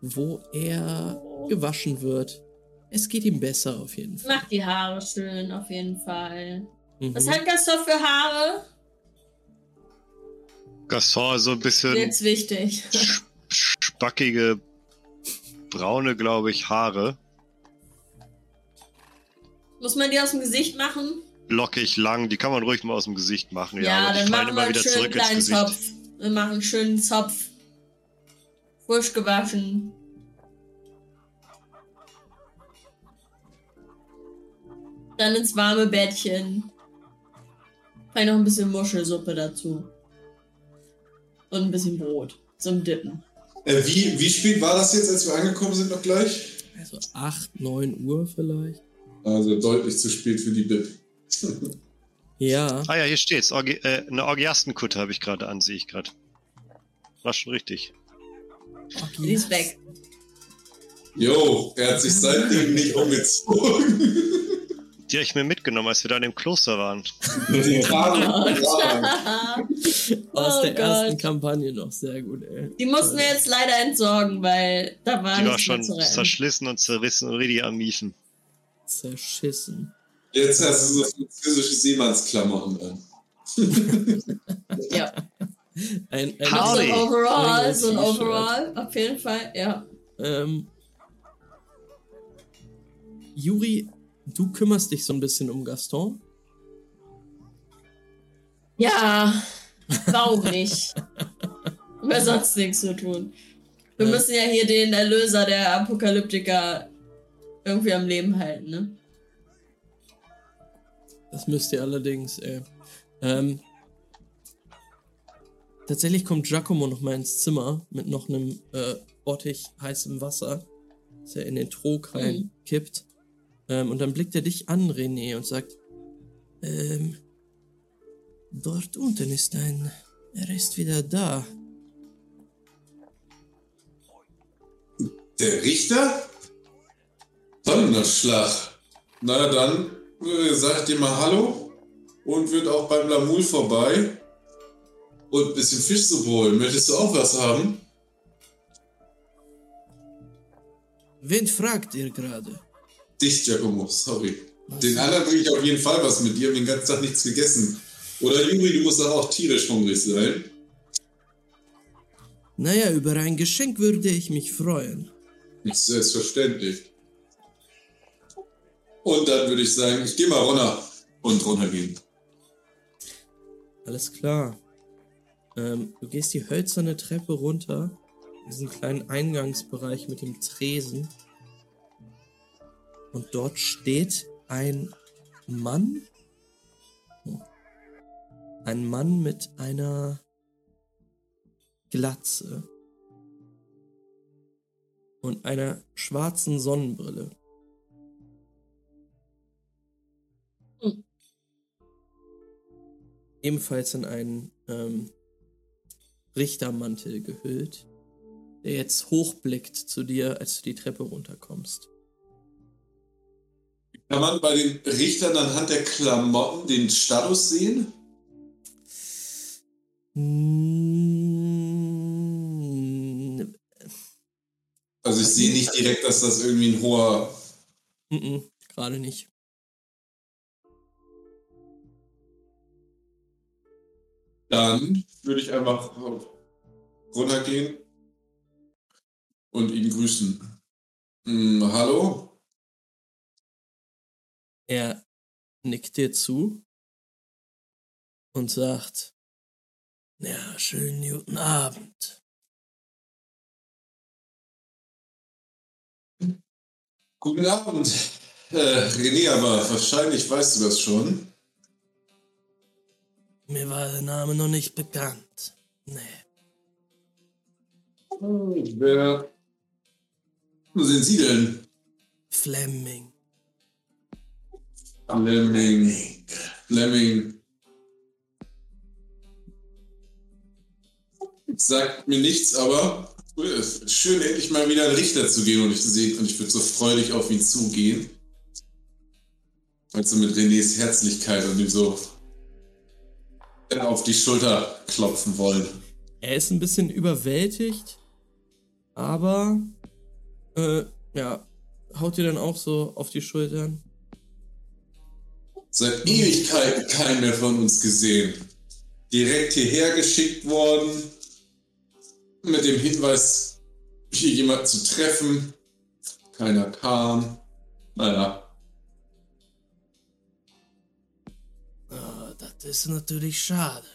wo er gewaschen wird. Es geht ihm besser auf jeden Fall. Mach die Haare schön, auf jeden Fall. Was Mhm. hat Gaston für Haare? Gaston so ein bisschen Jetzt wichtig. spackige, braune, glaube ich, Haare. Muss man die aus dem Gesicht machen? Lockig, lang, die kann man ruhig mal aus dem Gesicht machen. Ja, Ja, aber dann machen wir immer einen wieder zurück ins kleinen Gesicht. Zopf. Wir machen einen schönen Zopf. Frisch gewaschen. Dann ins warme Bettchen. Vielleicht noch ein bisschen Muschelsuppe dazu. Und ein bisschen Brot zum Dippen. Äh, wie, wie spät war das jetzt, als wir angekommen sind, noch gleich? Also 8, 9 Uhr vielleicht. Also deutlich zu spät für die Bib. Ja. Ah ja, hier steht's. Orgi äh, eine Orgiastenkutte habe ich gerade an, sehe ich gerade. War schon richtig. Die ist weg. Jo, er hat sich seitdem nicht umgezogen. Die habe ich mir mitgenommen, als wir da in dem Kloster waren. Mit den Haaren. Aus Oh der ersten Gott. Kampagne noch sehr gut, ey. Die mussten wir jetzt leider entsorgen, weil da war Die war schon zerschlissen und zerrissen und richtig am Miefen. Zerschissen. Jetzt hast du so französische Seemannsklamotten an. Ja. Ein, ein so ein Overall, so ein. Overall, auf jeden Fall, ja. Ähm, Juri, du kümmerst dich so ein bisschen um Gaston. Ja, warum nicht? Wir sonst nichts zu tun. Wir Ja. müssen ja hier den Erlöser der Apokalyptiker irgendwie am Leben halten, ne? Das müsst ihr allerdings, ey. Ähm, tatsächlich kommt Giacomo noch mal ins Zimmer mit noch einem äh, Bottich heißem Wasser, das er in den Trog reinkippt. Ähm, und dann blickt er dich an, René, und sagt, ähm, dort unten ist ein, er ist wieder da. Der Richter? Donnerschlag. Na dann, äh, sag ich dir mal Hallo und wird auch beim Lamul vorbei und ein bisschen Fischsuppe holen. Möchtest du auch was haben? Wen fragt ihr gerade? Dich, Giacomo, sorry. Den anderen bringe ich auf jeden Fall was mit dir, haben den ganzen Tag nichts gegessen. Oder Juri, du musst doch auch tierisch hungrig sein. Naja, über ein Geschenk würde ich mich freuen. Selbstverständlich. Und dann würde ich sagen, ich gehe mal runter und runtergehen. Alles klar. Ähm, du gehst die hölzerne Treppe runter, in diesen kleinen Eingangsbereich mit dem Tresen. Und dort steht ein Mann. Ein Mann mit einer Glatze und einer schwarzen Sonnenbrille. Hm. Ebenfalls in einen ähm, Richtermantel gehüllt, der jetzt hochblickt zu dir, als du die Treppe runterkommst. Kann man bei den Richtern anhand der Klamotten den Status sehen? Mm, Also ich sehe nicht direkt, dass das irgendwie ein hoher... mm, mm, Gerade nicht. Dann würde ich einfach runtergehen und ihn grüßen. Hm, hallo? Er nickt dir zu und sagt, ja, schönen guten Abend. Guten Abend. Äh, René, aber wahrscheinlich weißt du das schon. Mir war der Name noch nicht bekannt. Nee. Wer... Wo sind Sie denn? Fleming. Fleming. Fleming. Sagt mir nichts, aber es ist schön, endlich mal wieder einen Richter zu gehen und ich, seh, und ich würde so freudig auf ihn zugehen. Also mit Renés Herzlichkeit und ihm so auf die Schulter klopfen wollen. Er ist ein bisschen überwältigt, aber äh, ja, haut dir dann auch so auf die Schultern. Seit Ewigkeiten keinen mehr von uns gesehen. Direkt hierher geschickt worden, mit dem Hinweis, hier jemanden zu treffen. Keiner kam. Naja, Ah, das ist natürlich schade.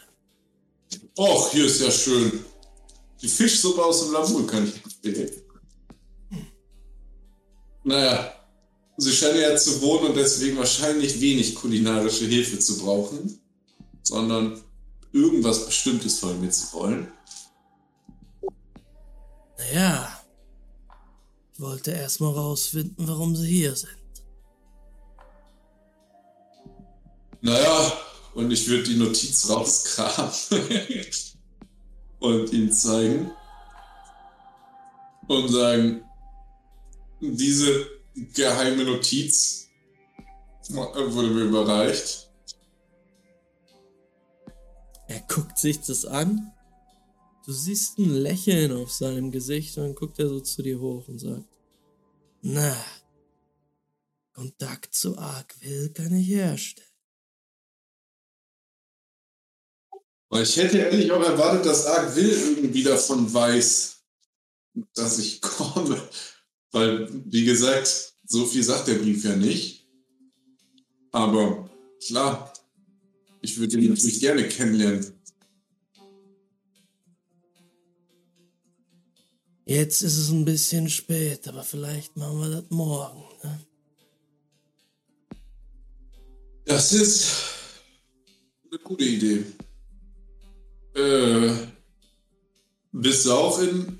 Och, hier ist ja schön. Die Fischsuppe aus dem Lamur kann ich empfehlen. Naja, sie scheinen ja zu wohnen und deswegen wahrscheinlich wenig kulinarische Hilfe zu brauchen, sondern irgendwas Bestimmtes von mir zu wollen. Naja, ich wollte erstmal rausfinden, warum sie hier sind. Naja, und ich würde die Notiz rauskramen und ihm zeigen und sagen, diese geheime Notiz wurde mir überreicht. Er guckt sich das an. Du siehst ein Lächeln auf seinem Gesicht und dann guckt er so zu dir hoch und sagt, na, Kontakt zu Argwill kann ich herstellen. Ich hätte ehrlich auch erwartet, dass Arg Will irgendwie davon weiß, dass ich komme. Weil, wie gesagt, so viel sagt der Brief ja nicht. Aber klar, ich würde ihn natürlich gerne kennenlernen. Jetzt ist es ein bisschen spät, aber vielleicht machen wir das morgen. Ne? Das ist eine gute Idee. Äh, bist du auch in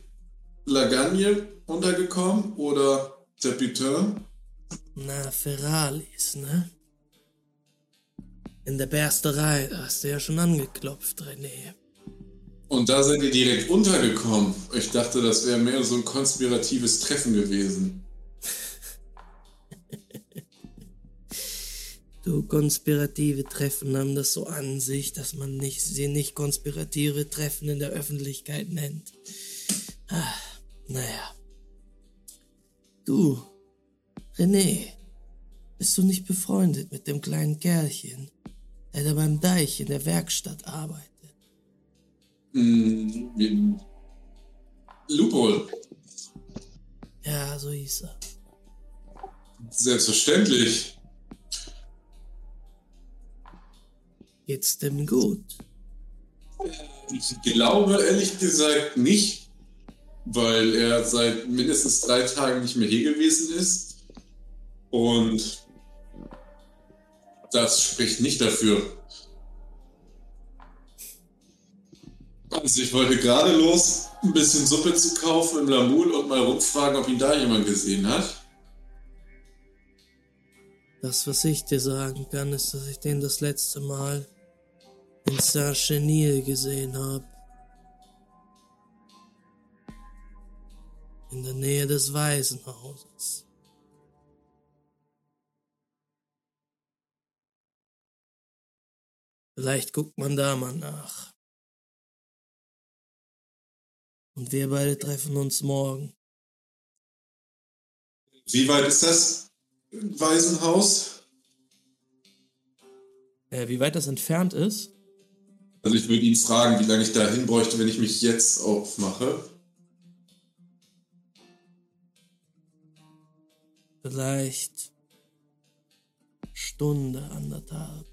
Lagagne untergekommen oder Tepiteur? Na, Ferralis, ne? In der Bersterei, da hast du ja schon angeklopft, René. Und da seid ihr direkt untergekommen. Ich dachte, das wäre mehr so ein konspiratives Treffen gewesen. Du, konspirative Treffen haben das so an sich, dass man nicht, sie nicht konspirative Treffen in der Öffentlichkeit nennt. Ah, naja. Du, René, Bist du nicht befreundet mit dem kleinen Kerlchen, der da beim Deich in der Werkstatt arbeitet? Hm, wie- Lupol, Ja, so hieß er. selbstverständlich. Geht's dem gut? Ich glaube ehrlich gesagt nicht, weil er seit mindestens drei Tagen nicht mehr hier gewesen ist. Und das spricht nicht dafür. Also ich wollte gerade los, ein bisschen Suppe zu kaufen im Lamul und mal rumfragen, ob ihn da jemand gesehen hat. Das, was ich dir sagen kann, ist, dass ich den das letzte Mal in Saint-Chenil gesehen habe. In der Nähe des Waisenhauses. Vielleicht guckt man da mal nach. Und wir beide treffen uns morgen. Wie weit ist das Waisenhaus? Äh, wie weit das entfernt ist? Also ich würde ihn fragen, wie lange ich da hin bräuchte, wenn ich mich jetzt aufmache. Vielleicht Stunde, anderthalb.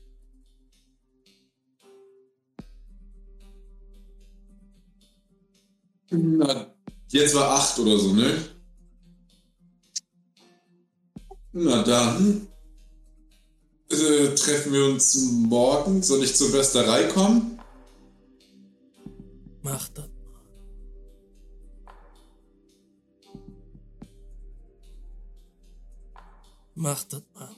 Na, jetzt war acht oder so, ne? Na dann. Äh, treffen wir uns morgen. Soll ich zur Westerei kommen? Mach das. Mach das mal.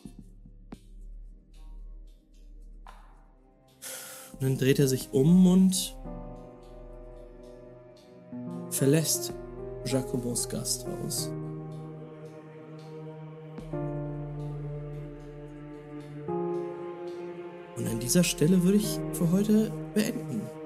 Und dann dreht er sich um und verlässt Jacobos Gasthaus. Und an dieser Stelle würde ich für heute beenden.